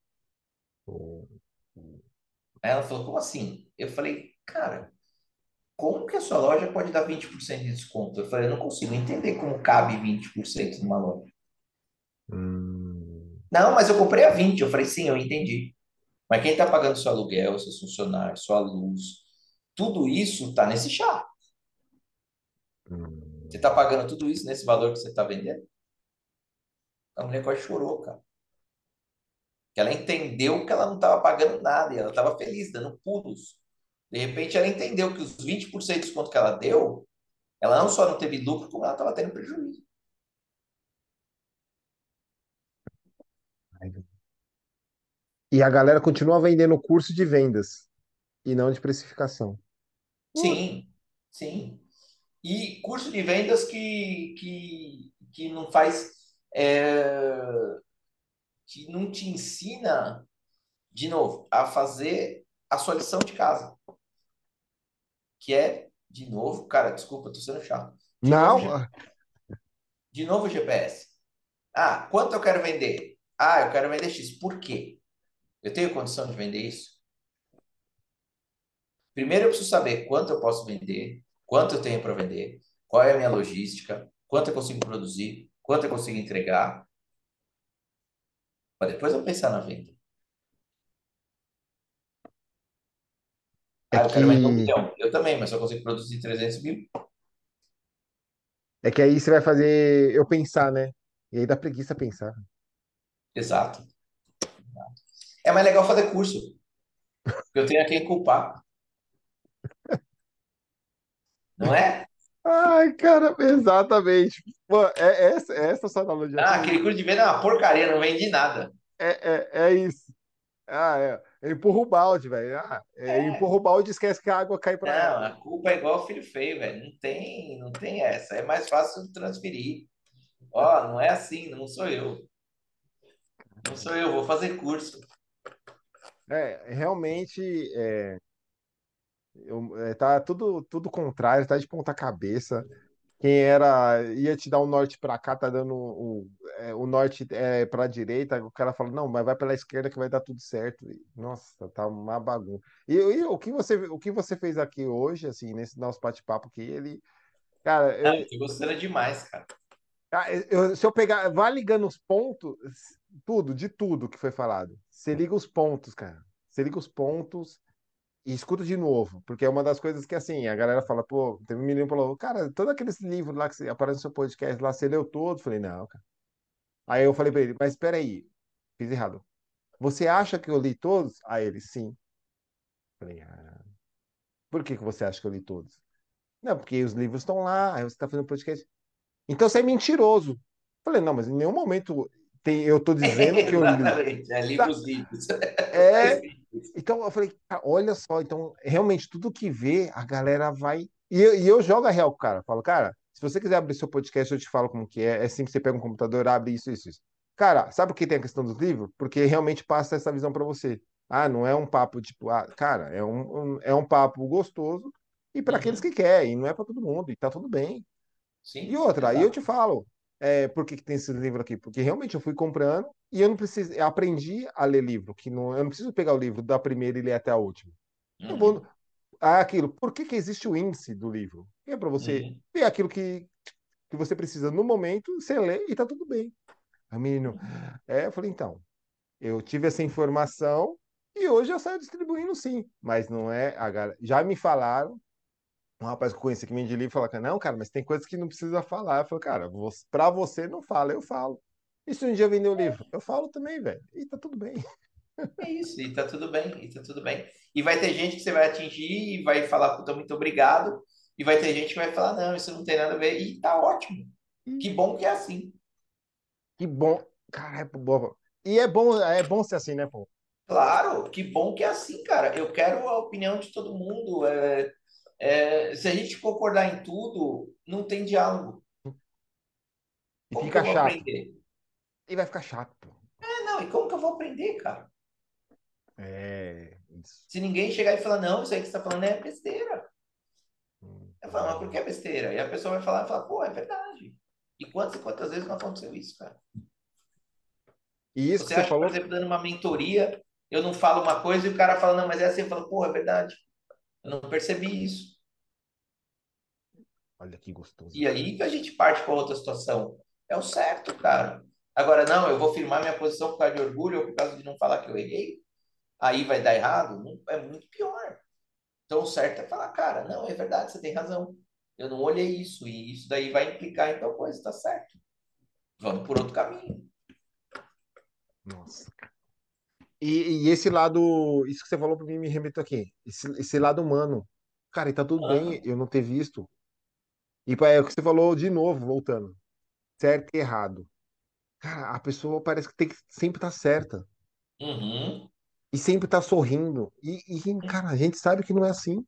B: Aí ela falou, como assim? Eu falei, cara, como que a sua loja pode dar 20% de desconto? Eu falei, eu não consigo entender como cabe 20% numa loja.
A: Hum.
B: Não, mas eu comprei a 20. Eu falei, sim, eu entendi. Mas quem está pagando seu aluguel, seus funcionários, sua luz, tudo isso está nesse chá.
A: Hum.
B: Você está pagando tudo isso nesse valor que você está vendendo? A mulher quase chorou, cara. Que ela entendeu que ela não estava pagando nada e ela estava feliz, dando pulos. De repente, ela entendeu que os 20% de desconto que ela deu, ela não só não teve lucro, como ela estava tendo prejuízo.
A: E a galera continua vendendo curso de vendas e não de precificação.
B: Sim, sim. E curso de vendas que, que, que não faz, é, que não te ensina, de novo, a fazer a sua lição de casa. Que é, de novo, cara, desculpa, tô sendo chato. De novo, G-
A: Não,
B: de novo GPS. Ah, quanto eu quero vender? Ah, eu quero vender X. Por quê? Eu tenho condição de vender isso? Primeiro eu preciso saber quanto eu posso vender, quanto eu tenho para vender, qual é a minha logística, quanto eu consigo produzir, quanto eu consigo entregar, para depois eu pensar na venda.
A: é
B: Ah, eu quero vender um
A: que
B: milhão. Eu também, mas só consigo produzir 300 mil.
A: é que aí você vai fazer eu pensar, né? E aí dá preguiça pensar.
B: Exato. É mais legal fazer curso, eu tenho a quem culpar, não é?
A: Ai, cara, exatamente. Pô, é, é essa, é essa sua analogia
B: Ah, aquele curso de venda é uma porcaria, não vendi nada.
A: É, é, é isso. Ah, é. Eu empurro o balde, velho. Ah, é, eu
B: É,
A: empurro o balde e esquece que a água cai pra
B: não,
A: ela.
B: a culpa é igual filho feio, velho. Não tem, não tem essa. É mais fácil transferir. Ó, não é assim, não sou eu. Não sou eu, vou fazer curso.
A: É, realmente, é, eu- é, tá tudo, tudo contrário, tá de ponta cabeça. Quem era ia te dar um norte para cá, tá dando o, é, o norte é, para a direita. O cara fala, não, mas vai pela esquerda que vai dar tudo certo. E, Nossa, tá uma bagunça. E, e o que você, o que você fez aqui hoje, assim, nesse nosso bate-papo aqui, ele, cara,
B: Ah,
A: eu,
B: eu tô gostando demais, cara.
A: Ah, eu- se eu pegar, vai ligando os pontos, tudo, de tudo que foi falado. Você liga os pontos, cara. Você liga os pontos e escuta de novo, porque é uma das coisas que, assim, a galera fala, pô, teve um menino que falou, cara, todos aqueles livros lá que aparecem no seu podcast lá, você leu todos? Eu Falei, não, cara. Aí eu falei pra ele, mas espera aí, fiz errado. Você acha que eu li todos? Aí ele, sim. Eu Falei, ah, por que que você acha que eu li todos? Não, porque os livros estão lá, aí você tá fazendo podcast. Então você é mentiroso. Eu Falei, não, mas em nenhum momento tem, eu tô dizendo que eu li.
B: Exatamente. É
A: Tá,
B: livros. Mais
A: É,
B: livros.
A: então eu falei, cara, olha só, então realmente tudo que vê, a galera vai. E eu, e eu jogo a real pro cara. Falo, cara, se você quiser abrir seu podcast, eu te falo como que é. É que você pega um computador, abre isso, isso, isso. Cara, sabe por que tem a questão dos livros? Porque realmente passa essa visão para você. Ah, não é um papo tipo, ah, cara, é um, um- é um papo gostoso e para aqueles
B: Uhum.
A: que querem, não é para todo mundo, e tá tudo bem. E
B: Sim,
A: outra, aí eu te falo, é, por que que tem esse livro aqui? Porque realmente eu fui comprando e eu não preciso, eu aprendi a ler livro, que não, eu não preciso pegar o livro da primeira e ler até a última. Eu vou,
B: Uhum.
A: ah, aquilo, por que que existe o índice do livro? É para você
B: Uhum.
A: ver aquilo que, que você precisa no momento, você lê e tá tudo bem. Aí menino, é, eu falei, então, eu tive essa informação e hoje eu saio distribuindo sim, mas não é, a galera, já me falaram um rapaz que eu conheci que vende livro fala, não, cara, mas tem coisas que não precisa falar. Eu falo, cara, você, pra você não fala, eu falo. E se um dia vender o livro? Eu falo também, velho. E tá tudo bem.
B: É isso, e tá tudo bem, e tá tudo bem. E vai ter gente que você vai atingir e vai falar, puta, muito obrigado. E vai ter gente que vai falar, não, isso não tem nada a ver. E tá ótimo. Que bom que é assim.
A: que bom. Cara, é bom. E é bom, é bom ser assim, né, pô?
B: Claro, que bom que é assim, cara. Eu quero a opinião de todo mundo. É, é, se a gente concordar em tudo, não tem diálogo.
A: E
B: Como
A: fica chato.
B: aprender?
A: E vai ficar chato, pô.
B: É, não, e como que eu vou aprender, cara?
A: É, isso.
B: Se ninguém chegar e falar, não, isso aí que você está falando é besteira.
A: Hum,
B: Eu falo, mas por que é besteira? E a pessoa vai falar, fala, pô, é verdade. E quantas e quantas vezes não aconteceu isso, cara?
A: E isso que
B: Você acha, por
A: falou,
B: exemplo, dando uma mentoria, eu não falo uma coisa e o cara fala, não, mas é assim, eu falo, pô, é verdade. Eu não percebi isso.
A: olha que gostoso.
B: E aí a gente parte para outra situação. É o certo, cara. Agora, não, eu vou firmar minha posição por causa de orgulho ou por causa de não falar que eu errei. Aí vai dar errado? É muito pior. Então, o certo é falar, cara, não, é verdade, você tem razão. Eu não olhei isso, e isso daí vai implicar em tal coisa, tá certo. Vamos por outro caminho.
A: Nossa. E, e esse lado, isso que você falou pra mim me remeteu aqui. Esse, esse lado humano. Cara, e tá tudo bem
B: Ah,
A: eu não ter visto. E é o que você falou de novo, voltando. Certo e errado. Cara, a pessoa parece que tem que sempre estar certa.
B: uhum.
A: E sempre tá sorrindo. E, e, cara, a gente sabe que não é assim.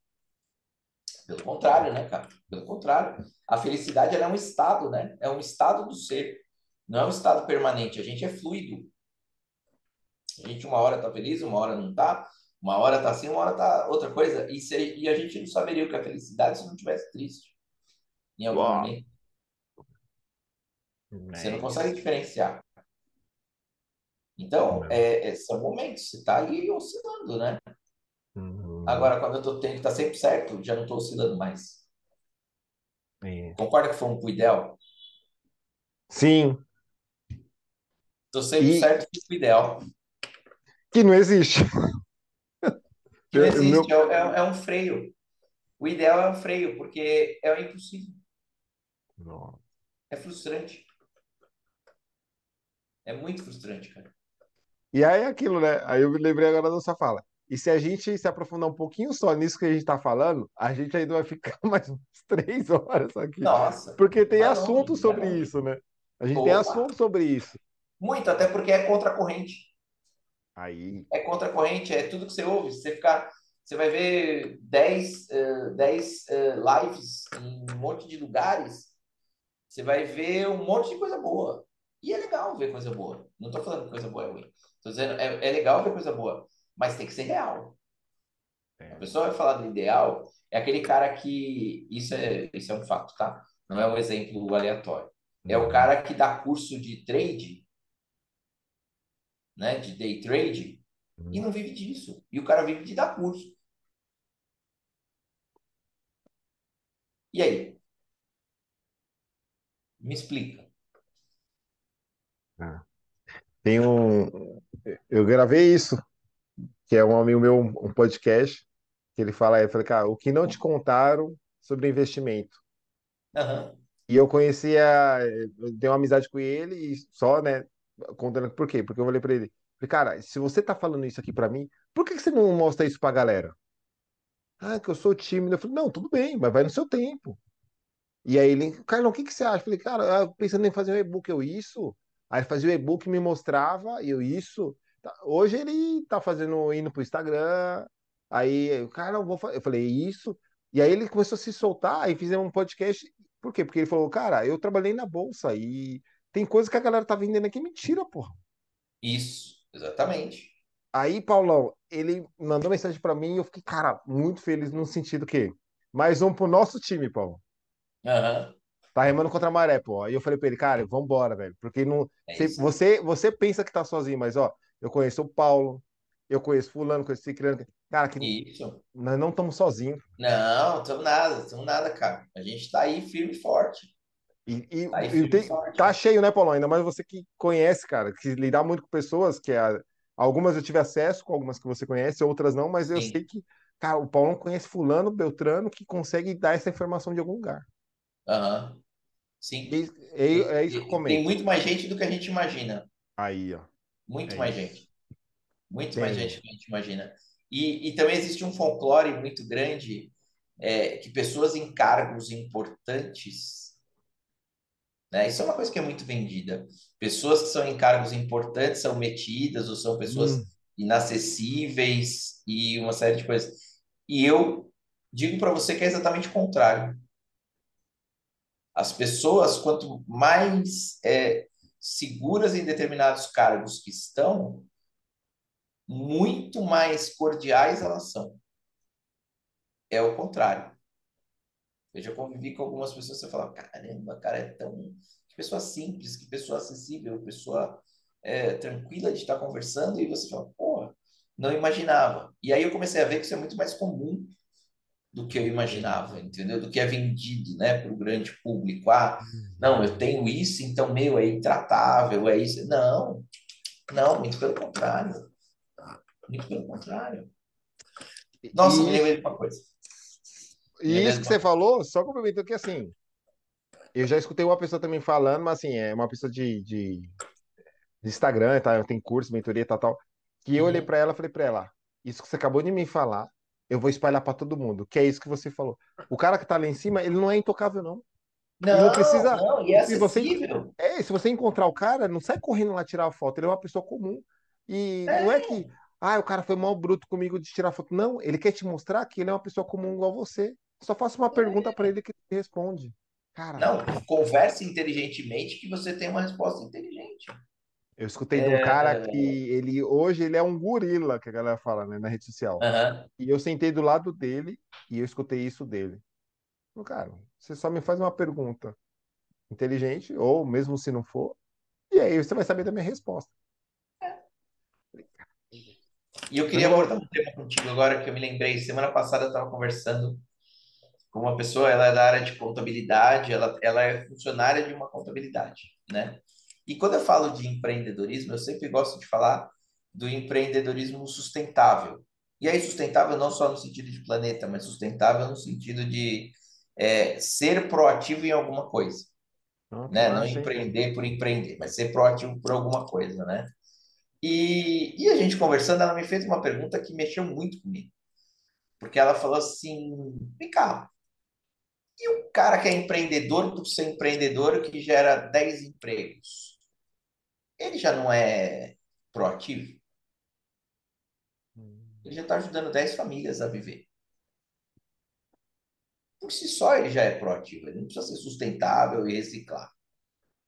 B: Pelo contrário, né, cara? Pelo contrário. A felicidade é um estado, né? É um estado do ser. Não é um estado permanente. A gente é fluido. A gente uma hora tá feliz, uma hora não tá. Uma hora tá assim, uma hora tá outra coisa. E, se, e a gente não saberia o que é felicidade se não tivesse triste em algum
A: Uau.
B: momento. Você não consegue diferenciar. Então, é, é- são momentos. Você tá ali oscilando, né?
A: Uhum.
B: Agora, quando eu tô, tenho que estar sempre certo, já não tô oscilando mais.
A: É.
B: Concorda que foi um pro ideal?
A: Sim,
B: Tô sempre
A: e
B: certo que pro ideal.
A: Que não existe.
B: Não existe,
A: meu...
B: é, é- é um freio. O ideal é um freio, porque é impossível.
A: Não.
B: É frustrante. É muito frustrante, cara.
A: E aí é aquilo, né? Aí eu me lembrei agora da sua fala. E se a gente se aprofundar um pouquinho só nisso que a gente está falando, a gente ainda vai ficar mais umas três horas aqui.
B: Nossa,
A: Porque tem assunto
B: longe,
A: sobre isso, né? A gente tem assunto sobre isso.
B: Muito, até porque é contra a corrente.
A: Aí,
B: É contra a corrente, é tudo que você ouve. Você ficar, você vai ver 10, eh, 10 eh, lives em um monte de lugares, você vai ver um monte de coisa boa. E é legal ver coisa boa. Não tô falando que coisa boa é ruim. Tô dizendo, é, é legal ver coisa boa, mas tem que ser real. A
A: é.
B: pessoa vai falar do ideal, é aquele cara que. Isso é, isso é um fato, tá? Não é um exemplo aleatório. É o
A: Uhum.
B: cara que dá curso de trade, né? De day trade, e
A: Uhum.
B: não vive disso. E o cara vive de dar curso. E aí? Me explica.
A: Ah. Tem um. Eu gravei isso, que é um amigo meu, um podcast, que ele fala aí, eu falei, cara, o que não te contaram sobre investimento.
B: Aham.
A: E eu conhecia, eu tenho uma amizade com ele e só, né, contando por quê? Porque eu falei pra ele, cara, se você tá falando isso aqui pra mim, por que você não mostra isso pra galera? Ah, que eu sou tímido. Eu falei, não, tudo bem, mas vai no seu tempo. E aí ele, Carlão, o que que você acha? Eu falei, cara, pensando em fazer um e-book, eu isso. Aí fazia o e-book, me mostrava, eu isso. Tá, Hoje ele tá fazendo, indo pro Instagram, aí, cara, eu vou fazer. Eu falei, isso. E aí ele começou a se soltar, aí fizemos um podcast. Por quê? Porque ele falou, cara, eu trabalhei na bolsa e tem coisa que a galera tá vendendo aqui, mentira, porra.
B: Isso, exatamente.
A: Aí, Paulão, ele mandou mensagem pra mim e eu fiquei, cara, muito feliz no sentido que mais um pro nosso time, Paulo.
B: Aham.
A: Tá remando contra a maré, pô. Aí eu falei pra ele, cara, vambora, velho. Porque não,
B: É
A: você, você, pensa que tá sozinho, mas ó, eu conheço o Paulo, eu conheço fulano, conheço Ciclano. Cara, que
B: Isso.
A: nós não estamos sozinhos.
B: Não, estamos nada, estamos nada, cara. A gente tá aí firme e forte.
A: E, e,
B: Tá
A: e tem- tá cheio, né, Paulão? Ainda mais você que conhece, cara, que lidar muito com pessoas, que a- algumas eu tive acesso, com algumas que você conhece, outras não, mas eu sei
B: Sim.
A: que, cara, o Paulão conhece fulano, Beltrano, que consegue dar essa informação de algum lugar.
B: Aham.
A: E
B: Sim.
A: é, é,
B: E,
A: é isso que eu
B: e tem
A: comento.
B: muito mais gente do que a gente imagina.
A: Aí, ó.
B: Muito
A: É
B: mais
A: isso.
B: gente. Muito mais
A: Tem.
B: gente do que a gente imagina. E, e também existe um folclore muito grande é, que pessoas em cargos importantes, né? Isso é uma coisa que é muito vendida. Pessoas que são em cargos importantes são metidas ou são pessoas
A: Hum,
B: inacessíveis e uma série de coisas. E eu digo para você que é exatamente o contrário. As pessoas, quanto mais é, seguras em determinados cargos que estão, muito mais cordiais elas são. É o contrário. Eu já convivi com algumas pessoas você fala, caramba, cara, é tão. Que pessoa simples, que pessoa acessível, pessoa é, tranquila de estar conversando, e você fala, pô, não imaginava. E aí eu comecei a ver que isso é muito mais comum do que eu imaginava, entendeu? Do que é vendido, né, para o grande público. Ah, não, eu tenho isso, então, meu, é intratável, é isso. Não, não, muito pelo contrário. Muito pelo contrário. Nossa, e... me lembrei de uma coisa.
A: E isso que você falou, só complementando que assim, eu já escutei uma pessoa também falando, mas assim, é uma pessoa de, de, de Instagram, tá? Tem curso, mentoria, tal, tal. Que eu olhei uhum. para ela e falei para ela: Isso que você acabou de me falar, eu vou espalhar para todo mundo. Que é isso que você falou. O cara que tá lá em cima, ele não é intocável, não.
B: Não, não precisa. Não, e é se
A: você, é, se você encontrar o cara, não sai correndo lá tirar a foto. Ele é uma pessoa comum. E é. não é que, ah, o cara foi mal bruto comigo de tirar foto. Não, ele quer te mostrar que ele é uma pessoa comum igual você. Só faça uma pergunta para ele que ele responde. Cara.
B: Não, converse inteligentemente que você tem uma resposta inteligente.
A: Eu escutei de um cara é. que ele hoje ele é um gorila, que a galera fala, né, na rede social. Uhum. E eu sentei do lado dele e eu escutei isso dele. Cara, você só me faz uma pergunta inteligente, ou mesmo se não for, e aí você vai saber da minha resposta.
B: E eu queria abordar um tema contigo agora que eu me lembrei. Semana passada eu estava conversando uma pessoa, ela é da área de contabilidade, ela, ela é funcionária de uma contabilidade, né? E quando eu falo de empreendedorismo, eu sempre gosto de falar do empreendedorismo sustentável. E aí, sustentável não só no sentido de planeta, mas sustentável no sentido de é, ser proativo em alguma coisa. Ah, né? Não empreender por empreender, mas ser proativo por alguma coisa, né? E, e a gente conversando, ela me fez uma pergunta que mexeu muito comigo. Porque ela falou assim: vem cá, e o cara que é empreendedor por ser empreendedor que gera 10 empregos? ele já não é proativo? Ele já está ajudando 10 famílias a viver. Por si só, ele já é proativo. Ele não precisa ser sustentável e reciclar.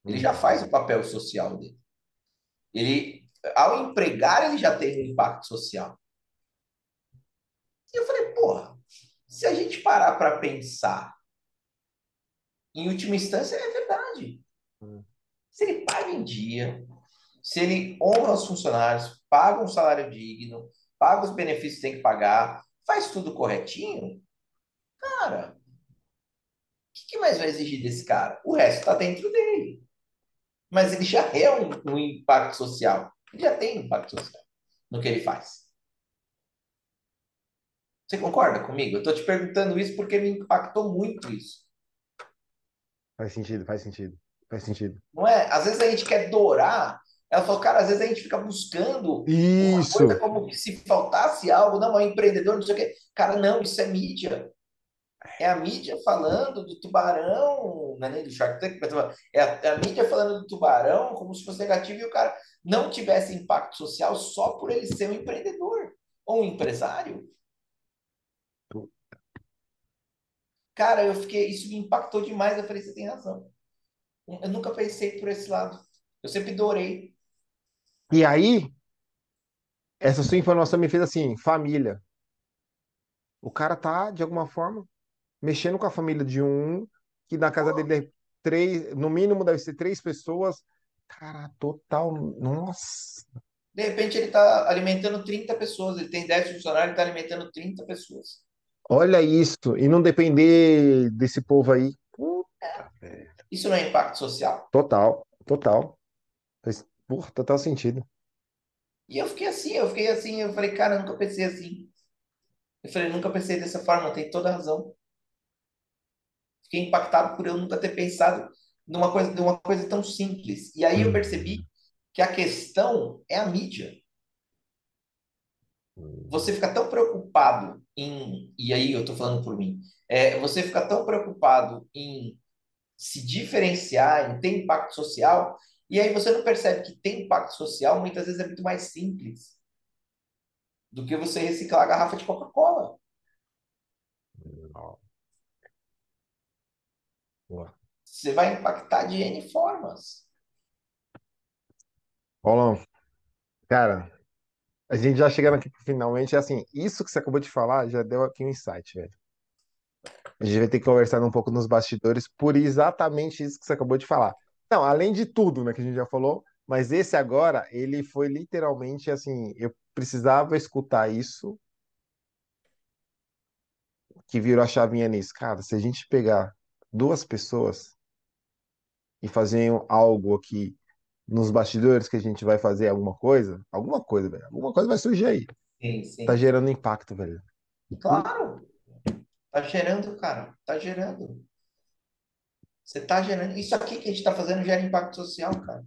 B: Ele já faz o papel social dele. Ele, ao empregar, ele já tem um impacto social. E eu falei, porra, se a gente parar para pensar, em última instância, é verdade. Hum. Se ele paga em dia, se ele honra os funcionários, paga um salário digno, paga os benefícios que tem que pagar, faz tudo corretinho, cara, o que, que, mais vai exigir desse cara? O resto está dentro dele. Mas ele já é um, um impacto social. Ele já tem impacto social no que ele faz. Você concorda comigo? Eu estou te perguntando isso porque me impactou muito isso.
A: Faz sentido, faz sentido. Faz sentido.
B: Não é? Às vezes a gente quer dourar ela falou, cara, às vezes a gente fica buscando
A: isso.
B: uma coisa como se faltasse algo, não, é um empreendedor, não sei o quê. Cara, não, isso é mídia. É a mídia falando do tubarão, não é nem do Shark Tank, mas é a, é a mídia falando do tubarão como se fosse negativo e o cara não tivesse impacto social só por ele ser um empreendedor ou um empresário. Cara, eu fiquei, isso me impactou demais. Eu falei, você tem razão. Eu nunca pensei por esse lado. Eu sempre adorei
A: e aí, essa sua informação me fez assim, família. O cara tá, de alguma forma, mexendo com a família de um, que na casa dele é três, no mínimo deve ser três pessoas. Cara, total, nossa.
B: De repente ele tá alimentando 30 pessoas, ele tem 10 funcionários, ele tá alimentando 30 pessoas.
A: Olha isso, e não depender desse povo aí.
B: É. Isso não é impacto social?
A: Total, total. Por total sentido.
B: E eu fiquei assim, eu fiquei assim, eu falei, cara, eu nunca pensei assim. Eu falei, nunca pensei dessa forma, tem toda a razão. Fiquei impactado por eu nunca ter pensado numa coisa, numa coisa tão simples. E aí eu percebi uhum. que a questão é a mídia. Você fica tão preocupado em, e aí eu tô falando por mim, é, você fica tão preocupado em se diferenciar, em ter impacto social, e aí você não percebe que ter impacto social muitas vezes é muito mais simples. do que você reciclar a garrafa de Coca-Cola. Você vai impactar de N formas.
A: Paulão, cara, a gente já chegando aqui finalmente, assim, isso que você acabou de falar já deu aqui um insight, velho. A gente vai ter que conversar um pouco nos bastidores por exatamente isso que você acabou de falar. Não, além de tudo, né, que a gente já falou, mas esse agora, ele foi literalmente assim, eu precisava escutar isso que virou a chavinha nisso. Cara, se a gente pegar duas pessoas e fazer algo aqui nos bastidores que a gente vai fazer alguma coisa, alguma coisa, velho, alguma coisa vai surgir aí.
B: Sim, sim.
A: Tá gerando impacto, velho.
B: Claro. Tá gerando, cara. Tá gerando. Você tá gerando. Isso aqui que a gente tá fazendo gera impacto social, cara.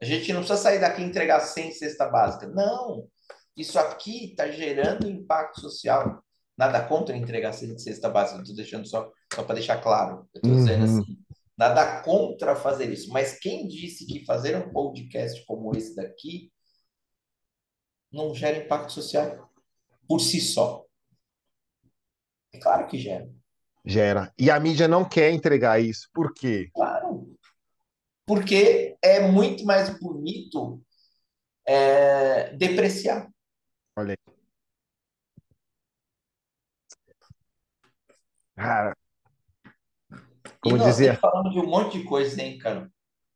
B: A gente não precisa sair daqui e entregar 100 cesta básica. Não. Isso aqui tá gerando impacto social. Nada contra entregar 100 cesta básica. Estou deixando só, só para deixar claro. Eu tô uhum. dizendo assim. Nada contra fazer isso. Mas quem disse que fazer um podcast como esse daqui não gera impacto social por si só? É claro que gera.
A: Gera. E a mídia não quer entregar isso. Por quê?
B: Claro. Porque é muito mais bonito é, depreciar.
A: Olha aí. Cara, como e nós dizia.
B: falando de um monte de coisa, hein, cara?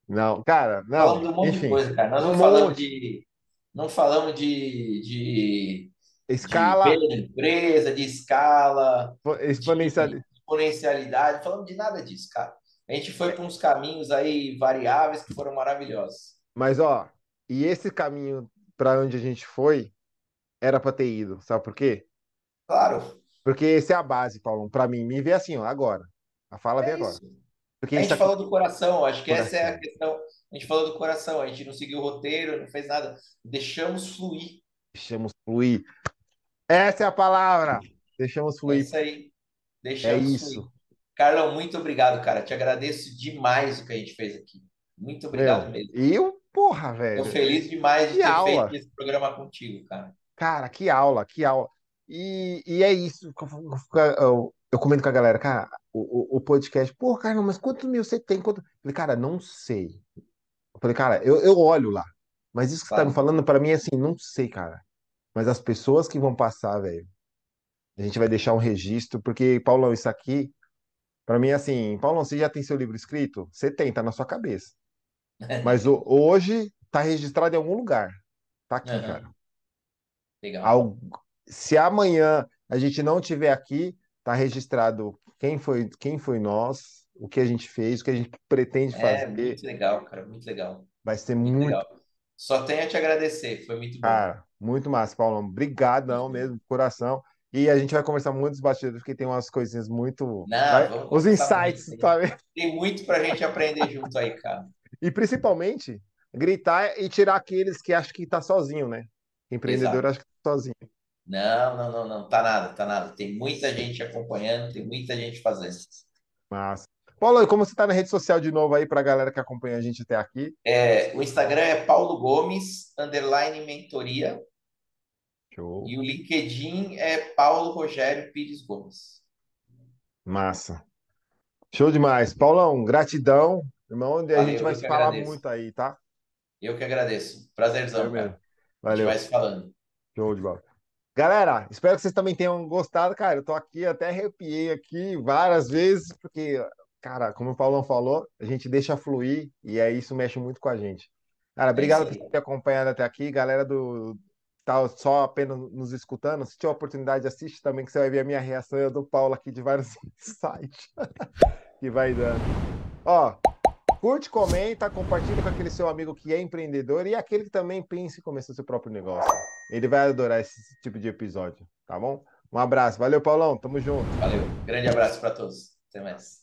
A: Não, cara, não.
B: Falando de um monte enfim, de coisa, cara. Nós um não falamos de. Não falamos de, de
A: Escala.
B: De empresa, de escala,
A: exponencialidade.
B: De exponencialidade, falando de nada disso, cara. A gente foi para uns caminhos aí variáveis que foram maravilhosos.
A: Mas, ó, e esse caminho para onde a gente foi era para ter ido, sabe por quê?
B: Claro.
A: Porque essa é a base, Paulo. Para mim, me vê assim, ó, agora. A fala é vem agora.
B: Porque a gente falou do coração, acho que coração. essa é a questão. A gente falou do coração, a gente não seguiu o roteiro, não fez nada. Deixamos fluir.
A: Deixamos fluir. Essa é a palavra. Deixamos fluir. É
B: isso aí. Deixamos é isso. Fluir. Carlão, muito obrigado, cara. Te agradeço demais o que a gente fez aqui. Muito obrigado Meu, mesmo.
A: Eu, porra, velho.
B: Tô feliz demais de que ter aula. feito esse programa contigo, cara.
A: Cara, que aula, que aula. E, e é isso. Eu, comento com a galera, cara, o, o, o podcast, porra, cara, mas quantos mil você tem? Quanto... Eu falei, cara, não sei. Eu falei, cara, eu, eu olho lá. Mas isso que você tá me falando para mim é assim, não sei, cara. Mas as pessoas que vão passar, velho, a gente vai deixar um registro, porque, Paulão, isso aqui, para mim, é assim, Paulão, você já tem seu livro escrito? Você tem, tá na sua cabeça. Mas o, hoje tá registrado em algum lugar. Tá aqui, uhum. cara.
B: Legal. Algo,
A: se amanhã a gente não tiver aqui, tá registrado quem foi, quem foi nós, o que a gente fez, o que a gente pretende fazer. É,
B: muito legal, cara, muito legal.
A: Vai ser muito. muito...
B: Só tenho a te agradecer, foi muito bom.
A: Cara, muito massa, Paulão. Obrigadão mesmo, coração. E a gente vai conversar muito dos bastidores, porque tem umas coisinhas muito.
B: Não.
A: Os insights,
B: sabe? Tem muito pra gente aprender junto aí, cara.
A: E principalmente, gritar e tirar aqueles que acham que tá sozinho, né? Empreendedor Exato. acha que tá sozinho.
B: Não, não, não, não, tá nada, tá nada. Tem muita gente acompanhando, tem muita gente fazendo.
A: Massa. Paulo, como você tá na rede social de novo aí pra galera que acompanha a gente até aqui?
B: É, o Instagram é Paulo Gomes, underline mentoria.
A: Show.
B: E o LinkedIn é Paulo Rogério Pires Gomes.
A: Massa. Show demais. Paulão, gratidão. Irmão, a Valeu, gente vai se falar agradeço. muito aí, tá?
B: Eu que agradeço. Prazerzão, Valeu cara. Valeu. A gente vai se falando.
A: Show de bola. Galera, espero que vocês também tenham gostado. Cara, eu tô aqui, até arrepiei aqui várias vezes, porque, cara, como o Paulão falou, a gente deixa fluir e aí isso mexe muito com a gente. Cara, é obrigado por ter acompanhado até aqui. Galera do, tá só apenas nos escutando, se tiver oportunidade, assiste também, que você vai ver a minha reação e a do Paulo aqui de vários sites que vai dando. Ó, curte, comenta, compartilha com aquele seu amigo que é empreendedor e aquele que também pensa em começar seu próprio negócio. Ele vai adorar esse tipo de episódio, tá bom? Um abraço. Valeu, Paulão. Tamo junto.
B: Valeu. Grande abraço para todos. Até mais.